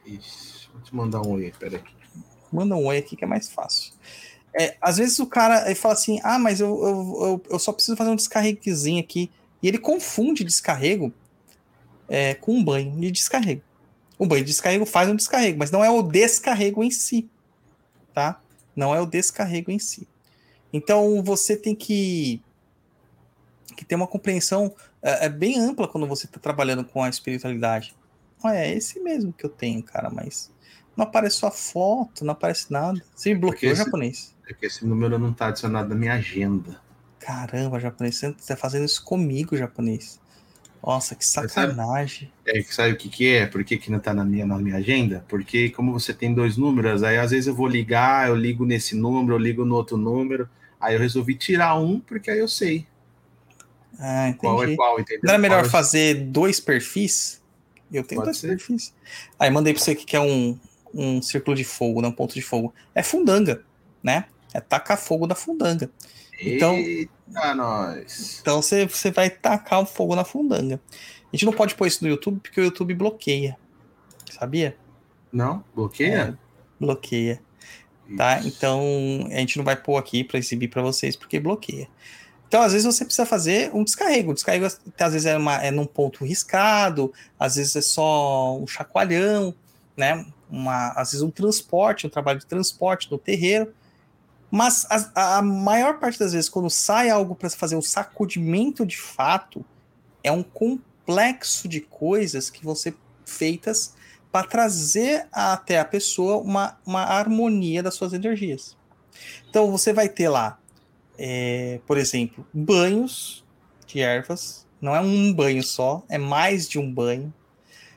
Ixi, vou te mandar um oi, peraí. Manda um oi aqui que é mais fácil. É, às vezes o cara ele fala assim: ah, mas eu, eu, eu, eu só preciso fazer um descarreguezinho aqui. E ele confunde descarrego é, com um banho de descarrego. O banho de descarrego faz um descarrego, mas não é o descarrego em si tá? Não é o descarrego em si. Então você tem que, que ter uma compreensão é, é bem ampla quando você está trabalhando com a espiritualidade. Ah, é esse mesmo que eu tenho, cara, mas não aparece sua foto, não aparece nada. Você me bloqueou, esse, japonês. É que esse número não está adicionado na minha agenda. Caramba, japonês, você está fazendo isso comigo, japonês. Nossa, que sacanagem. Sabe, é, sabe o que, que é? Por que, que não tá na minha, na minha agenda? Porque como você tem dois números, aí às vezes eu vou ligar, eu ligo nesse número, eu ligo no outro número. Aí eu resolvi tirar um, porque aí eu sei. Ah, entendi. Qual é qual, entendeu? Não era melhor qual é fazer dois perfis? Eu tenho Pode dois ser. perfis. Aí mandei pra você que é um, um círculo de fogo, não um ponto de fogo. É fundanga, né? É tacar fogo da fundanga. Então, Eita, nós. Então você, você vai tacar o fogo na fundanga. A gente não pode pôr isso no YouTube porque o YouTube bloqueia. Sabia? Não? Bloqueia? É, bloqueia. Tá? Então a gente não vai pôr aqui para exibir para vocês porque bloqueia. Então, às vezes, você precisa fazer um descarrego. O descarrego, às vezes, é, uma, é num ponto riscado, às vezes é só um chacoalhão, né? Uma, às vezes um transporte, um trabalho de transporte no terreiro. Mas a, a maior parte das vezes, quando sai algo para fazer um sacudimento de fato, é um complexo de coisas que vão ser feitas para trazer até a pessoa uma, uma harmonia das suas energias. Então você vai ter lá, é, por exemplo, banhos de ervas Não é um banho só, é mais de um banho.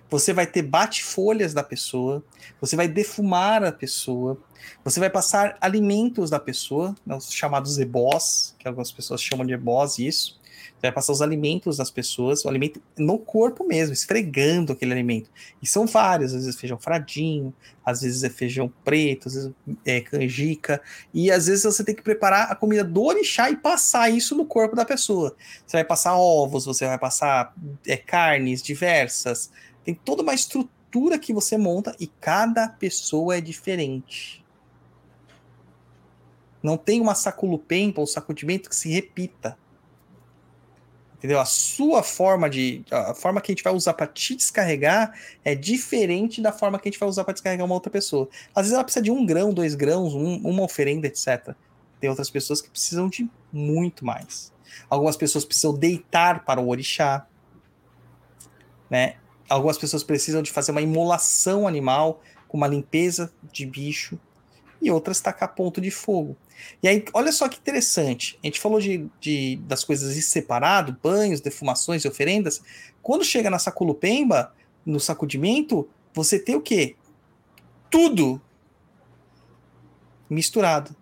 Você vai ter bate-folhas da pessoa, você vai defumar a pessoa, você vai passar alimentos da pessoa, né, os chamados ebós, que algumas pessoas chamam de ebós, isso. Você vai passar os alimentos das pessoas, o alimento no corpo mesmo, esfregando aquele alimento. E são vários, às vezes feijão fradinho, às vezes é feijão preto, às vezes é canjica, e às vezes você tem que preparar a comida do orixá e passar isso no corpo da pessoa. Você vai passar ovos, você vai passar é, carnes diversas, tem toda uma estrutura que você monta e cada pessoa é diferente. Não tem uma saculupempa ou sacudimento que se repita. Entendeu? A sua forma de. A forma que a gente vai usar para te descarregar é diferente da forma que a gente vai usar para descarregar uma outra pessoa. Às vezes ela precisa de um grão, dois grãos, um, uma oferenda, etc. Tem outras pessoas que precisam de muito mais. Algumas pessoas precisam deitar para o orixá. Né? Algumas pessoas precisam de fazer uma imolação animal com uma limpeza de bicho. E outras tacar ponto de fogo. E aí, olha só que interessante. A gente falou de, de das coisas separado, banhos, defumações e oferendas. Quando chega na saculupemba, no sacudimento, você tem o quê? Tudo misturado.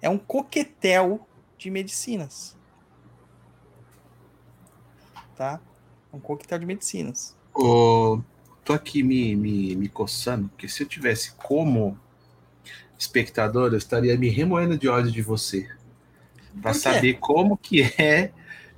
É um coquetel de medicinas. Tá? É um coquetel de medicinas. Oh, tô aqui me, me, me coçando, porque se eu tivesse como espectador, eu estaria me remoendo de ódio de você. Para saber como que é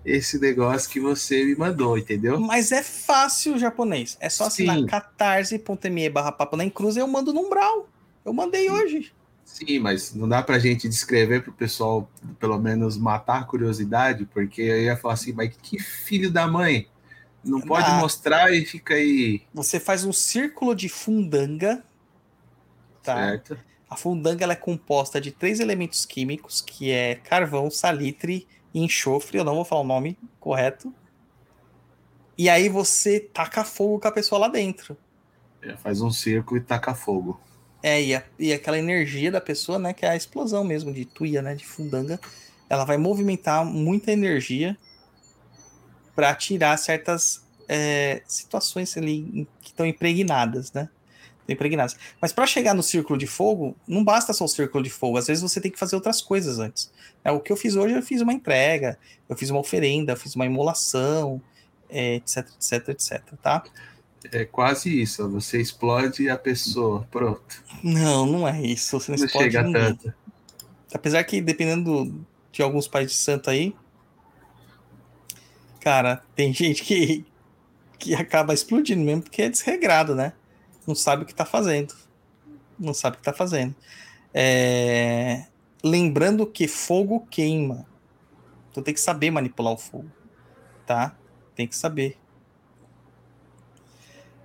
esse negócio que você me mandou, entendeu? Mas é fácil japonês. É só assinar catarse.me barra papo na cruz e eu mando no umbral. Eu mandei Sim. hoje. Sim, mas não dá pra gente descrever pro pessoal, pelo menos, matar a curiosidade, porque eu ia falar assim, mas que filho da mãe. Não pode ah, mostrar e fica aí. Você faz um círculo de fundanga. Tá? Certo. A fundanga ela é composta de três elementos químicos, que é carvão, salitre e enxofre. Eu não vou falar o nome correto. E aí você taca fogo com a pessoa lá dentro. É, faz um círculo e taca fogo. É, e, a, e aquela energia da pessoa, né, que é a explosão mesmo de tuia, né, de fundanga, ela vai movimentar muita energia para tirar certas é, situações ali que estão impregnadas, né? impregnadas. Mas para chegar no círculo de fogo, não basta só o círculo de fogo. Às vezes você tem que fazer outras coisas antes. É, o que eu fiz hoje, eu fiz uma entrega, eu fiz uma oferenda, eu fiz uma imolação, é, etc, etc, etc, tá? É quase isso. Você explode a pessoa, pronto. Não, não é isso. Você não, não explode chega ninguém. tanto. Apesar que dependendo de alguns pais de santo aí, cara, tem gente que que acaba explodindo mesmo porque é desregrado, né? Não sabe o que tá fazendo. Não sabe o que tá fazendo. É... Lembrando que fogo queima. Então tem que saber manipular o fogo. Tá? Tem que saber.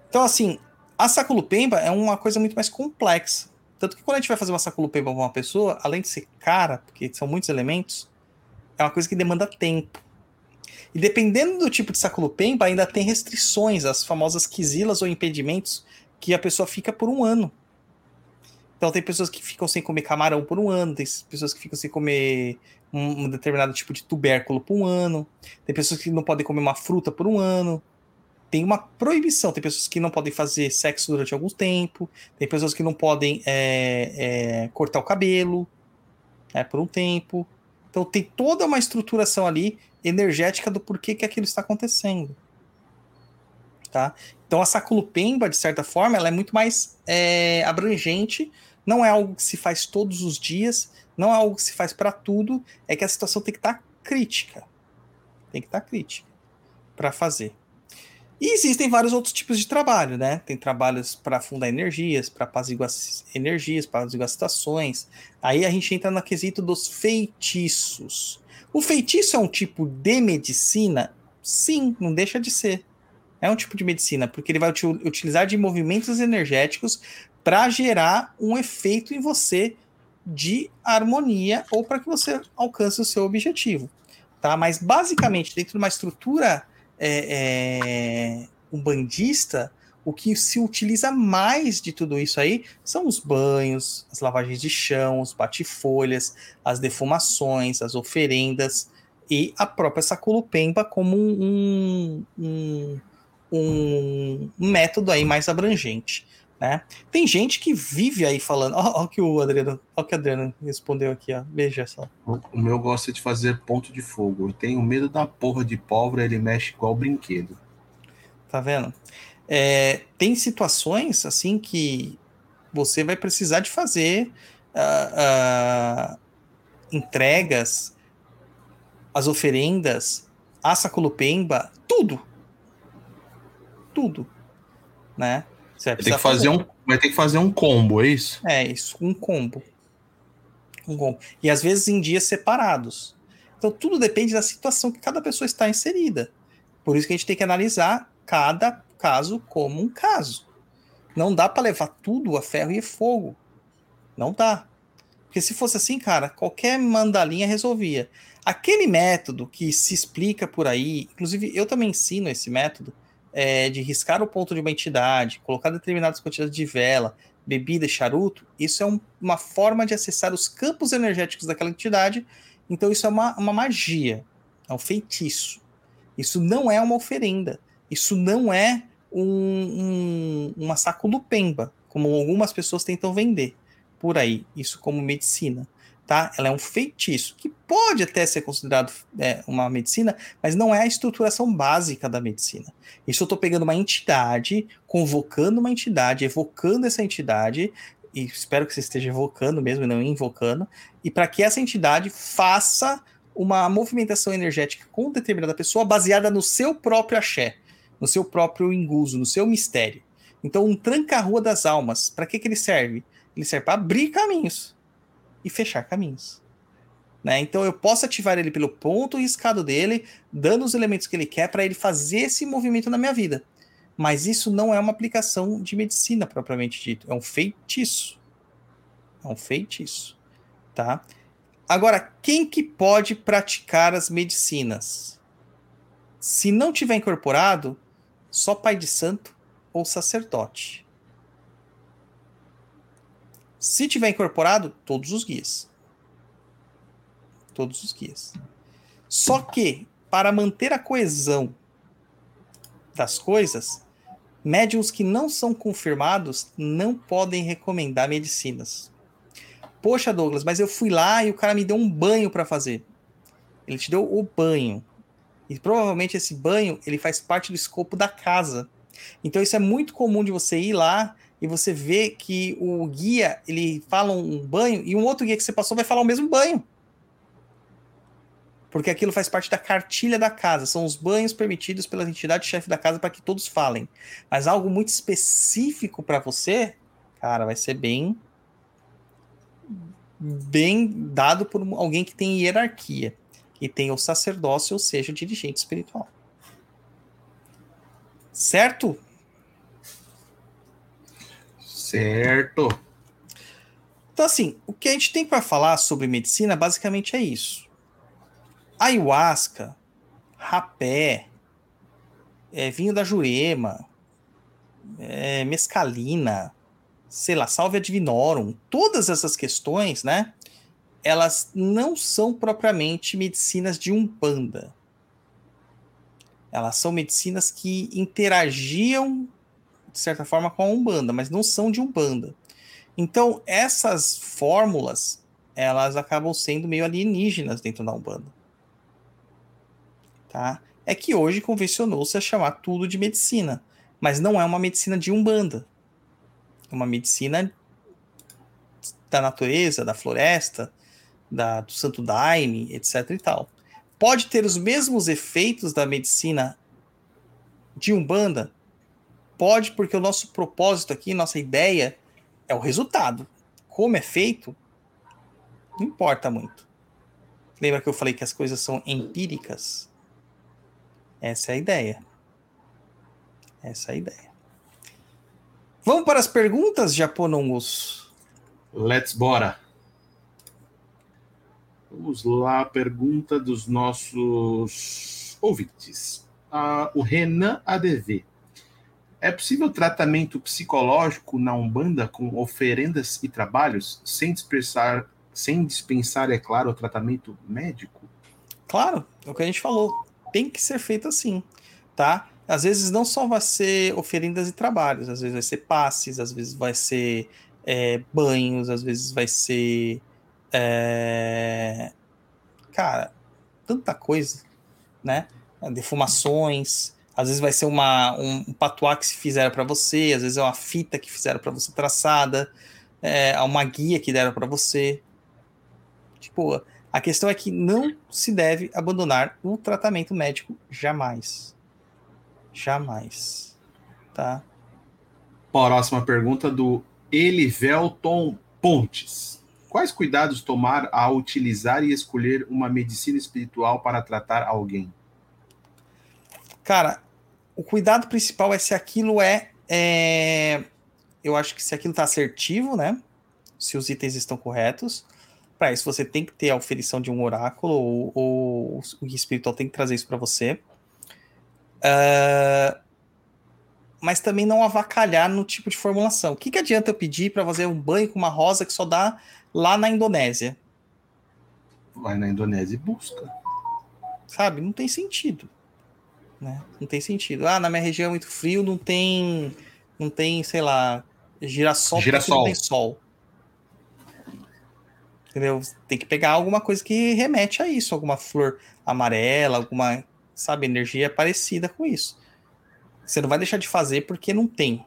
Então, assim, a saculupemba é uma coisa muito mais complexa. Tanto que quando a gente vai fazer uma saculupemba com uma pessoa, além de ser cara, porque são muitos elementos, é uma coisa que demanda tempo. E dependendo do tipo de saculupemba, ainda tem restrições, as famosas quisilas ou impedimentos, que a pessoa fica por um ano. Então tem pessoas que ficam sem comer camarão por um ano, tem pessoas que ficam sem comer um, um, determinado tipo de tubérculo por um ano, tem pessoas que não podem comer uma fruta por um ano. Tem uma proibição, tem pessoas que não podem fazer sexo durante algum tempo, tem pessoas que não podem é, é, cortar o cabelo é, por um tempo. Então tem toda uma estruturação ali energética do porquê que aquilo está acontecendo. Tá? Então a saculupemba, de certa forma, ela é muito mais é, abrangente, não é algo que se faz todos os dias, não é algo que se faz para tudo, é que a situação tem que estar tá crítica. Tem que estar tá crítica para fazer. E existem vários outros tipos de trabalho, né? Tem trabalhos para fundar energias, para apaziguar energias, para apaziguar situações. Aí a gente entra no quesito dos feitiços. O feitiço é um tipo de medicina? Sim, não deixa de ser. É um tipo de medicina, porque ele vai utilizar de movimentos energéticos para gerar um efeito em você de harmonia ou para que você alcance o seu objetivo. Tá? Mas basicamente, dentro de uma estrutura é, é, umbandista, o que se utiliza mais de tudo isso aí são os banhos, as lavagens de chão, os bate-folhas, as defumações, as oferendas e a própria Saculupemba como um, um, um método aí mais abrangente. Né? Tem gente que vive aí falando. Olha o que o Adriano, ó, que o Adriano respondeu aqui, ó. Veja só. O o meu gosta de fazer ponto de fogo. Eu tenho medo da porra de pólvora, ele mexe igual brinquedo. Tá vendo? É, tem situações assim que você vai precisar de fazer ah, ah, entregas, as oferendas, a Saculupemba, tudo. Tudo. Né? Você vai Vai ter, que fazer um, vai ter que fazer um combo, é isso? É isso, um combo. Um combo. E às vezes em dias separados. Então tudo depende da situação que cada pessoa está inserida. Por isso que a gente tem que analisar cada caso como um caso. Não dá para levar tudo a ferro e fogo. Não dá. Porque se fosse assim, cara, qualquer mandalinha resolvia. Aquele método que se explica por aí, inclusive eu também ensino esse método, é, de riscar o ponto de uma entidade, colocar determinadas quantidades de vela, bebida charuto, isso é um- uma forma de acessar os campos energéticos daquela entidade. Então, isso é uma, uma magia, é um feitiço. Isso não é uma oferenda. Isso não é um, um, uma saculupemba, como algumas pessoas tentam vender por aí, isso como medicina. Tá? Ela é um feitiço, que pode até ser considerado é, uma medicina, mas não é a estruturação básica da medicina. Isso eu estou pegando uma entidade, convocando uma entidade, evocando essa entidade, e espero que você esteja evocando mesmo, não invocando, e para que essa entidade faça uma movimentação energética com determinada pessoa baseada no seu próprio axé, no seu próprio enguso, no seu mistério. Então, um tranca-rua das almas, para que, que ele serve? Ele serve para abrir caminhos e fechar caminhos. Né? Então eu posso ativar ele pelo ponto riscado dele, dando os elementos que ele quer para ele fazer esse movimento na minha vida. Mas isso não é uma aplicação de medicina propriamente dito, é um feitiço. É um feitiço, tá? Agora, quem que pode praticar as medicinas? Se não tiver incorporado, só pai de santo ou sacerdote. Se tiver incorporado, todos os guias. Todos os guias. Só que, para manter a coesão das coisas, médiums que não são confirmados não podem recomendar medicinas. Poxa, Douglas, mas eu fui lá e o cara me deu um banho para fazer. Ele te deu o banho. E provavelmente esse banho ele faz parte do escopo da casa. Então isso é muito comum de você ir lá e você ver que o guia ele fala um banho e um outro guia que você passou vai falar o mesmo banho. Porque aquilo faz parte da cartilha da casa, são os banhos permitidos pela entidade chefe da casa para que todos falem. Mas algo muito específico para você, cara, vai ser bem bem dado por alguém que tem hierarquia, que tem o sacerdócio, ou seja, o dirigente espiritual. Certo? Certo. Então, assim, o que a gente tem para falar sobre medicina basicamente é isso. Ayahuasca, rapé, é, vinho da Jurema, é, mescalina, sei lá, salvia divinorum, todas essas questões, né? Elas não são propriamente medicinas de umbanda. Elas são medicinas que interagiam de certa forma com a umbanda, mas não são de umbanda. Então essas fórmulas elas acabam sendo meio alienígenas dentro da umbanda. Tá? É que hoje convencionou-se a chamar tudo de medicina, mas não é uma medicina de umbanda. É uma medicina da natureza, da floresta, da, do santo daime, etc e tal. Pode ter os mesmos efeitos da medicina de umbanda? Pode, porque o nosso propósito aqui, nossa ideia é o resultado. Como é feito, não importa muito. Lembra que eu falei que as coisas são empíricas? Essa é a ideia. Essa é a ideia. Vamos para as perguntas, japonongos? Let's bora. Vamos lá, pergunta dos nossos ouvintes. Ah, o Renan ADV. É possível tratamento psicológico na Umbanda com oferendas e trabalhos, sem dispensar, sem dispensar, é claro, o tratamento médico? Claro, é o que a gente falou. Tem que ser feito assim, tá? Às vezes não só vai ser oferendas e trabalhos, às vezes vai ser passes, às vezes vai ser é, banhos, às vezes vai ser. É... Cara, tanta coisa, né? Defumações, às vezes vai ser uma, um, um patuá que se fizeram para você, às vezes é uma fita que fizeram para você traçada, é uma guia que deram para você. Tipo, a questão é que não se deve abandonar o tratamento médico jamais. Jamais. Tá? Próxima pergunta do Elivelton Pontes. Quais cuidados tomar ao utilizar e escolher uma medicina espiritual para tratar alguém? Cara, o cuidado principal é se aquilo é, é eu acho que se aquilo está assertivo, né? Se os itens estão corretos. Para isso, você tem que ter a oferição de um oráculo, ou, ou o espiritual tem que trazer isso para você. Uh, mas também não avacalhar no tipo de formulação. O que, que adianta eu pedir para fazer um banho com uma rosa que só dá lá na Indonésia? Vai na Indonésia e busca. Sabe? Não tem sentido. Né? Não tem sentido. Ah, na minha região é muito frio, não tem, não tem, sei lá, girassol, girassol. não tem sol. Entendeu? Tem que pegar alguma coisa que remete a isso, alguma flor amarela, alguma, sabe, energia parecida com isso. Você não vai deixar de fazer porque não tem.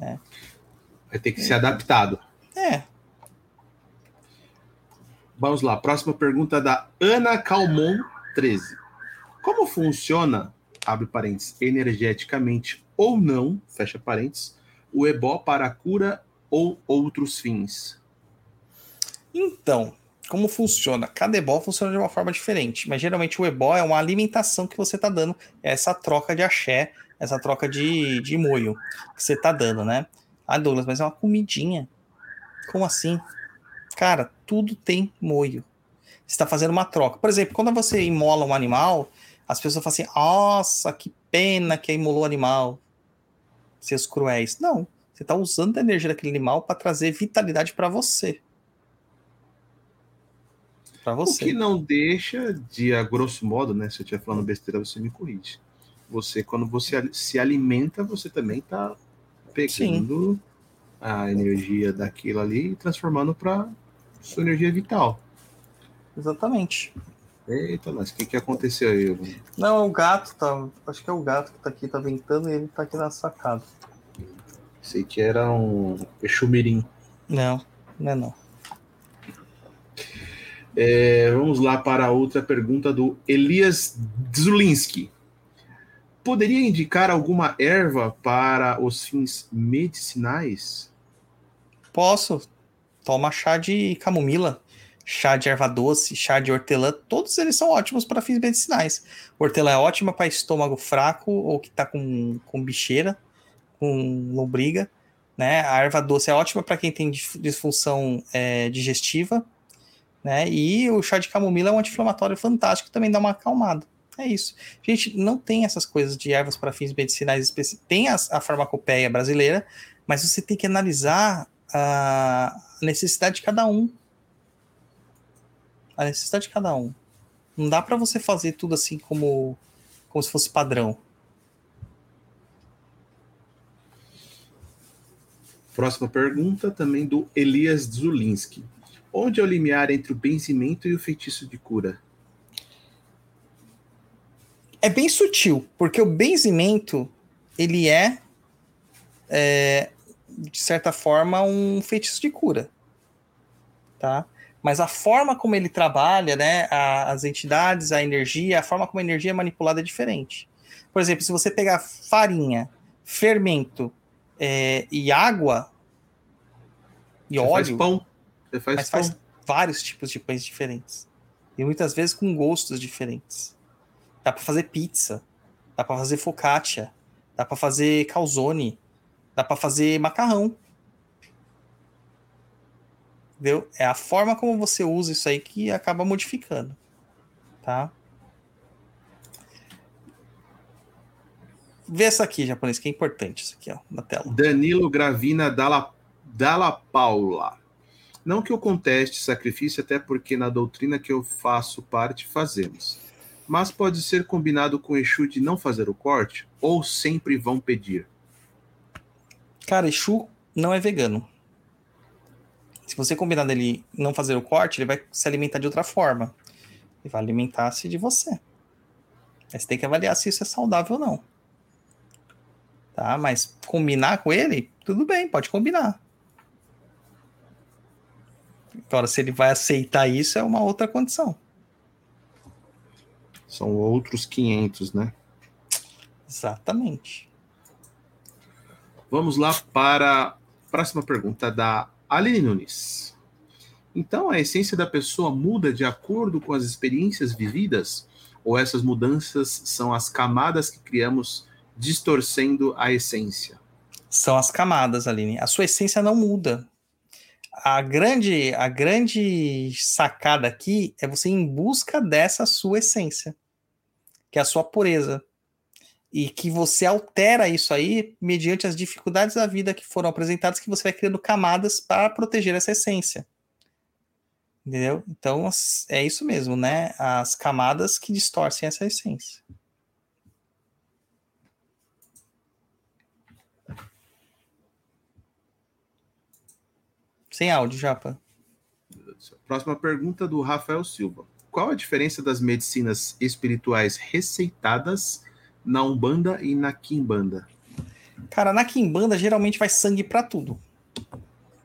É. Vai ter que ser adaptado. É. Vamos lá, próxima pergunta da Ana Calmon 13. Como funciona, abre parênteses, energeticamente ou não, fecha parênteses, o ebó para cura ou outros fins? Então, como funciona? Cada ebó funciona de uma forma diferente, mas geralmente o ebó é uma alimentação que você está dando, é essa troca de axé, essa troca de, de moio que você está dando, né? Ah, Douglas, mas é uma comidinha. Como assim? Cara, tudo tem moio. Você está fazendo uma troca. Por exemplo, quando você imola um animal, as pessoas falam assim: nossa, que pena que imolou o animal. Seus cruéis. Não. Você está usando a energia daquele animal para trazer vitalidade para você para você. O que não deixa de, a grosso modo, né? Se eu estiver falando besteira, você me corrige. Você, quando você se alimenta, você também está pegando Sim. a energia daquilo ali e transformando para sua energia vital. Exatamente. Eita, mas o que, que aconteceu aí? Não, o gato, tá. Acho que é o gato que tá aqui, tá ventando e ele tá aqui na sacada. Sei que era um Exumirim. Não, não é não. É, vamos lá para a outra pergunta do Elias Zulinski. Poderia indicar alguma erva para os fins medicinais? Posso. Toma chá de camomila, chá de erva doce, chá de hortelã, todos eles são ótimos para fins medicinais. hortelã é ótima para estômago fraco ou que está com, com bicheira, com lombriga. Né? A erva doce é ótima para quem tem disfunção é, digestiva né? E o chá de camomila é um anti-inflamatório fantástico, também dá uma acalmada. É isso. Gente, não tem essas coisas de ervas para fins medicinais específicos. Tem a, a farmacopeia brasileira, mas você tem que analisar a necessidade de cada um. A necessidade de cada um. Não dá para você fazer tudo assim como, como se fosse padrão. Próxima pergunta também do Elias Zulinski. Onde é o limiar entre o benzimento e o feitiço de cura? É bem sutil, porque o benzimento ele é, é de certa forma um feitiço de cura, tá? Mas a forma como ele trabalha, né, a, as entidades, a energia, a forma como a energia é manipulada é diferente. Por exemplo, se você pegar farinha, fermento é, e água e você óleo, pão. Você faz mas faz vários tipos de pães diferentes. E muitas vezes com gostos diferentes. Dá para fazer pizza, dá para fazer focaccia, dá para fazer calzone, dá para fazer macarrão. Entendeu? É a forma como você usa isso aí que acaba modificando, tá? Vê essa aqui, japonês, que é importante, isso aqui, ó, na tela. Danilo Gravina Dalla, Dalla Paula. Não que eu conteste sacrifício, até porque na doutrina que eu faço parte fazemos. Mas pode ser combinado com Exu de não fazer o corte? Ou sempre vão pedir? Cara, Exu não é vegano. Se você combinar dele não fazer o corte, ele vai se alimentar de outra forma. Ele vai alimentar-se de você. Mas você tem que avaliar se isso é saudável ou não. Tá? Mas combinar com ele, tudo bem, pode combinar. Agora, se ele vai aceitar isso, é uma outra condição. São outros 500, né? Exatamente. Vamos lá para a próxima pergunta da Aline Nunes. Então, a essência da pessoa muda de acordo com as experiências vividas? Ou essas mudanças são as camadas que criamos distorcendo a essência? São as camadas, Aline. A sua essência não muda. A grande, a grande sacada aqui é você ir em busca dessa sua essência, que é a sua pureza. E que você altera isso aí mediante as dificuldades da vida que foram apresentadas, que você vai criando camadas para proteger essa essência. Entendeu? Então é isso mesmo, né? As camadas que distorcem essa essência. Sem áudio, Japa. Próxima pergunta do Rafael Silva. Qual a diferença das medicinas espirituais receitadas na Umbanda e na Kimbanda? Cara, na Kimbanda geralmente vai sangue para tudo.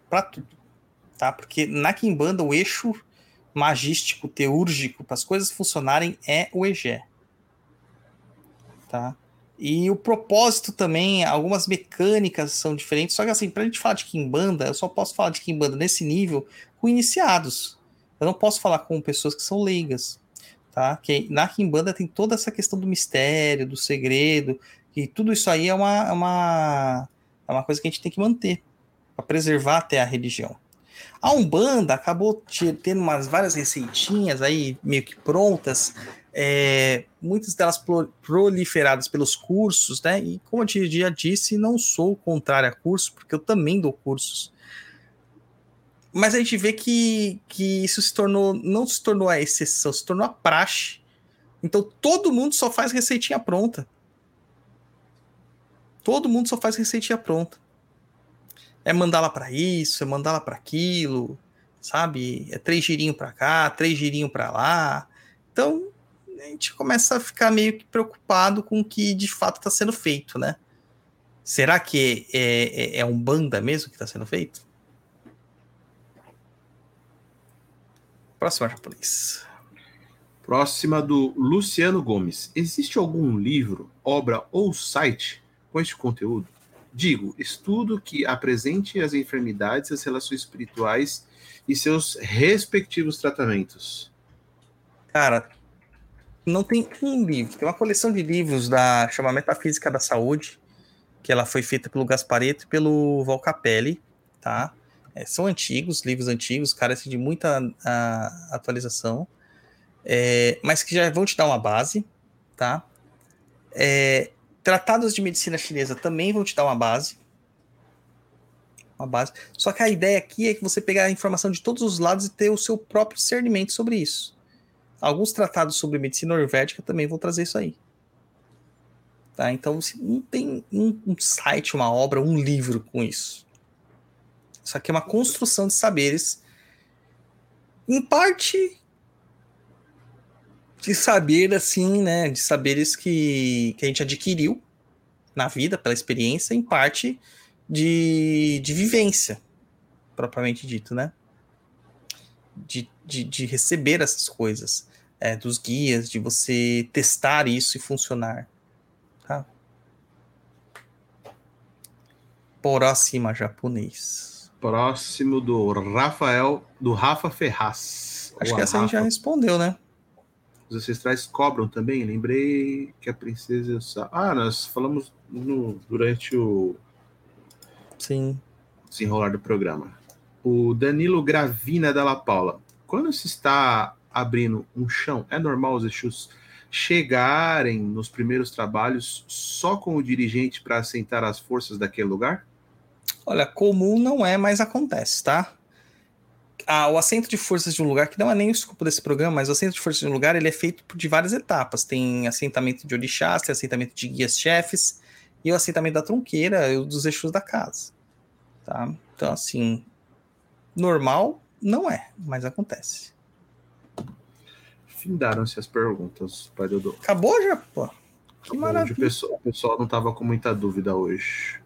Para tudo. Tá? Porque na Kimbanda o eixo magístico, teúrgico, para as coisas funcionarem é o Egé. Tá? E o propósito também, algumas mecânicas são diferentes, só que assim, pra gente falar de Kimbanda, eu só posso falar de Kimbanda nesse nível com iniciados. Eu não posso falar com pessoas que são leigas, tá? Que na Kimbanda tem toda essa questão do mistério, do segredo, e tudo isso aí é uma, é uma, é uma coisa que a gente tem que manter para preservar até a religião. A Umbanda acabou tendo umas várias receitinhas aí meio que prontas é, muitas delas proliferadas pelos cursos, né? E como eu já disse, não sou contrário a cursos, porque eu também dou cursos. Mas a gente vê que, que isso se tornou, não se tornou a exceção, se tornou a praxe. Então todo mundo só faz receitinha pronta. Todo mundo só faz receitinha pronta. É mandar lá para isso, é mandar lá para aquilo, sabe? É três girinhos para cá, três girinhos para lá. Então, a gente começa a ficar meio que preocupado com o que de fato está sendo feito, né? Será que é, é, é um banda mesmo que está sendo feito? Próxima japonês. Próxima do Luciano Gomes. Existe algum livro, obra ou site com este conteúdo? Digo, estudo que apresente as enfermidades, as relações espirituais e seus respectivos tratamentos. Cara, não tem um livro, tem uma coleção de livros da chama Metafísica da Saúde, que ela foi feita pelo Gaspareto e pelo Valcapelli, tá? É, são antigos, livros antigos, carecem de muita a, atualização, é, mas que já vão te dar uma base, tá? É, tratados de medicina chinesa também vão te dar uma base, uma base. Só que a ideia aqui é que você pegar a informação de todos os lados e ter o seu próprio discernimento sobre isso. Alguns tratados sobre medicina ayurvédica também vão trazer isso aí. Tá? Então, não tem um, um site, uma obra, um livro com isso. Isso aqui é uma construção de saberes, em parte de saber, assim, né? De saberes que, que a gente adquiriu na vida, pela experiência, em parte de, de vivência, propriamente dito, né? De, de, de receber essas coisas é, dos guias, de você testar isso e funcionar. Tá? Próxima japonês. Próximo do Rafael, do Rafa Ferraz. Acho que essa Rafa. a gente já respondeu, né? Os ancestrais cobram também. Lembrei que a princesa. Ah, nós falamos no, durante o. Sim. Desenrolar do programa. O Danilo Gravina Dalla Paula. Quando se está abrindo um chão, é normal os Exus chegarem nos primeiros trabalhos só com o dirigente para assentar as forças daquele lugar? Olha, comum não é, mas acontece, tá? a- o assento de forças de um lugar, que não é nem o escopo desse programa, mas o assento de forças de um lugar, ele é feito de várias etapas. Tem assentamento de orixás, tem assentamento de guias-chefes, e o assentamento da tronqueira e o dos eixos da casa. Tá? Então, assim, normal não é, mas acontece. Findaram-se as perguntas, pai Dodô. Acabou já, pô? Que o maravilha. pessoal, o pessoal não tava com muita dúvida hoje.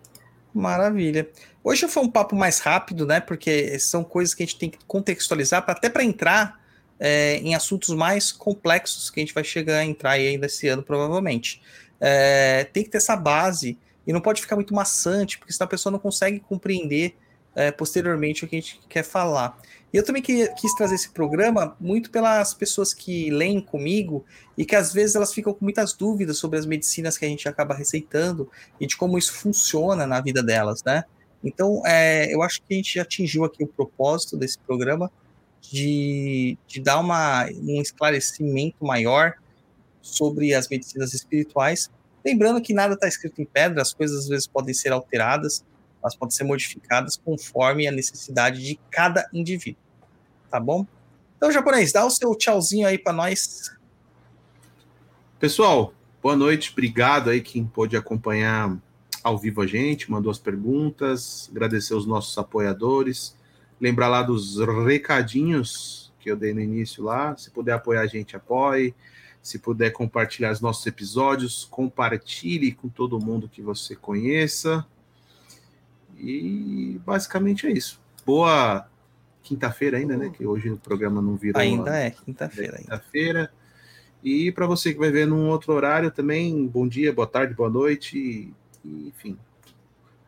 Maravilha. Hoje foi um papo mais rápido, né? Porque são coisas que a gente tem que contextualizar, até para entrar é, em assuntos mais complexos que a gente vai chegar a entrar ainda esse ano, provavelmente. É, tem que ter essa base e não pode ficar muito maçante, porque senão a pessoa não consegue compreender é, posteriormente o que a gente quer falar. E eu também quis trazer esse programa muito pelas pessoas que leem comigo e que às vezes elas ficam com muitas dúvidas sobre as medicinas que a gente acaba receitando e de como isso funciona na vida delas, né? Então, é, eu acho que a gente atingiu aqui o propósito desse programa de, de dar uma, um esclarecimento maior sobre as medicinas espirituais. Lembrando que nada está escrito em pedra, as coisas às vezes podem ser alteradas, elas podem ser modificadas conforme a necessidade de cada indivíduo. Tá bom? Então, japonês, dá o seu tchauzinho aí para nós. Pessoal, boa noite. Obrigado aí quem pôde acompanhar ao vivo a gente, mandou as perguntas, agradecer os nossos apoiadores. Lembrar lá dos recadinhos que eu dei no início lá. Se puder apoiar a gente, apoie. Se puder compartilhar os nossos episódios, compartilhe com todo mundo que você conheça. E basicamente é isso. Boa quinta-feira ainda, né? Que hoje o programa não virou. Ainda é quinta-feira. quinta-feira. E para você que vai ver num outro horário também, bom dia, boa tarde, boa noite. E, enfim,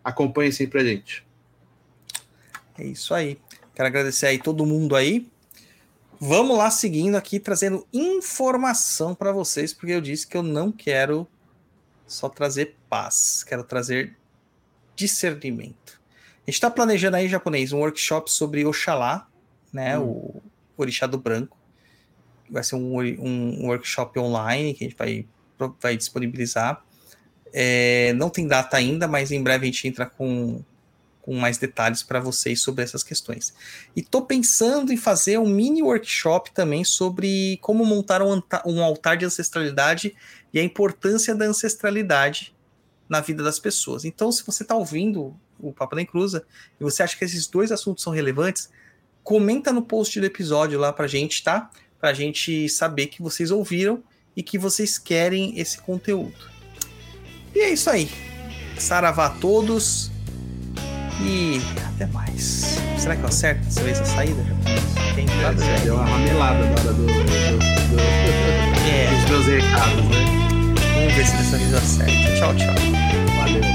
acompanhe sempre a gente. É isso aí. Quero agradecer aí todo mundo aí. Vamos lá seguindo aqui trazendo informação para vocês, porque eu disse que eu não quero só trazer paz, quero trazer discernimento. A gente está planejando aí, japonês, um workshop sobre Oxalá, né, o orixá do branco. Vai ser um, um workshop online que a gente vai, vai disponibilizar. É, não tem data ainda, mas em breve a gente entra com, com mais detalhes para vocês sobre essas questões. E tô pensando em fazer um mini workshop também sobre como montar um, um altar de ancestralidade e a importância da ancestralidade na vida das pessoas. Então, se você está ouvindo o Papo da Encruza e você acha que esses dois assuntos são relevantes, comenta no post do episódio lá pra gente, tá? Pra gente saber que vocês ouviram e que vocês querem esse conteúdo. E é isso aí. Saravá a todos. E até mais. Será que eu acerto dessa vez a saída? Tem Você deu uma ramelada na hora do, do- do- É, dos meus recados, né? Vamos ver se dessa vez eu acerto. Tchau, tchau. Valeu.